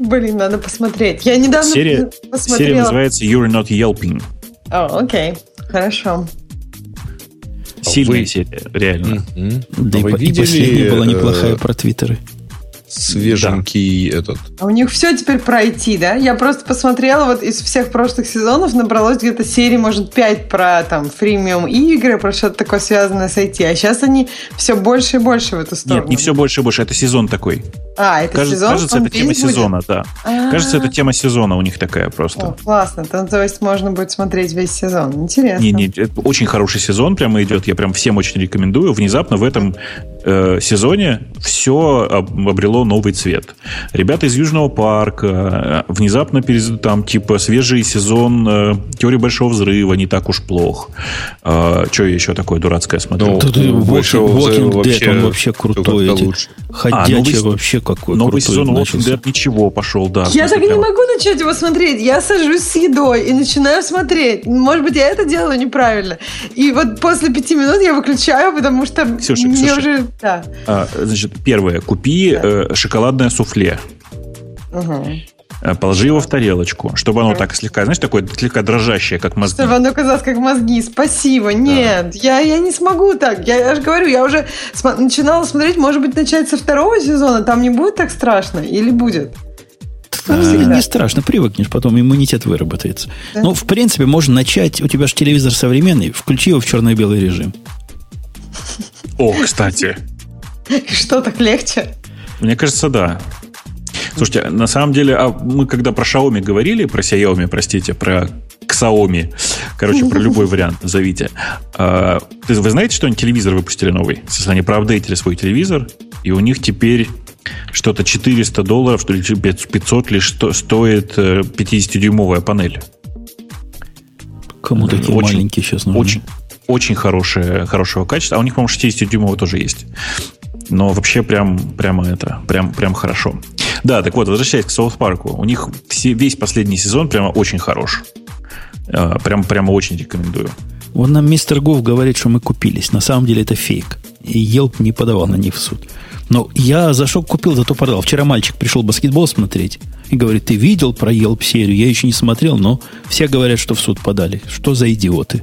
C: Блин, надо посмотреть. Я недавно
D: серия, посмотрела. Серия называется You're Not Yelping.
C: О, окей. Хорошо.
D: Сильная Вы... серия, реально.
A: Mm-hmm. Да а и, видели, и последняя была неплохая э... про твиттеры
B: свеженький да. этот.
C: А у них все теперь пройти, да? Я просто посмотрела, вот из всех прошлых сезонов набралось где-то серии, может, 5 про там фримиум игры, про что-то такое связанное с IT. А сейчас они все больше и больше в эту сторону.
D: Нет, не все больше и больше, это сезон такой.
C: А, это
D: кажется,
C: сезон?
D: Кажется, это тема будет? сезона, да. А-а-а. Кажется, это тема сезона у них такая просто. О,
C: классно. То, то есть можно будет смотреть весь сезон. Интересно. Не,
D: не, это очень хороший сезон прямо идет. Я прям всем очень рекомендую. Внезапно в этом сезоне все обрело новый цвет. Ребята из Южного парка э, внезапно перез... там типа свежий сезон э, Теории Большого Взрыва не так уж плох. Э, что я еще такое дурацкое смотрю? Ну,
A: Walking Dead, он вообще крутой. Эти, ходячий а, новый, вообще какой
D: Новый сезон Walking Dead ничего пошел, да.
C: Я так не могу начать его смотреть. Я сажусь с едой и начинаю смотреть. Может быть, я это делаю неправильно. И вот после пяти минут я выключаю, потому что
D: Ксюша,
C: мне
D: Ксюша,
C: уже да.
D: А, значит, первое. Купи да. э, шоколадное суфле. Угу. Положи его в тарелочку, чтобы оно так слегка, знаешь, такое слегка дрожащее, как мозги.
C: Чтобы оно казалось как мозги. Спасибо. Нет, да. я, я не смогу так. Я, я же говорю, я уже см- начинала смотреть, может быть, начать со второго сезона. Там не будет так страшно? Или будет?
A: А, не страшно, привыкнешь, потом иммунитет выработается. Да? Ну, в принципе, можно начать. У тебя же телевизор современный, включи его в черно-белый режим.
D: О, кстати.
C: Что так легче?
D: Мне кажется, да. Слушайте, на самом деле, а мы когда про Xiaomi говорили, про Xiaomi, простите, про Xiaomi, короче, про любой вариант назовите. А, вы знаете, что они телевизор выпустили новый? Если они проапдейтили свой телевизор, и у них теперь что-то 400 долларов, то ли 500 лишь стоит 50-дюймовая э, панель.
A: Кому такие очень, маленькие сейчас нужны?
D: Очень, очень хорошее, хорошего качества. А у них, по-моему, 60-дюймовый тоже есть. Но вообще прям, прямо это, прям, прям хорошо. Да, так вот, возвращаясь к South Park, у них все, весь последний сезон прямо очень хорош. А, прям, прямо очень рекомендую.
A: Вот нам мистер Гуф говорит, что мы купились. На самом деле это фейк. И Елп не подавал на них в суд. Но я за что купил, зато продал. Вчера мальчик пришел баскетбол смотреть и говорит, ты видел про Елп серию? Я еще не смотрел, но все говорят, что в суд подали. Что за идиоты?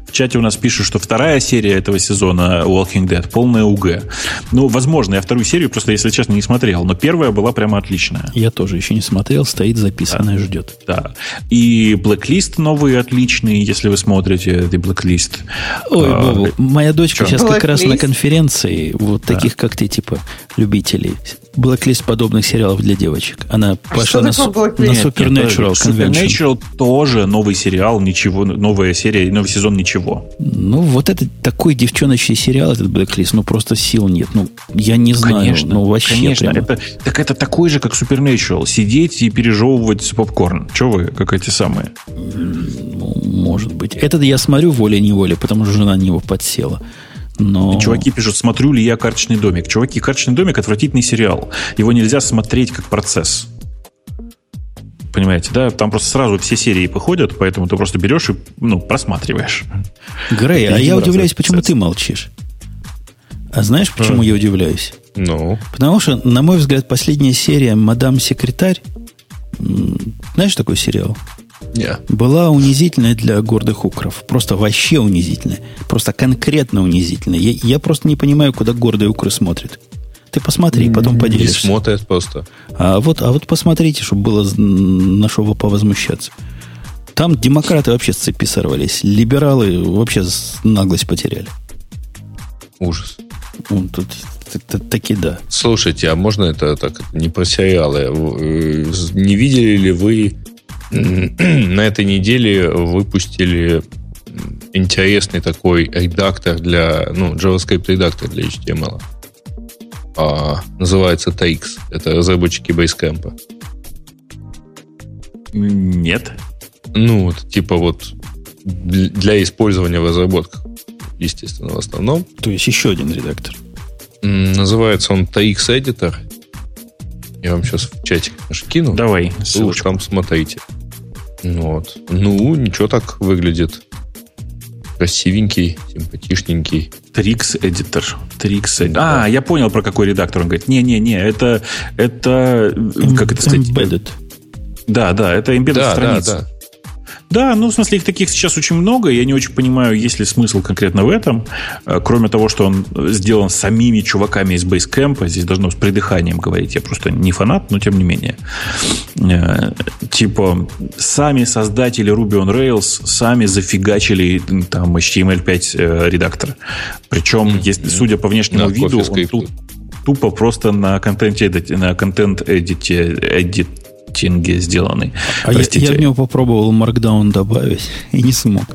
D: В чате у нас пишут, что вторая серия этого сезона Walking Dead полная УГ. Ну, возможно, я вторую серию просто, если честно, не смотрел, но первая была прямо отличная.
A: Я тоже еще не смотрел, стоит записанное, да. ждет.
D: Да. И Blacklist новый отличный, если вы смотрите The Blacklist.
A: Ой, а, Бобу, моя дочка что? сейчас Blacklist? как раз на конференции вот да. таких, как ты, типа, любителей блэклист подобных сериалов для девочек. Она а пошла на, на Supernatural
D: Supernatural тоже новый сериал, ничего, новая серия, новый сезон ничего.
A: Ну, вот это такой девчоночий сериал, этот блэклист, ну, просто сил нет. Ну, я не знаю.
D: Конечно, ну, вообще конечно. Это, так это такой же, как Supernatural. Сидеть и пережевывать попкорн. Че вы, как эти самые?
A: Ну, может быть. Этот я смотрю волей-неволей, потому что жена на него подсела. Но...
D: Чуваки пишут, смотрю ли я «Карточный домик». Чуваки, «Карточный домик» — отвратительный сериал. Его нельзя смотреть как процесс. Понимаете, да? Там просто сразу все серии походят, поэтому ты просто берешь и ну, просматриваешь.
A: Грей, а я удивляюсь, почему ты молчишь. А знаешь, почему а. я удивляюсь?
B: Ну.
A: Потому что, на мой взгляд, последняя серия «Мадам Секретарь» знаешь такой сериал?
B: Yeah.
A: была унизительная для гордых укров. Просто вообще унизительная. Просто конкретно унизительная. Я, я просто не понимаю, куда гордые укры смотрят. Ты посмотри, потом поделишься.
B: Не смотрят просто.
A: А вот, а вот посмотрите, чтобы было на что вы повозмущаться. Там демократы вообще с цепи сорвались. Либералы вообще наглость потеряли.
B: Ужас.
A: Ну, тут, тут, таки да.
B: Слушайте, а можно это так не про сериалы? Э, не видели ли вы на этой неделе выпустили интересный такой редактор для, ну, JavaScript редактор для HTML. А, называется TX. Это разработчики Basecamp.
D: Нет.
B: Ну, вот, типа вот для использования в разработках, естественно, в основном.
A: То есть еще один редактор.
B: Называется он TX Editor. Я вам сейчас в чатик наш кину.
D: Давай.
B: Вы уж там смотрите. Вот. Ну, ничего так выглядит. Красивенький, симпатичненький.
D: Трикс Editor. Трикс Editor. А, я понял, про какой редактор он говорит. Не-не-не, это, это, как это сказать?
A: Embedded.
D: Да, да, это embedded да, страница. Да, да. Да, ну, в смысле, их таких сейчас очень много. Я не очень понимаю, есть ли смысл конкретно в этом. Э, кроме того, что он сделан самими чуваками из Basecamp. Здесь должно с придыханием говорить. Я просто не фанат, но тем не менее. Э, типа, сами создатели Ruby on Rails сами зафигачили там HTML5 э, редактор. Причем, если, судя по внешнему да, виду, он тут тупо просто на контенте на контент эдите, эдит, тинге сделанный.
A: А я, я в него попробовал Markdown добавить и не смог.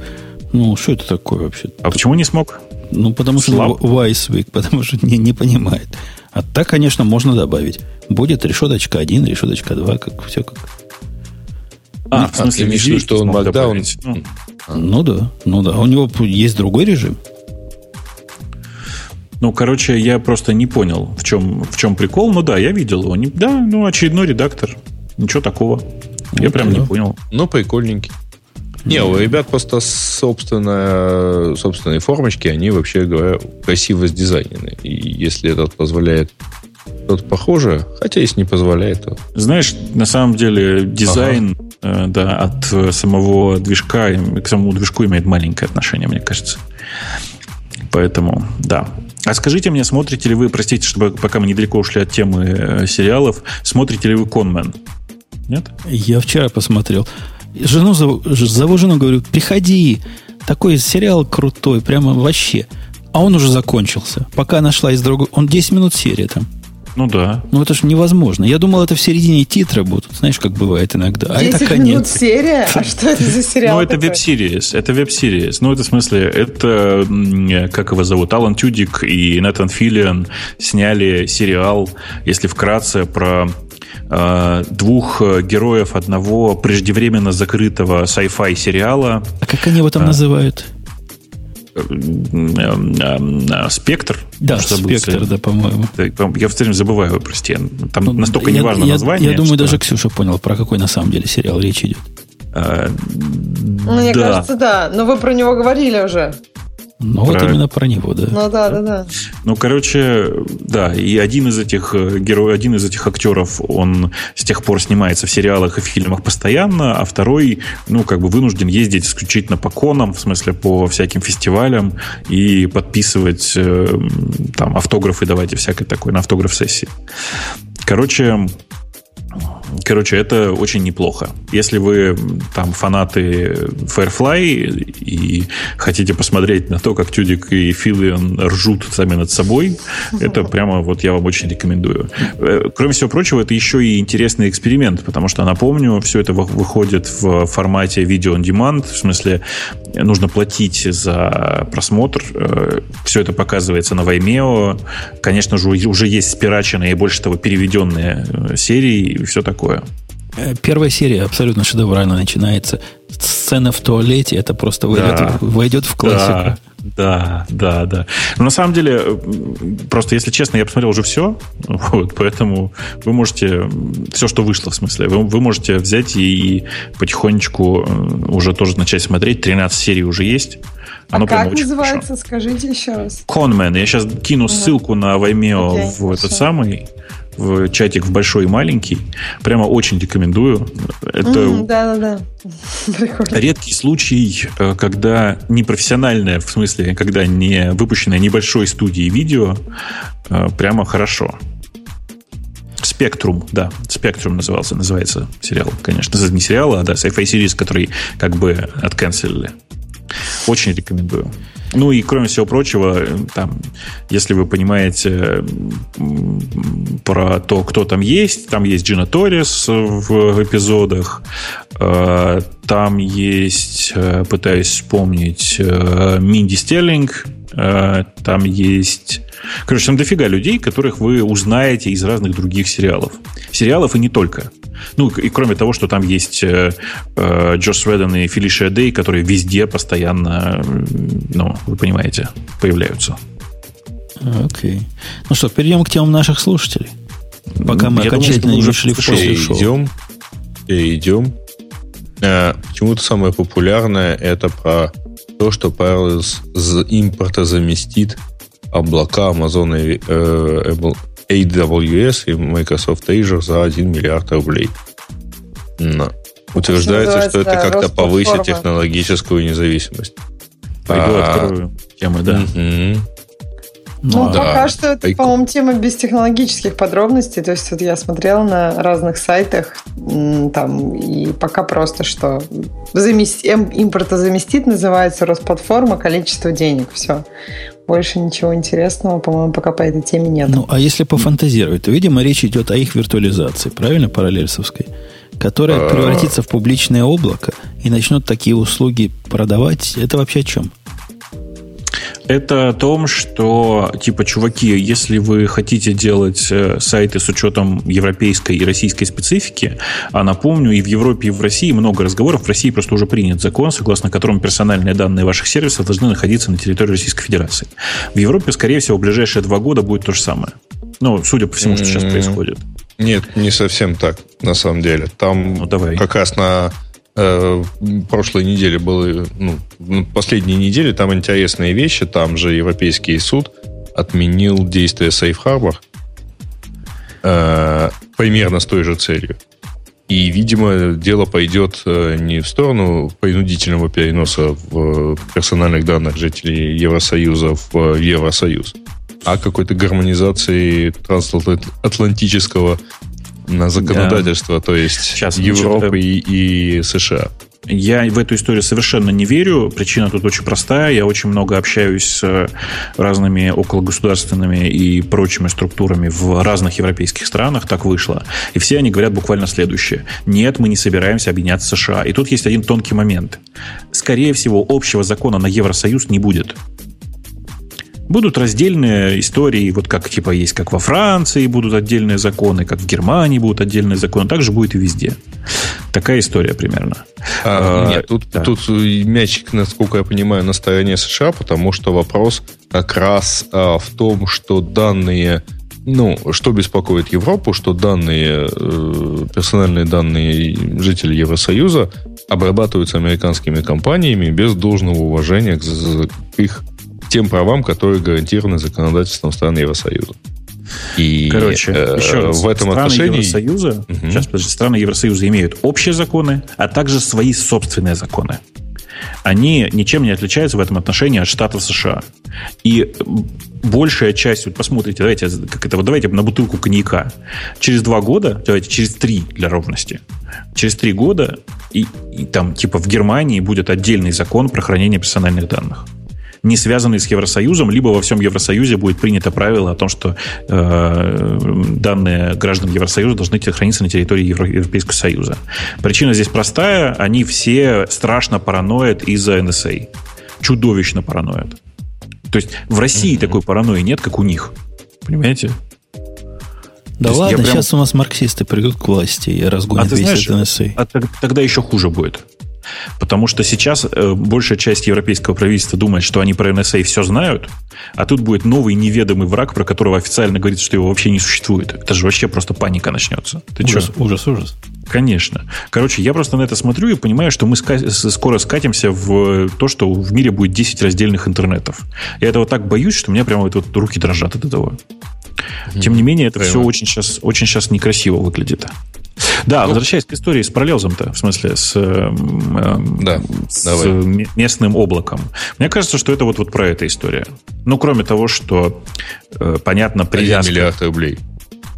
A: Ну, что это такое вообще?
D: А почему не смог?
A: Ну, потому Слаб. что Weisswig, потому что не, не понимает. А так, конечно, можно добавить. Будет решеточка 1, решеточка 2, как все как.
B: А, в смысле, а, ты что он Markdown...
A: Ну, ну да, ну да. У него есть другой режим.
D: Ну, короче, я просто не понял, в чем, в чем прикол. Ну да, я видел его. Да, ну, очередной редактор. Ничего такого. Я прям не понял.
B: Ну, прикольненький. Не, у ребят просто собственная, собственные формочки, они, вообще говоря, красиво сдизайнены. И если этот позволяет что-то похожее, хотя если не позволяет, то...
D: Знаешь, на самом деле дизайн ага. э, да, от самого движка к самому движку имеет маленькое отношение, мне кажется. Поэтому, да. А скажите мне, смотрите ли вы, простите, чтобы пока мы недалеко ушли от темы э, сериалов, смотрите ли вы «Конмен»? Нет?
A: Я вчера посмотрел. Жену зову, зову жену, говорю, приходи. Такой сериал крутой, прямо вообще. А он уже закончился. Пока нашла из другого... Он 10 минут серия там.
D: Ну да.
A: Ну это же невозможно. Я думал, это в середине титра будут. Знаешь, как бывает иногда. А это конец.
C: минут серия? А что это за сериал
D: Ну это веб-сириес. Это веб-сириес. Ну это в смысле, это, как его зовут, Алан Тюдик и Натан Филлиан сняли сериал, если вкратце, про Э, двух э, героев одного преждевременно закрытого sci-fi сериала.
A: А как они его там а, называют?
D: Спектр.
A: Да, Спектр, да, по-моему.
D: Я все время забываю, прости. Там ну, настолько я, неважно
A: я,
D: название.
A: Я думаю, что... даже Ксюша понял, про какой на самом деле сериал речь идет.
C: А, Мне да. кажется, да. Но вы про него говорили уже.
A: Ну, вот именно про него, да.
C: Ну, да, да, да.
D: Ну, короче, да, и один из этих э, героев, один из этих актеров, он с тех пор снимается в сериалах и фильмах постоянно, а второй, ну, как бы вынужден ездить исключительно по конам, в смысле, по всяким фестивалям и подписывать э, там автографы, давайте всякой такой на автограф-сессии. Короче, Короче, это очень неплохо. Если вы там фанаты Firefly и хотите посмотреть на то, как Тюдик и Филиан ржут сами над собой, это прямо вот я вам очень рекомендую. Э, кроме всего прочего, это еще и интересный эксперимент, потому что, напомню, все это выходит в формате видео on demand, в смысле нужно платить за просмотр. Э, все это показывается на Vimeo. Конечно же, уже есть спираченные и больше того переведенные э, серии и все такое.
A: Э, первая серия абсолютно шедеврально начинается. Сцена в туалете, это просто войдет, да. войдет в классику.
D: Да, да, да. Но на самом деле, просто если честно, я посмотрел уже все, вот, поэтому вы можете, все, что вышло, в смысле, вы, вы можете взять и, и потихонечку уже тоже начать смотреть. 13 серий уже есть.
C: Оно а как называется? Хорошо. Скажите еще раз.
D: Конмен. Я сейчас кину ссылку на Vimeo okay, в этот самый в чатик в большой и маленький. Прямо очень рекомендую. Это mm, да, да, да. редкий случай, э, когда непрофессиональное, в смысле, когда не выпущенное небольшой студией видео, э, прямо хорошо. Спектрум, да, Спектрум назывался, называется сериал, конечно. Не сериал, а да, sci-fi series, который как бы отканцелили. Очень рекомендую. Ну и кроме всего прочего, там, если вы понимаете про то, кто там есть, там есть Джина Торрис в эпизодах, э, там есть, э, пытаюсь вспомнить, э, Минди Стерлинг, там есть Короче, там дофига людей, которых вы узнаете из разных других сериалов. Сериалов и не только. Ну, и кроме того, что там есть э, э, Джос Сведен и Фелишия Дэй, которые везде постоянно, ну, вы понимаете, появляются.
A: Окей. Ну что, перейдем к темам наших слушателей. Пока мы Я окончательно думаю, не ушли в после
B: шоу. Идем, идем. Э, почему-то самое популярное это про то, что Parallels импорта заместит облака Amazon и э, AWS и Microsoft Azure за 1 миллиард рублей. Но. Утверждается, что это как-то повысит технологическую независимость.
D: Пойду а, открою темы, да.
C: Угу. Ну, да. пока что это, по-моему, тема без технологических подробностей. То есть вот я смотрела на разных сайтах, там, и пока просто что замест... импортозаместит называется Росплатформа, количество денег, все. Больше ничего интересного, по-моему, пока по этой теме нет.
A: Ну, а если пофантазировать, то, видимо, речь идет о их виртуализации, правильно, параллельсовской, которая а. превратится в публичное облако и начнут такие услуги продавать. Это вообще о чем?
D: Это о том, что, типа, чуваки, если вы хотите делать э, сайты с учетом европейской и российской специфики, а напомню, и в Европе, и в России много разговоров, в России просто уже принят закон, согласно которому персональные данные ваших сервисов должны находиться на территории Российской Федерации. В Европе, скорее всего, в ближайшие два года будет то же самое. Ну, судя по всему, что сейчас происходит.
B: Нет, не совсем так, на самом деле. Там ну, давай. как раз на э, прошлой неделе было, ну, последние недели там интересные вещи. Там же Европейский суд отменил действие Safe Harbor э, примерно с той же целью. И, видимо, дело пойдет э, не в сторону принудительного переноса в персональных данных жителей Евросоюза в Евросоюз, а какой-то гармонизации трансатлантического на законодательство, да. то есть Сейчас, Европы и, и США.
D: Я в эту историю совершенно не верю. Причина тут очень простая. Я очень много общаюсь с разными окологосударственными и прочими структурами в разных европейских странах. Так вышло. И все они говорят буквально следующее. Нет, мы не собираемся объединяться с США. И тут есть один тонкий момент. Скорее всего, общего закона на Евросоюз не будет. Будут раздельные истории, вот как типа есть, как во Франции будут отдельные законы, как в Германии будут отдельные законы, так же будет и везде. Такая история примерно.
B: А, а, нет, тут, да. тут мячик, насколько я понимаю, на стороне США, потому что вопрос как раз а, в том, что данные ну, что беспокоит Европу, что данные, э, персональные данные жителей Евросоюза обрабатываются американскими компаниями без должного уважения к, к их тем правам, которые гарантированы законодательством стран Евросоюза.
D: И Короче, э, еще раз, в этом страны отношении... Евросоюза, угу. сейчас, подожди, страны Евросоюза имеют общие законы, а также свои собственные законы. Они ничем не отличаются в этом отношении от штатов США. И большая часть, вот посмотрите, давайте, как это, вот давайте на бутылку коньяка. Через два года, давайте, через три для ровности, через три года и, и там типа в Германии будет отдельный закон про хранение персональных данных не связанный с Евросоюзом, либо во всем Евросоюзе будет принято правило о том, что э, данные граждан Евросоюза должны храниться на территории Европейского Союза. Причина здесь простая. Они все страшно параноят из-за НСА. Чудовищно параноят. То есть в России mm-hmm. такой паранойи нет, как у них. Понимаете?
A: Да То ладно, прям... сейчас у нас марксисты придут к власти и разгонят а весь знаешь, НСА.
D: А тогда еще хуже будет. Потому что сейчас э, большая часть европейского правительства думает, что они про NSA все знают, а тут будет новый неведомый враг, про которого официально говорится, что его вообще не существует. Это же вообще просто паника начнется.
A: Ты ужас, что? ужас, ужас.
D: Конечно. Короче, я просто на это смотрю и понимаю, что мы ска- скоро скатимся в то, что в мире будет 10 раздельных интернетов. Я этого так боюсь, что у меня прямо вот руки дрожат от этого. Тем не менее, это Прямо. все очень сейчас, очень сейчас некрасиво выглядит. Да, ну, возвращаясь к истории с параллелзом-то, в смысле, с, э, да, с давай. местным облаком. Мне кажется, что это вот, вот про эту история. Ну, кроме того, что, э, понятно, привязка...
B: 1 миллиард рублей.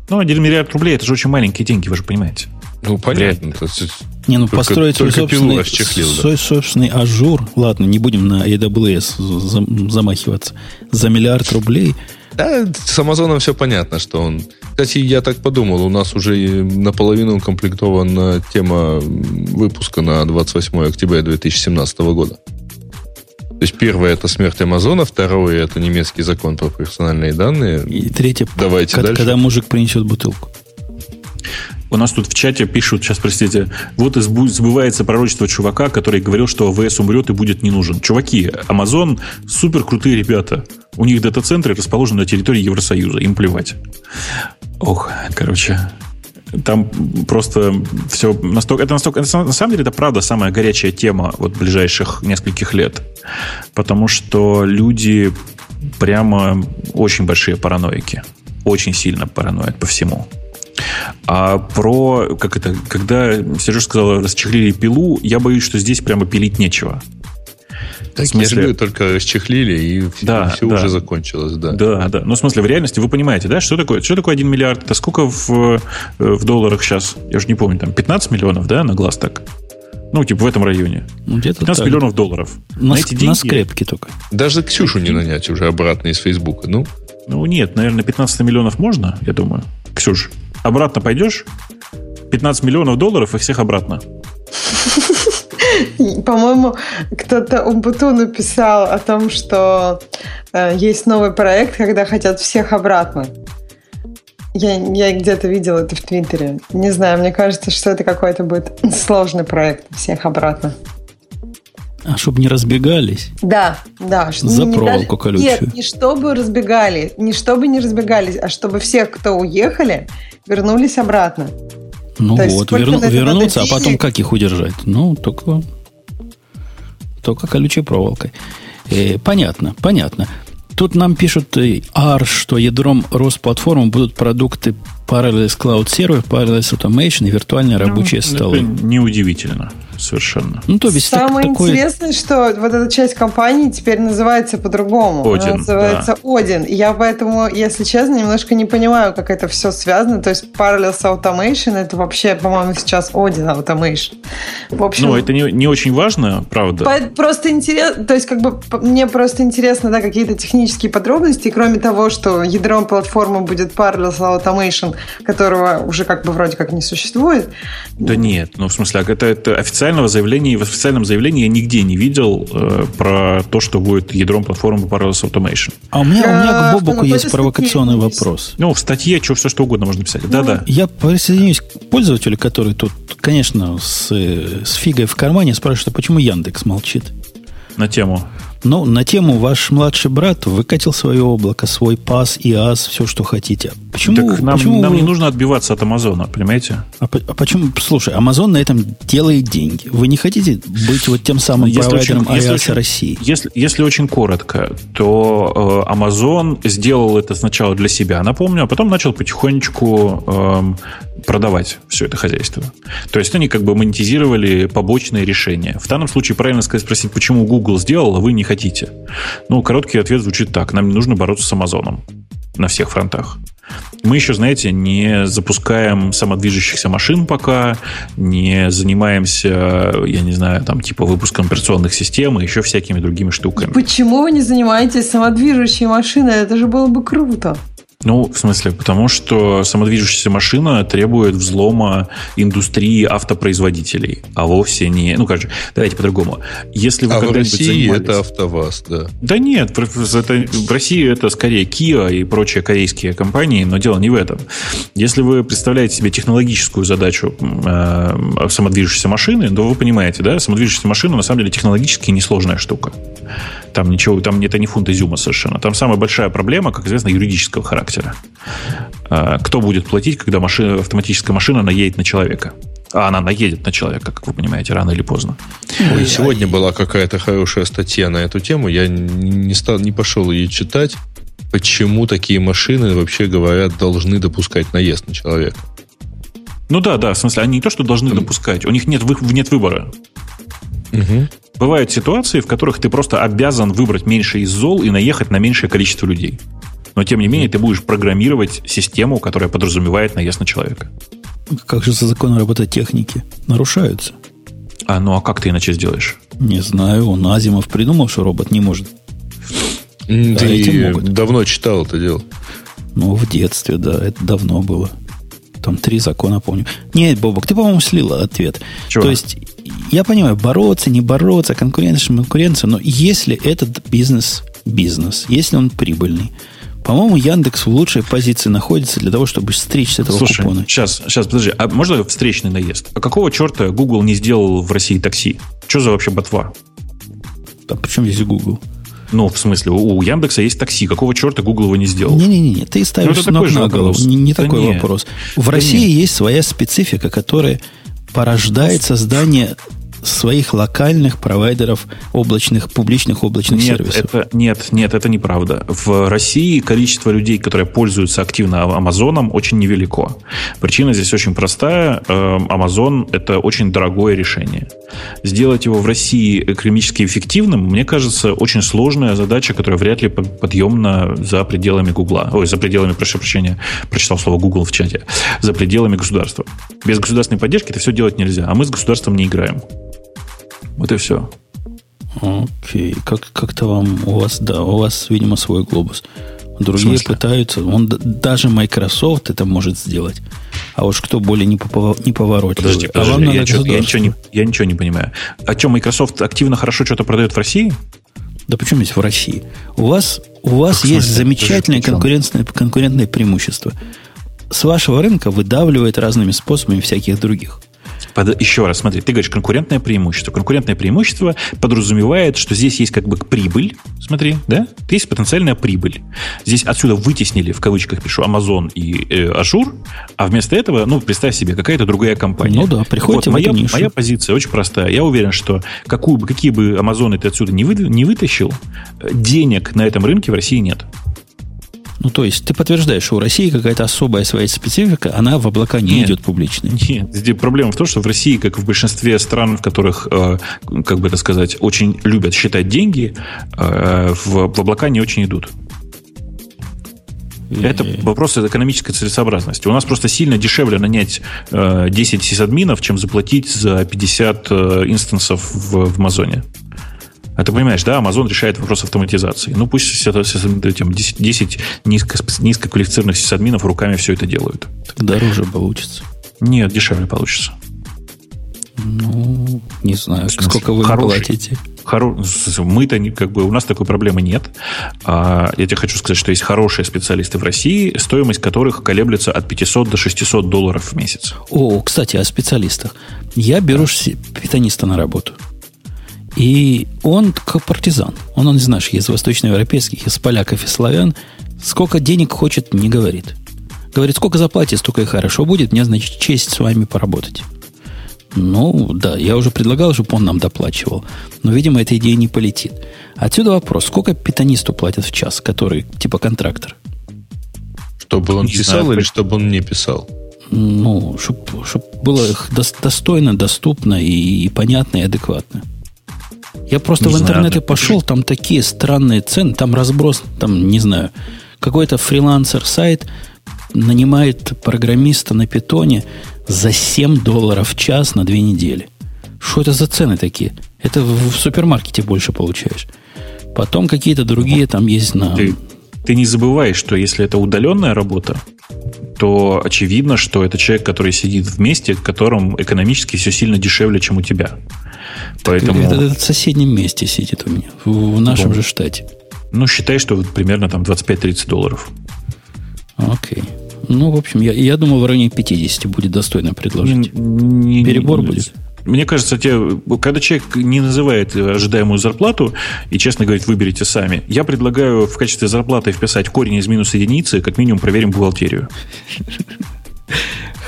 D: Ну, 1 миллиард рублей, это же очень маленькие деньги, вы же понимаете.
B: Ну, понятно.
A: Не, ну только, построить только свой, собственный, расчехлил, да. свой собственный Azure, ладно, не будем на AWS замахиваться, за миллиард рублей –
B: да, с Амазоном все понятно, что он... Кстати, я так подумал, у нас уже наполовину укомплектована тема выпуска на 28 октября 2017 года. То есть первое это смерть Амазона, второе это немецкий закон про персональные данные.
A: И третье, Давайте когда, дальше. когда мужик принесет бутылку.
D: У нас тут в чате пишут, сейчас, простите, вот и сбывается пророчество чувака, который говорил, что АВС умрет и будет не нужен. Чуваки, Amazon супер крутые ребята. У них дата-центры расположены на территории Евросоюза. Им плевать. Ох, короче, там просто все настолько... Это настолько... На самом деле, это правда самая горячая тема вот ближайших нескольких лет. Потому что люди прямо очень большие параноики. Очень сильно параноят по всему. А про, как это, когда Сережа сказал, расчехлили пилу, я боюсь, что здесь прямо пилить нечего.
B: Так, в смысле... только расчехлили, и да, все да. уже закончилось, да.
D: Да, да. Ну, в смысле, в реальности вы понимаете, да, что такое? Что такое 1 миллиард? Это сколько в, в долларах сейчас? Я уже не помню, там 15 миллионов, да, на глаз так? Ну, типа в этом районе. Ну, где-то 15 так. миллионов долларов.
A: На, на эти деньги... На скрепке только.
B: Даже Ксюшу не нанять уже обратно из Фейсбука, ну?
D: Ну, нет, наверное, 15 миллионов можно, я думаю. Ксюш, обратно пойдешь? 15 миллионов долларов и всех обратно.
C: По-моему, кто-то Умбуту написал о том, что э, есть новый проект, когда хотят всех обратно. Я, я где-то видела это в Твиттере. Не знаю, мне кажется, что это какой-то будет сложный проект всех обратно.
A: А чтобы не разбегались?
C: Да, да.
A: За не, проволоку даже, колючую.
C: Нет, не чтобы разбегали, не чтобы не разбегались, а чтобы всех, кто уехали, вернулись обратно.
A: Ну То вот, верну, вернуться, а потом как их удержать? Ну, только, только колючей проволокой. Э, понятно, понятно. Тут нам пишут AR, э, что ядром Росплатформы будут продукты Parallels Cloud Server, Parallels Automation и виртуальные ну, рабочие столы.
D: Неудивительно совершенно.
C: Ну, то есть Самое так, такое... интересное, что вот эта часть компании теперь называется по-другому.
D: Один, Она
C: называется да. Один. И я поэтому, если честно, немножко не понимаю, как это все связано. То есть Parallels Automation это вообще, по-моему, сейчас Один Automation.
D: В общем, ну, это не, не очень важно, правда.
C: Просто интересно, то есть как бы мне просто интересно, да, какие-то технические подробности, кроме того, что ядром платформы будет Parallels Automation, которого уже как бы вроде как не существует.
D: Да нет, ну в смысле, это, это официального заявления, в официальном заявлении я нигде не видел э, про то, что будет ядром платформы Parallels Automation.
A: А у меня, у меня к Бобуку есть провокационный вопрос.
D: Ну, в статье что, все что угодно можно написать. Ну, Да-да.
A: Я присоединюсь к пользователю, который тут, конечно, с, с фигой в кармане спрашивает, а почему Яндекс молчит?
D: На тему?
A: Ну, на тему ваш младший брат выкатил свое облако, свой пас, ИАС, все, что хотите. Почему,
D: так нам,
A: почему
D: нам
A: вы-
D: не нужно отбиваться от Амазона, понимаете?
A: А, а почему? Слушай, Amazon на этом делает деньги. Вы не хотите быть вот тем самым
D: Если
A: провайдером
D: очень- если очень-
A: России?
D: Если, если очень коротко, то э, Amazon сделал это сначала для себя, напомню, а потом начал потихонечку эм, продавать все это хозяйство. То есть они как бы монетизировали побочные решения. В данном случае правильно сказать, спросить, почему Google сделал, а вы не хотите. Ну, короткий ответ звучит так. Нам не нужно бороться с Амазоном на всех фронтах. Мы еще, знаете, не запускаем самодвижущихся машин пока, не занимаемся, я не знаю, там, типа выпуском операционных систем и еще всякими другими штуками.
C: Почему вы не занимаетесь самодвижущей машиной? Это же было бы круто.
D: Ну, в смысле, потому что самодвижущаяся машина требует взлома индустрии автопроизводителей, а вовсе не... Ну, короче, давайте по-другому. Если вы
B: А в России
D: занимались-
B: это АвтоВАЗ, да.
D: Да нет, это- в России это скорее Kia и прочие корейские компании, но дело не в этом. Если вы представляете себе технологическую задачу э, самодвижущейся машины, то вы понимаете, да, самодвижущаяся машина на самом деле технологически несложная штука. Там ничего, там это не фунт изюма совершенно. Там самая большая проблема, как известно, юридического характера. Э, Кто будет платить, когда машина, автоматическая машина наедет на человека? А она наедет на человека, как вы понимаете, рано или поздно.
B: Ой, сегодня была какая-то хорошая статья на эту тему. Я не, стал, не пошел ее читать. Почему такие машины, вообще говоря, должны допускать наезд на человека?
D: Ну да, да, в смысле, они не то, что должны
B: Там-
D: допускать, у них нет, вы- нет выбора. Бывают ситуации, в которых ты просто обязан выбрать меньше из зол и наехать на меньшее количество людей. Но тем не менее ты будешь программировать систему, которая подразумевает наезд на человека.
A: Как же за законы робототехники? Нарушаются.
D: А ну а как ты иначе сделаешь?
A: Не знаю, он Азимов придумал, что робот не может.
B: М,
A: Да, эти
B: Ты
A: могут.
B: давно читал это дело.
A: Ну, в детстве, да, это давно было. Там три закона, помню. Нет, Бобок, ты, по-моему, слила ответ.
D: Чего?
A: То есть, я понимаю, бороться, не бороться, конкуренция, конкуренция, но если этот бизнес бизнес, если он прибыльный, по-моему, Яндекс в лучшей позиции находится для того, чтобы стричь с этого
D: Слушай,
A: купона.
D: сейчас, сейчас, подожди, а можно встречный наезд? А какого черта Google не сделал в России такси? Что за вообще ботва?
A: А причем здесь Google?
D: Ну, в смысле, у Яндекса есть такси. Какого черта Google его не сделал?
A: Не-не-не, ты ставишь
D: Ну, это
A: с ног на голову.
D: вопрос.
A: Не, не
D: Да
A: такой
D: не.
A: вопрос. В
D: Да
A: России
D: не.
A: есть своя специфика, которая порождает создание своих локальных провайдеров облачных, публичных облачных
D: Нет,
A: сервисов.
D: это, нет, нет, это неправда. В России количество людей, которые пользуются активно Амазоном, очень невелико. Причина здесь очень простая. Эм, Амазон – это очень дорогое решение. Сделать его в России экономически эффективным, мне кажется, очень сложная задача, которая вряд ли под- подъемна за пределами Гугла. Ой, за пределами, прошу прощения, прочитал слово Google в чате. За пределами государства. Без государственной поддержки это все делать нельзя. А мы с государством не играем. Вот и все.
A: Окей, как, как-то вам, у вас, да, у вас, видимо, свой глобус. Другие пытаются, он даже Microsoft это может сделать. А уж кто более неповоротливый.
D: Подожди,
A: а
D: подожди,
A: вам надо
D: я, чё- я
A: государство.
D: ничего не, я ничего не понимаю. А что, Microsoft активно хорошо что-то продает в России?
A: Да почему здесь в России? У вас, у вас
D: Как
A: есть
D: смысле?
A: замечательное
D: чём?
A: конкурентное, конкурентное преимущество. С вашего рынка выдавливает разными способами всяких других.
D: Под- еще раз, смотри, ты говоришь конкурентное преимущество. Конкурентное преимущество подразумевает, что здесь есть как бы прибыль, смотри, да? Есть потенциальная прибыль. Здесь отсюда вытеснили, в кавычках пишу, Amazon и э, Azure, а вместо этого, ну, представь себе, какая-то другая компания.
A: Ну да, приходите
D: Вот
A: в
D: моя,
A: нишу.
D: моя позиция очень простая. Я уверен, что какую бы, какие бы Амазоны ты отсюда не, вы- не вытащил, э, денег на этом рынке в России нет.
A: Ну, то есть, ты подтверждаешь, что у России какая-то особая своя специфика, она в облака не
D: Нет.
A: идет публично.
D: Нет, здесь проблема в том, что в России, как в большинстве стран, в которых, э, как бы это сказать, очень любят считать деньги, э, в, в облака не очень идут. Это вопрос экономической целесообразности. У нас просто сильно дешевле нанять э, 10 сисадминов, чем заплатить за 50 э, инстансов в, в Амазоне. А ты понимаешь, да, Amazon решает вопрос автоматизации. Ну, пусть сис- сис- этим 10, 10 низко, низкоквалифицированных сисадминов руками все это делают.
A: Дороже получится.
D: Нет, дешевле получится.
A: Ну, не знаю, сколько вы
D: Хороший.
A: платите.
D: Хоро- с- Мы-то как бы у нас такой проблемы нет. А, я тебе хочу сказать, что есть хорошие специалисты в России, стоимость которых колеблется от 500 до 600 долларов в месяц.
A: О, кстати, о специалистах. Я беру си- питаниста на работу. И он как партизан. Он, он знаешь, из восточноевропейских, из поляков и славян. Сколько денег хочет, не говорит. Говорит, сколько заплатите, столько и хорошо будет. Мне, значит, честь с вами поработать. Ну, да, я уже предлагал, чтобы он нам доплачивал. Но, видимо, эта идея не полетит. Отсюда вопрос, сколько питанисту платят в час, который типа контрактор?
B: Чтобы он не писал знаю, или чтобы он не писал?
A: Ну, чтобы чтоб было достойно, доступно и, и понятно, и адекватно. Я просто не в интернете пошел, там такие странные цены, там разброс, там, не знаю, какой-то фрилансер-сайт нанимает программиста на питоне за 7 долларов в час на две недели. Что это за цены такие? Это в, в супермаркете больше получаешь. Потом какие-то другие там есть на...
D: Ты, ты не забывай, что если это удаленная работа, то очевидно, что это человек, который сидит в месте, в котором экономически все сильно дешевле, чем у тебя.
A: Поэтому... Это, это в соседнем месте сидит у меня, в, в нашем ну, же штате.
D: Ну, считай, что примерно там 25-30 долларов.
A: Окей. Ну, в общем, я, я думал, в районе 50 будет достойно предложить. Не, не, Перебор не, будет.
D: Мне кажется, те, когда человек не называет ожидаемую зарплату и честно говорит, выберите сами, я предлагаю в качестве зарплаты вписать корень из минус единицы, как минимум проверим бухгалтерию.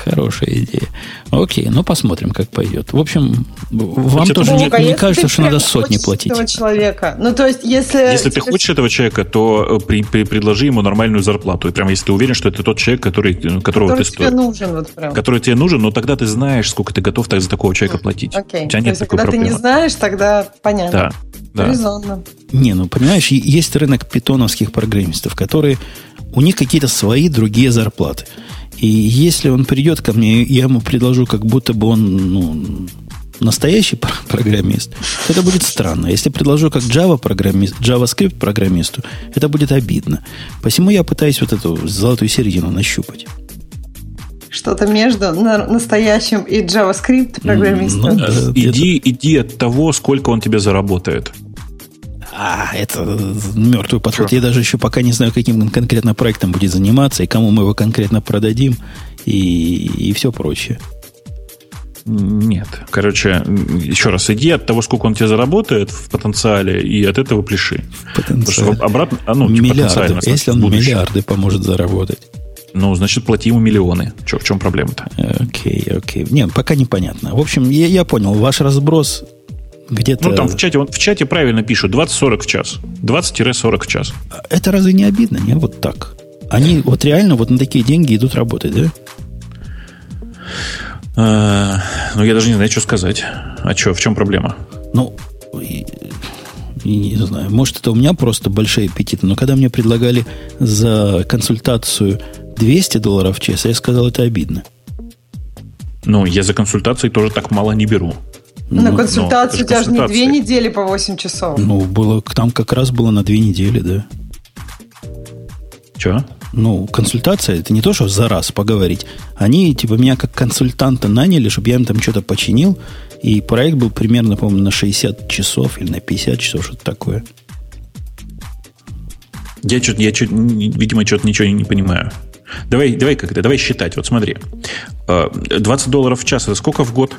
A: Хорошая идея. Окей, ну посмотрим, как пойдет. В общем, вам Значит, тоже не, не кажется, что надо сотни платить. Этого
C: человека. Ну, то есть, если...
D: Если ты хочешь этого человека, то э, при, при, предложи ему нормальную зарплату. И прям если ты уверен, что это тот человек, который, э, которого который ты
C: тебе нужен. Вот прям.
D: Который тебе нужен, но тогда ты знаешь, сколько ты готов так за такого человека платить.
C: Окей. У тебя то нет есть, такой когда проблемы. ты не знаешь, тогда понятно.
D: Да.
C: Да. Резонно.
A: Не, ну понимаешь, есть рынок питоновских программистов, которые у них какие-то свои другие зарплаты. И если он придет ко мне, я ему предложу, как будто бы он ну, настоящий программист, это будет странно. Если предложу как Java программист, JavaScript программисту, это будет обидно. Посему я пытаюсь вот эту золотую середину нащупать.
C: Что-то между настоящим и JavaScript программистом. Ну,
D: иди, иди от того, сколько он тебе заработает.
A: А, это мертвый подход. Что? Я даже еще пока не знаю, каким конкретно проектом будет заниматься, и кому мы его конкретно продадим, и, и все прочее.
D: Нет. Короче, еще раз, иди от того, сколько он тебе заработает в потенциале, и от этого пляши.
A: В потенциале.
D: обратно, а, ну,
A: типа миллиарды. Если он миллиарды поможет заработать.
D: Ну, значит, плати ему миллионы. Че, в чем проблема-то?
A: Окей, окей. Нет, пока непонятно. В общем, я, я понял. Ваш разброс где-то...
D: Ну, там в чате, в чате правильно пишут 20-40 в час. 20-40 в час.
A: Это разве не обидно? Не, вот так. Они вот реально вот на такие деньги идут работать, да?
D: А, ну, я даже не знаю, что сказать. А что, в чем проблема?
A: Ну, не знаю, может, это у меня просто большие аппетиты, но когда мне предлагали за консультацию 200 долларов в час, я сказал, это обидно.
D: Ну, я за консультации тоже так мало не беру.
C: На ну, консультацию ну, у тебя же не две недели по 8 часов.
A: Ну, было, там как раз было на две недели, да.
D: Че?
A: Ну, консультация это не то, что за раз поговорить. Они, типа, меня как консультанта наняли, чтобы я им там что-то починил. И проект был примерно, по-моему, на 60 часов или на 50 часов, что-то такое.
D: Я, что-то, я что-то, видимо, что-то ничего не понимаю. Давай, давай как-то, давай считать. Вот смотри. 20 э, долларов в час это сколько в год?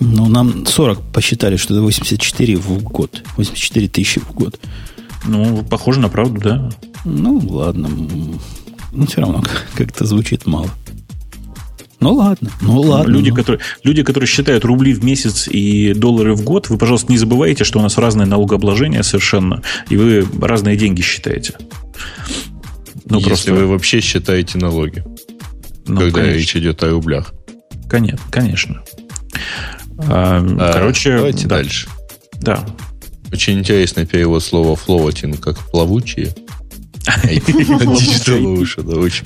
A: Ну, нам 40 посчитали, что это 84 в год. 84 тысячи в год.
D: Ну, похоже на правду, да.
A: Ну, ладно. Ну, все равно как-то звучит мало. Ну ладно, ну ладно.
D: Люди,
A: ну.
D: Которые, люди, которые считают рубли в месяц и доллары в год, вы, пожалуйста, не забывайте, что у нас разное налогообложение совершенно, и вы разные деньги считаете.
B: Ну, Если просто... вы вообще считаете налоги, ну, когда конечно. речь идет о рублях.
D: Конечно, конечно. А, а, короче,
B: давайте да. дальше.
D: Да.
B: Очень интересный перевод слова floating как плавучие.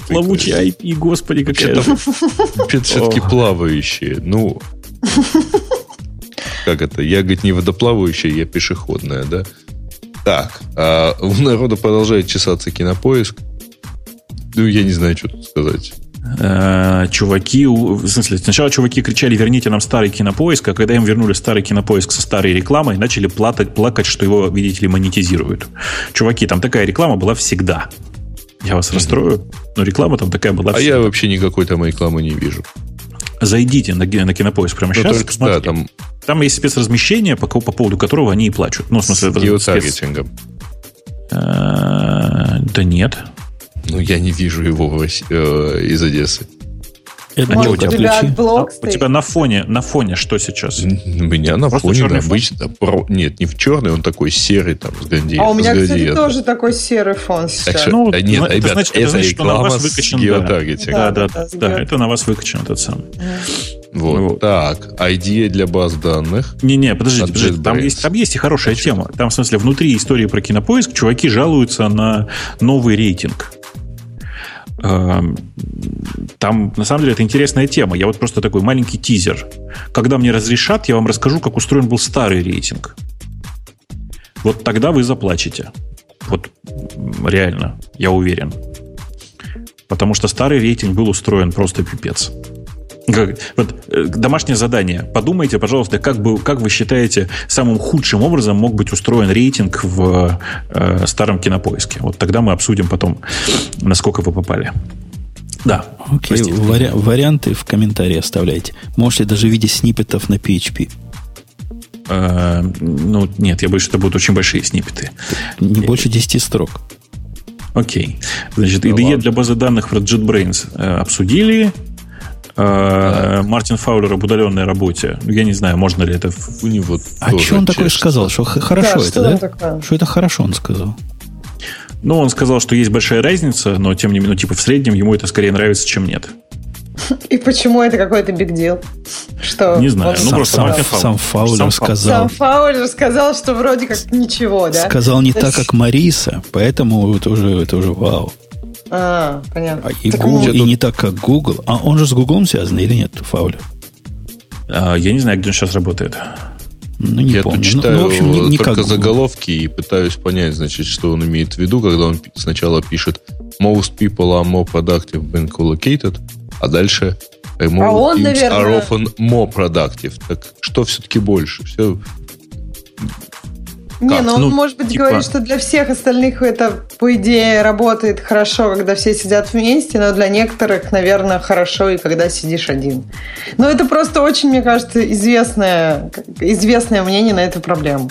D: Плавучий IP, господи, какая
B: Это все-таки плавающие. Ну, как это? Я, говорит, не водоплавающая, я пешеходная, да? Так, а у народа продолжает чесаться кинопоиск. Ну, я не знаю, что тут сказать.
D: Э, чуваки, в смысле, сначала чуваки кричали, верните нам старый кинопоиск, а когда им вернули старый кинопоиск со старой рекламой, начали платать, плакать, что его, видите ли, монетизируют. Чуваки, там такая реклама была всегда. Я вас расстрою, но реклама там такая была
B: а всегда. А я вообще никакой там рекламы не вижу.
D: Зайдите на, на кинопоиск прямо
B: Ну,
D: сейчас.
B: только, да, там
D: Там есть спецразмещение, по, по поводу которого они и плачут. Ну, в смысле,
B: с
D: спец-
B: геотаргетингом.
D: Э, Да нет.
B: Ну, я не вижу его в э, из Одессы.
A: Это
C: Может,
A: не
D: у тебя
C: отблок
D: У тебя на фоне, на фоне что сейчас?
B: У меня на
D: Просто
B: фоне
D: фон?
B: обычно. про- Нет, не в черный, он такой серый, там, с гранди-
C: А у меня, кстати, тоже такой серый фон
B: Так
C: сейчас.
B: что,
D: Ну,
B: а, нет,
D: ну, это
B: ребят,
D: значит- это
B: это
D: значит, что на вас выкачан, да.
B: геотаргетингом.
D: Да,
C: Да,
D: да,
C: да,
D: да,
C: да,
D: это на вас выкачан этот самый.
B: Вот.
D: Вот.
B: Так, ID для баз данных.
D: Не-не, подождите, подождите. Там есть, там есть и хорошая тема. Там, в смысле, внутри истории про кинопоиск чуваки жалуются на новый рейтинг. Эм, Там, на самом деле, это интересная тема. Я вот просто такой маленький тизер. Когда мне разрешат, я вам расскажу, как устроен был старый рейтинг. Вот тогда вы заплачете. Вот реально, я уверен. Потому что старый рейтинг был устроен просто пипец. Как- вот, э, домашнее задание. Подумайте, пожалуйста, как, бы, как вы считаете, самым худшим образом мог быть устроен рейтинг в э, старом кинопоиске? Вот тогда мы обсудим потом, насколько вы попали. Да.
A: Окей,
D: простите.
A: вари- варианты в комментарии оставляйте. Можете даже в виде сниппетов на PHP.
D: Э, ну, нет, я боюсь, что это будут очень большие сниппеты.
A: Не больше 10 строк.
D: Окей. Значит,
B: Ну,
D: IDE
B: ладно.
D: для базы данных про JetBrains э, обсудили. Э, Мартин Фаулер об удаленной работе. Я не знаю, можно ли это...
B: У него
A: А что он такое сказал? Что хорошо
C: Да,
A: это,
C: что
A: да?
C: такое?
A: Что это хорошо он сказал?
D: Ну, он сказал, что есть большая разница, но тем не менее, ну, типа в среднем ему это скорее нравится, чем нет.
C: И почему это какой-то big deal? Что?
D: Не знаю, ну,
A: сам,
D: просто
A: сам,
D: Фаулер.
A: сам Фаулер
D: Сам
A: сказал,
C: Сам Фаулер сказал, что вроде как ничего, да?
A: сказал не
C: То
A: так,
C: есть-
A: как Мариса, поэтому это уже, это уже вау.
C: А, понятно.
A: А и,
C: Так
A: Google, и не так, как Google. А он же с Гуглом связан или нет, Фаулер?
D: А, Я не знаю, где он сейчас работает.
A: Ну, не
B: Я
A: помню.
B: тут
A: Ну,
B: читаю
A: ну, в общем, не, не
B: только
A: как Google.
B: заголовки и пытаюсь понять, значит, что он имеет в виду, когда он сначала пишет Most people are more productive when collocated, а дальше
C: А он,
B: teams
C: наверное-
B: are often more productive. Так что все-таки больше? Все
C: Не,
B: Как?
C: ну он,
D: Ну,
C: может быть,
D: типа-
C: говорит, что для всех остальных это, по идее, работает хорошо, когда все сидят вместе, но для некоторых, наверное, хорошо и когда сидишь один. Но это просто очень, мне кажется, известное, известное мнение на эту проблему.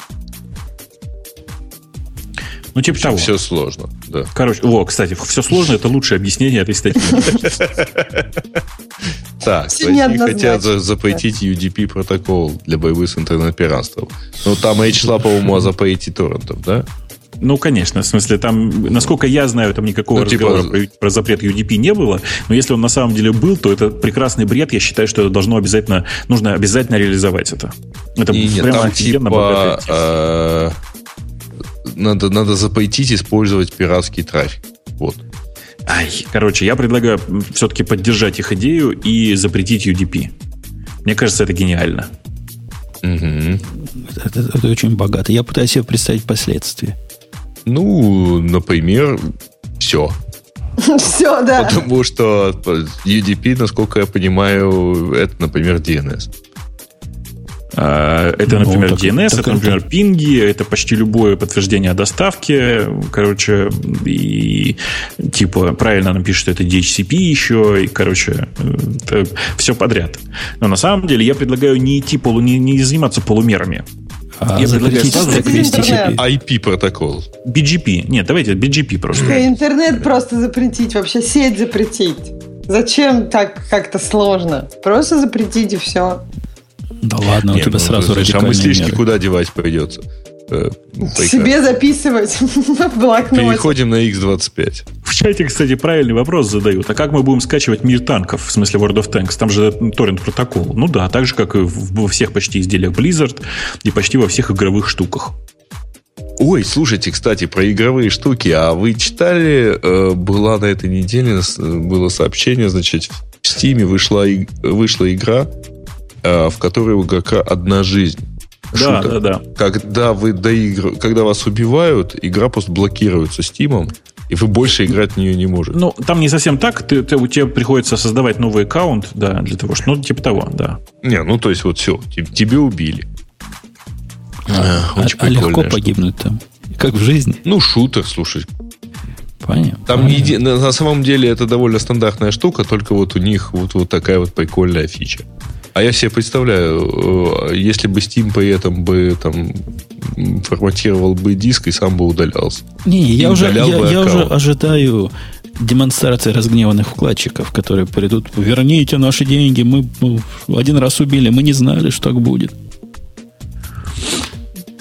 D: Ну, типа того.
B: все сложно. Да.
D: Короче, о, кстати, все сложно, это лучшее объяснение этой статьи.
B: Так,
C: Всё
B: России
C: неоднозначно.
B: хотят за- запретить UDP протокол для борьбы с интернет-пиратством. Ну, там речь шла, по-моему, о запрете торрентов, да?
D: Ну, конечно, в смысле, там, насколько я знаю, там никакого
B: Ну, типа-
D: разговора про, про запрет UDP не было, но если он на самом деле был, то это прекрасный бред, я считаю, что это должно обязательно, нужно обязательно реализовать это. Это
B: Не, не,
D: прямо
B: там
D: офигенно
B: типа надо, надо запретить использовать пиратский трафик. Вот.
D: Ай, короче, я предлагаю все-таки поддержать их идею и запретить UDP. Мне кажется, это гениально.
B: Мгм.
A: Это, это- это очень богато. Я пытаюсь себе представить последствия.
B: Ну, например, все.
C: Все, да.
B: Потому что UDP, насколько я понимаю, это, например, DNS.
D: А, Это,
A: Ну,
D: например,
A: так-
D: DNS,
A: так
D: это,
A: это-
D: например, пинги, это почти любое подтверждение о доставке. Короче, и типа правильно нам пишут, что это DHCP еще, и, короче, все подряд. Но на самом деле я предлагаю не идти полу, не, не заниматься полумерами.
A: А
D: Я предлагаю
A: запретить
D: сразу
C: запретить.
B: IP протокол.
D: BGP. Нет, давайте BGP просто.
C: Интернет просто запретить, вообще сеть запретить. Зачем так как-то сложно? Просто запретить и все.
A: Да ладно, у тебя
B: ну,
A: сразу
B: а мыслишки
A: меры.
B: куда девать придется? Э, прекрасно.
C: Себе записывать в блокноте.
B: Переходим на X25.
D: В чате, кстати, правильный вопрос задают. А как мы будем скачивать мир танков, в смысле World of Tanks? Там же торрент протокол. Ну да, так же, как и во всех почти изделиях Blizzard и почти во всех игровых штуках.
B: Ой, слушайте, кстати, про игровые штуки. А вы читали, э, была на этой неделе, было сообщение, значит, в Steam вышла, вышла игра, в которой у игрока одна жизнь.
D: Да,
B: Шутер.
D: да, да.
B: Когда вы доигр... когда вас убивают, игра просто блокируется Стимом, и вы больше играть в нее не можете.
D: Ну, там не совсем так. Ты, ты- у тебя приходится создавать новый аккаунт, да, для того, что... Ну, типа того, да.
B: Не, ну то есть вот все, тебе убили.
A: А,
B: Очень
A: а легко
B: прикольная штука.
A: погибнуть там. Как в жизни.
B: Ну, шутер, слушай.
A: Понятно.
B: Там еди... на, на самом деле это довольно стандартная штука, только вот у них вот, вот такая вот прикольная фича. А я себе представляю, э, если бы Steam при этом бы там форматировал бы диск и сам бы удалялся.
A: Не, я, уже, я, я уже ожидаю демонстрации разгневанных вкладчиков, которые придут, верните наши деньги, мы один раз убили, мы не знали, что так будет.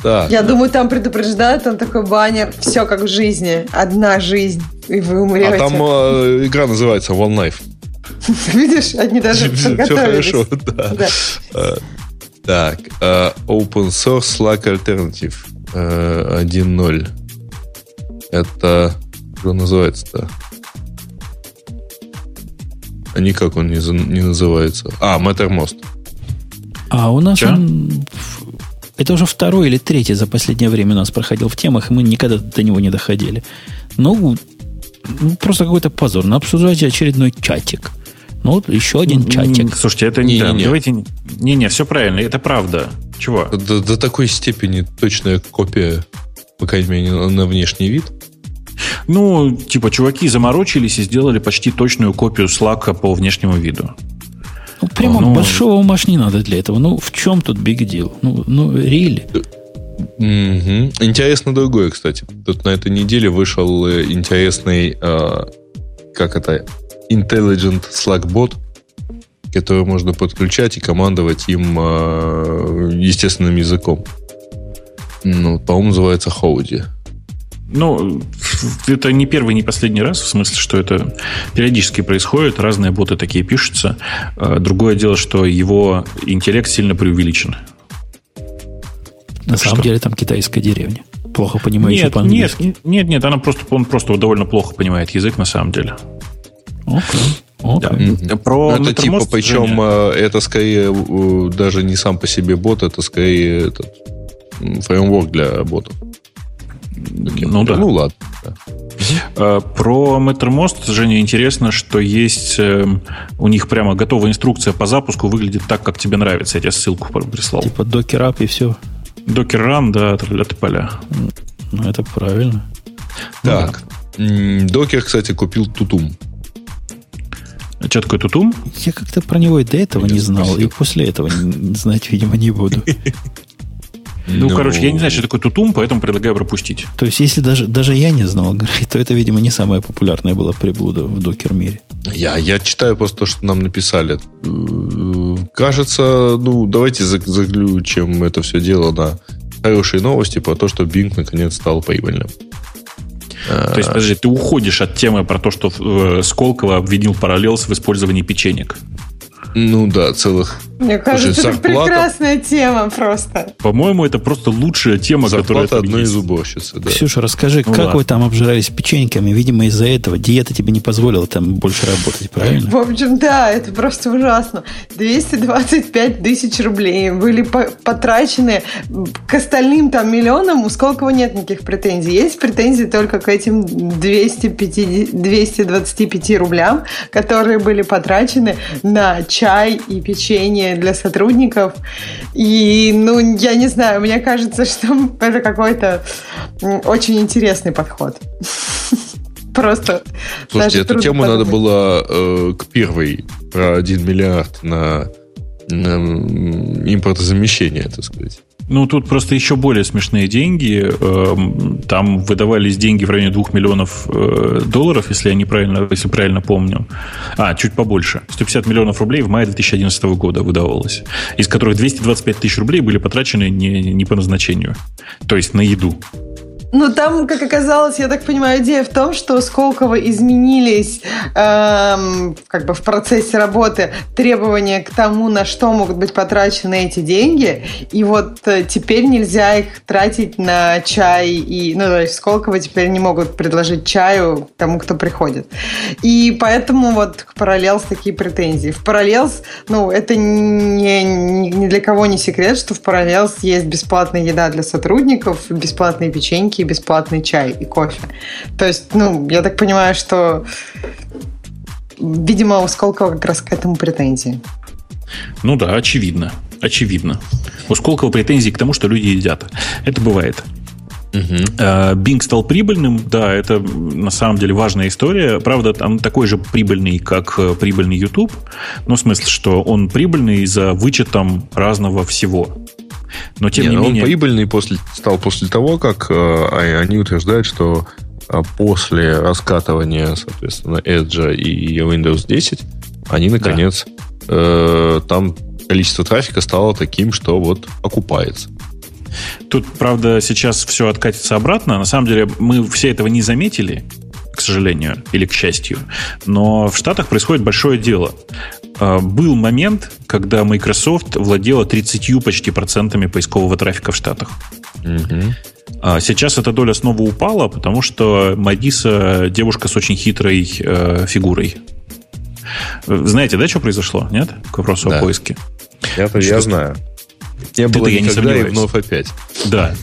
C: Так. Я думаю, там предупреждают, там такой баннер, все как в жизни, одна жизнь, и вы умрете.
B: А там э, игра называется One Life.
C: Видишь, они даже Все хорошо,
B: да. да. Uh, так, uh, Open Source Slack Alternative uh, 1.0. Это что называется-то? А никак он не, не называется. А, Mattermost.
A: А у нас он... Это уже второй или третий за последнее время у нас проходил в темах, и мы никогда до него не доходили. Ну, ну просто какой-то позор. На обсуждать очередной чатик. Ну, вот еще один чатик.
D: Слушайте, это не, да, не, давайте... Не-не, все правильно, это правда. Чего?
B: До, до такой степени точная копия, по крайней мере, на внешний вид.
D: Ну, типа, чуваки заморочились и сделали почти точную копию Slack по внешнему виду.
A: Ну, прямо ну, большого ума не надо для этого. Ну, в чем тут big deal? Ну, ну really?
B: Угу. Интересно другое, кстати. Тут на этой неделе вышел э, интересный, э, как это, Intelligent Slack бот, который можно подключать и командовать им э, естественным языком. Ну, по-моему, называется Хоуди.
D: Ну, это не первый, не последний раз, в смысле, что это периодически происходит, разные боты такие пишутся. А, другое дело, что его интеллект сильно преувеличен.
A: На что? самом деле там китайская деревня. Плохо понимающая нет, по-английски.
D: Нет, нет, нет, она просто, он просто довольно плохо понимает язык на самом деле.
A: Okay.
B: Okay. Да. Про ну, это типа, причем Женя. Э, это скорее даже не сам по себе бот, это скорее этот фреймворк для ботов.
D: Ну да. Ну ладно. Да. А, про Mattermost, Женя, интересно, что есть эм, у них прямо готовая инструкция по запуску, выглядит так, как тебе нравится. Я тебе ссылку прислал.
A: Типа докер и все.
D: Докер ран, да, от поля.
A: Ну, это правильно.
B: Так. Ну, докер, кстати, купил Тутум.
D: А что такое Тутум?
A: Я как-то про него и до этого не знал, и после этого знать, видимо, не буду.
D: Ну, ну, короче, я не знаю, что такое тутум, поэтому предлагаю пропустить.
A: То есть, если даже, даже я не знал, то это, видимо, не самая популярная была приблуда в докер-мире.
B: Я, я читаю просто то, что нам написали. Кажется, ну, давайте заключим это все дело на хорошие новости про то, что Bing наконец стал прибыльным.
D: То есть, подожди, ты уходишь от темы про то, что э, Сколково обвинил параллелс в использовании печенек.
B: Ну да, целых
C: мне кажется, Слушай, это прекрасная тема просто.
D: По-моему, это просто лучшая тема, зарплата которая
B: одной из уборщицы. Да.
A: Ксюша, расскажи, ну, как ладно. вы там обжирались печеньками? Видимо, из-за этого диета тебе не позволила там больше работать, правильно?
C: В общем, да, это просто ужасно. 225 тысяч рублей были потрачены к остальным там миллионам. У Сколково нет никаких претензий. Есть претензии только к этим 250, 225 рублям, которые были потрачены на чай и печенье для сотрудников. И, ну, я не знаю, мне кажется, что это какой-то очень интересный подход. Просто.
B: Слушайте, эту тему надо было э, к первой про 1 миллиард на, на импортозамещение, так сказать.
D: Ну, тут просто еще более смешные деньги. Эм, там выдавались деньги в районе 2 миллионов э, долларов, если я неправильно, если правильно помню. А, чуть побольше. 150 миллионов рублей в мае 2011 года выдавалось. Из которых 225 тысяч рублей были потрачены не, не по назначению. То есть на еду.
C: Ну, там, как оказалось, я так понимаю, идея в том, что Сколково изменились эм, как бы в процессе работы требования к тому, на что могут быть потрачены эти деньги. И вот э, теперь нельзя их тратить на чай. И, ну, то есть Сколково теперь не могут предложить чаю тому, кто приходит. И поэтому вот к Parallels такие претензии. В Parallels, ну, это не, ни для кого не секрет, что в Parallels есть бесплатная еда для сотрудников, бесплатные печеньки и бесплатный чай и кофе. То есть, ну, я так понимаю, что, видимо, у Сколково как раз к этому претензии.
D: Ну да, очевидно. Очевидно. У Сколково претензии к тому, что люди едят. Это бывает. Uh-huh. Bing стал прибыльным, да, это на самом деле важная история. Правда, там такой же прибыльный, как э, прибыльный YouTube. Ну, в смысле, что он прибыльный за вычетом разного всего.
B: Но тем не, не менее... Он прибыльный после, стал после того, как э, они утверждают, что э, после раскатывания, соответственно, Edge и Windows 10, они наконец да. э, там количество трафика стало таким, что вот окупается.
D: Тут, правда, сейчас все откатится обратно. На самом деле, мы все этого не заметили, к сожалению, или к счастью. Но в Штатах происходит большое дело. А, был момент, когда Microsoft владела 30 почти процентами поискового трафика в Штатах. Угу. Сейчас эта доля снова упала, потому что Мадиса девушка с очень хитрой э, фигурой. Знаете, да, что произошло? Нет? К вопросу да. о поиске.
B: Я-то я знаю. Не было я не и вновь опять.
D: Да.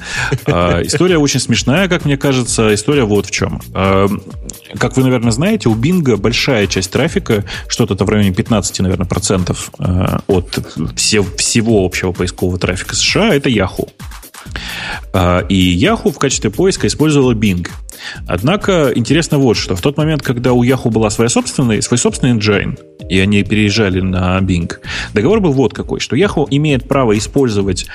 D: А, история очень смешная, как мне кажется. История вот в чем. А, как вы, наверное, знаете, у Бинга большая часть трафика, что-то в районе 15, наверное, процентов а, от всего общего поискового трафика США, это Yahoo. И Yahoo в качестве поиска использовала Bing. Однако интересно вот что. В тот момент, когда у Yahoo была своя собственная, свой собственный engine, и они переезжали на Bing, договор был вот какой, что Yahoo имеет право использовать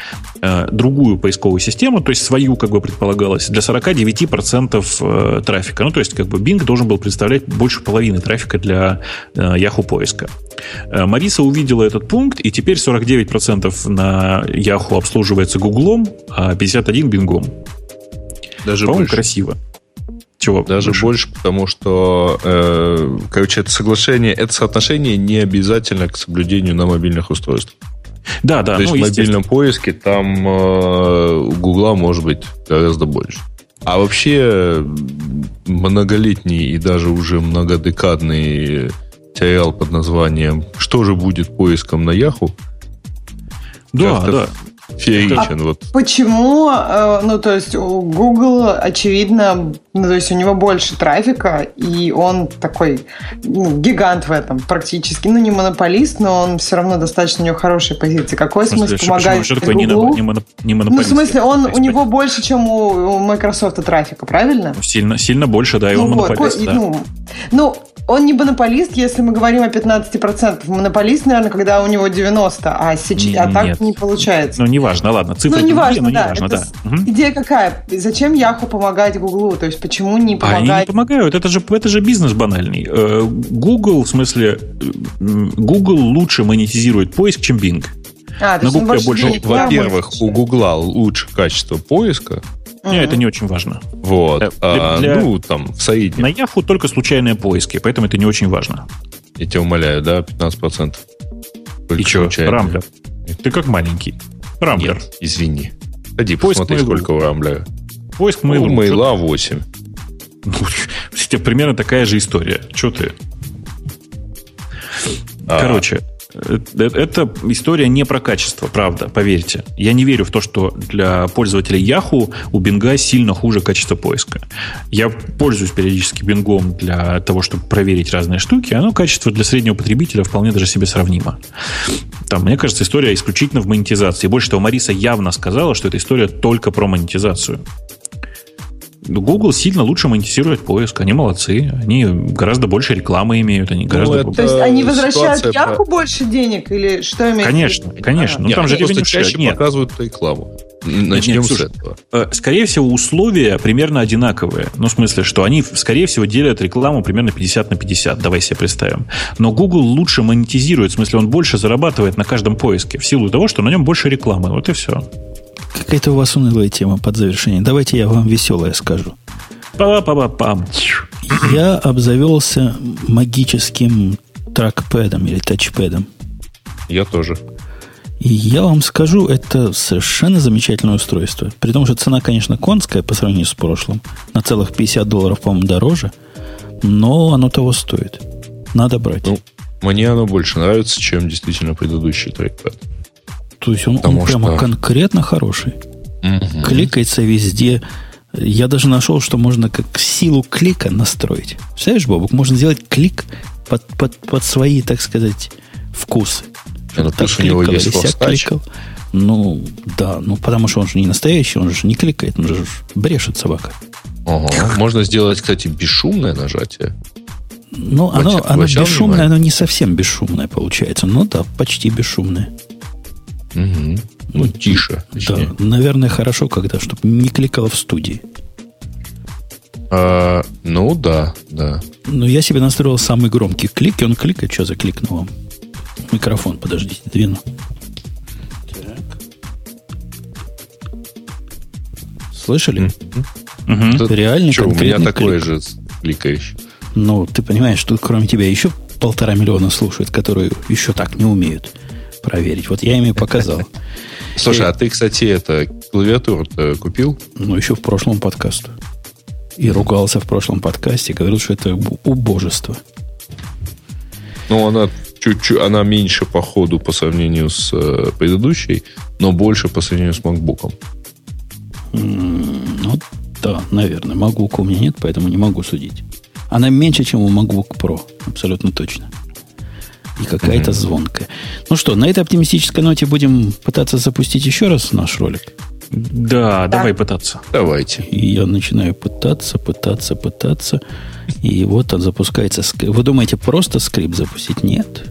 D: э, другую поисковую систему, то есть свою, как бы предполагалось, для 49% э, трафика. Ну, то есть, как бы Bing должен был представлять больше половины трафика для э, Yahoo поиска. Э, Мариса увидела этот пункт, и теперь 49% на Yahoo обслуживается Гуглом, а 51% Бингом.
B: Даже По-моему,
D: больше. красиво.
B: Чего? Даже больше, больше потому что, э, короче, это соглашение, это соотношение не обязательно к соблюдению на мобильных устройствах.
D: Да, да.
B: То есть ну, в мобильном поиске там э, у Гугла может быть гораздо больше. А вообще многолетний и даже уже многодекадный сериал под названием «Что же будет поиском на Яху?»
D: Да, да
C: фееричен. А вот. Почему? Э, ну, то есть у Google, очевидно, ну, то есть у него больше трафика, и он такой ну, гигант в этом практически. Ну, не монополист, но он все равно достаточно у него хорошие позиции. Какой смысл помогать
D: что Google? Не, не, не
C: Ну, в смысле, он, у него больше, чем у, у Microsoft трафика, правильно?
D: Ну, сильно, сильно больше, да, и ну, он вот, монополист. Да.
C: Ну, ну, он не монополист, если мы говорим о 15%. Монополист, наверное, когда у него 90%, а, сейчас, а так не получается.
D: Ну, неважно, ладно,
C: цифры ну, неважно, но да, неважно, да. Идея какая? Зачем Яху помогать Гуглу? То есть почему не помогать? Они не
D: помогают, это же, это же бизнес банальный. Э, Google, в смысле, Google лучше монетизирует поиск, чем Bing.
B: А, то На больше, больше... Во-первых, у Гугла лучше качество поиска,
D: не, это не очень важно.
B: Вот. Для, а, для, ну, там, в среднем.
D: На Yahoo только случайные поиски, поэтому это не очень важно.
B: Я тебя умоляю, да, 15%.
D: Только И что, Рамблер? Ты как маленький.
B: Рамблер. Нет, извини. Ходи, Поиск посмотри, Mail. сколько у Рамблера.
D: Поиск Mail. У
B: Мейла 8.
D: Ну, примерно такая же история. Что ты? А. Короче, это история не про качество, правда, поверьте. Я не верю в то, что для пользователя Yahoo у Бинга сильно хуже качество поиска. Я пользуюсь периодически Бингом для того, чтобы проверить разные штуки, оно качество для среднего потребителя вполне даже себе сравнимо. Там, мне кажется, история исключительно в монетизации. Больше того, Мариса явно сказала, что эта история только про монетизацию. Google сильно лучше монетизирует поиск. Они молодцы. Они гораздо больше рекламы имеют. Они ну, гораздо...
C: Это То есть они возвращают Яху про... больше денег? Или что имеется
D: Конечно, конечно. Ну,
B: Нет, там же просто чаще Нет. показывают рекламу.
D: Начнем Нет, с этого. Э, скорее всего, условия примерно одинаковые. Ну, в смысле, что они, скорее всего, делят рекламу примерно 50 на 50. Давай себе представим. Но Google лучше монетизирует. В смысле, он больше зарабатывает на каждом поиске в силу того, что на нем больше рекламы. Вот и все.
A: Какая-то у вас унылая тема под завершение. Давайте я вам веселое скажу.
D: Па-па-па-пам.
A: Я обзавелся магическим тракпэдом или тачпэдом.
B: Я тоже.
A: И я вам скажу, это совершенно замечательное устройство. При том, что цена, конечно, конская по сравнению с прошлым. На целых 50 долларов, по-моему, дороже. Но оно того стоит. Надо брать. Ну,
B: мне оно больше нравится, чем действительно предыдущий трекпэд.
A: То есть он, он прямо что... конкретно хороший. Угу. Кликается везде. Я даже нашел, что можно как силу клика настроить. Представляешь, Бобок, можно сделать клик под, под, под свои, так сказать, вкусы.
B: Ну, так кликал, у него есть кликал.
A: Ну, да, ну потому что он же не настоящий, он же не кликает, он же брешет собака.
B: Ага. Можно сделать, кстати, бесшумное нажатие.
A: Ну, оно, оно бесшумное, внимание. оно не совсем бесшумное получается. Ну да, почти бесшумное.
B: Угу. Ну, тише.
A: Точнее. Да, наверное, хорошо, когда, чтобы не кликало в студии.
B: А, ну да, да.
A: Ну, я себе настроил самый громкий клик, и он кликает. Что за клик вам? Микрофон, подождите, двину. Слышали?
B: Mm-hmm. Угу. Реально Что, у меня такое клик. же кликающий.
A: Ну, ты понимаешь, что кроме тебя еще полтора миллиона слушают, которые еще так не умеют проверить. Вот я им и показал.
B: Слушай, а ты, кстати, это клавиатуру купил?
A: Ну, еще в прошлом подкасте. И ругался в прошлом подкасте, говорил, что это убожество.
B: Ну, она чуть-чуть, она меньше по ходу по сравнению с э, предыдущей, но больше по сравнению с MacBook.
A: Ну, да, наверное. MacBook у меня нет, поэтому не могу судить. Она меньше, чем у MacBook Pro. Абсолютно точно. И какая-то mm-hmm. звонкая. Ну что, на этой оптимистической ноте будем пытаться запустить еще раз наш ролик.
D: Да, да. давай пытаться.
B: Давайте.
A: И я начинаю пытаться, пытаться, пытаться. И вот он запускается. Вы думаете, просто скрипт запустить? Нет.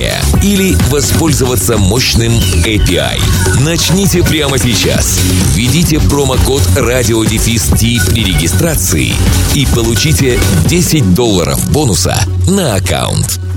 E: приложения или воспользоваться мощным API. Начните прямо сейчас. Введите промокод RadioDefist при регистрации и получите 10 долларов бонуса на аккаунт.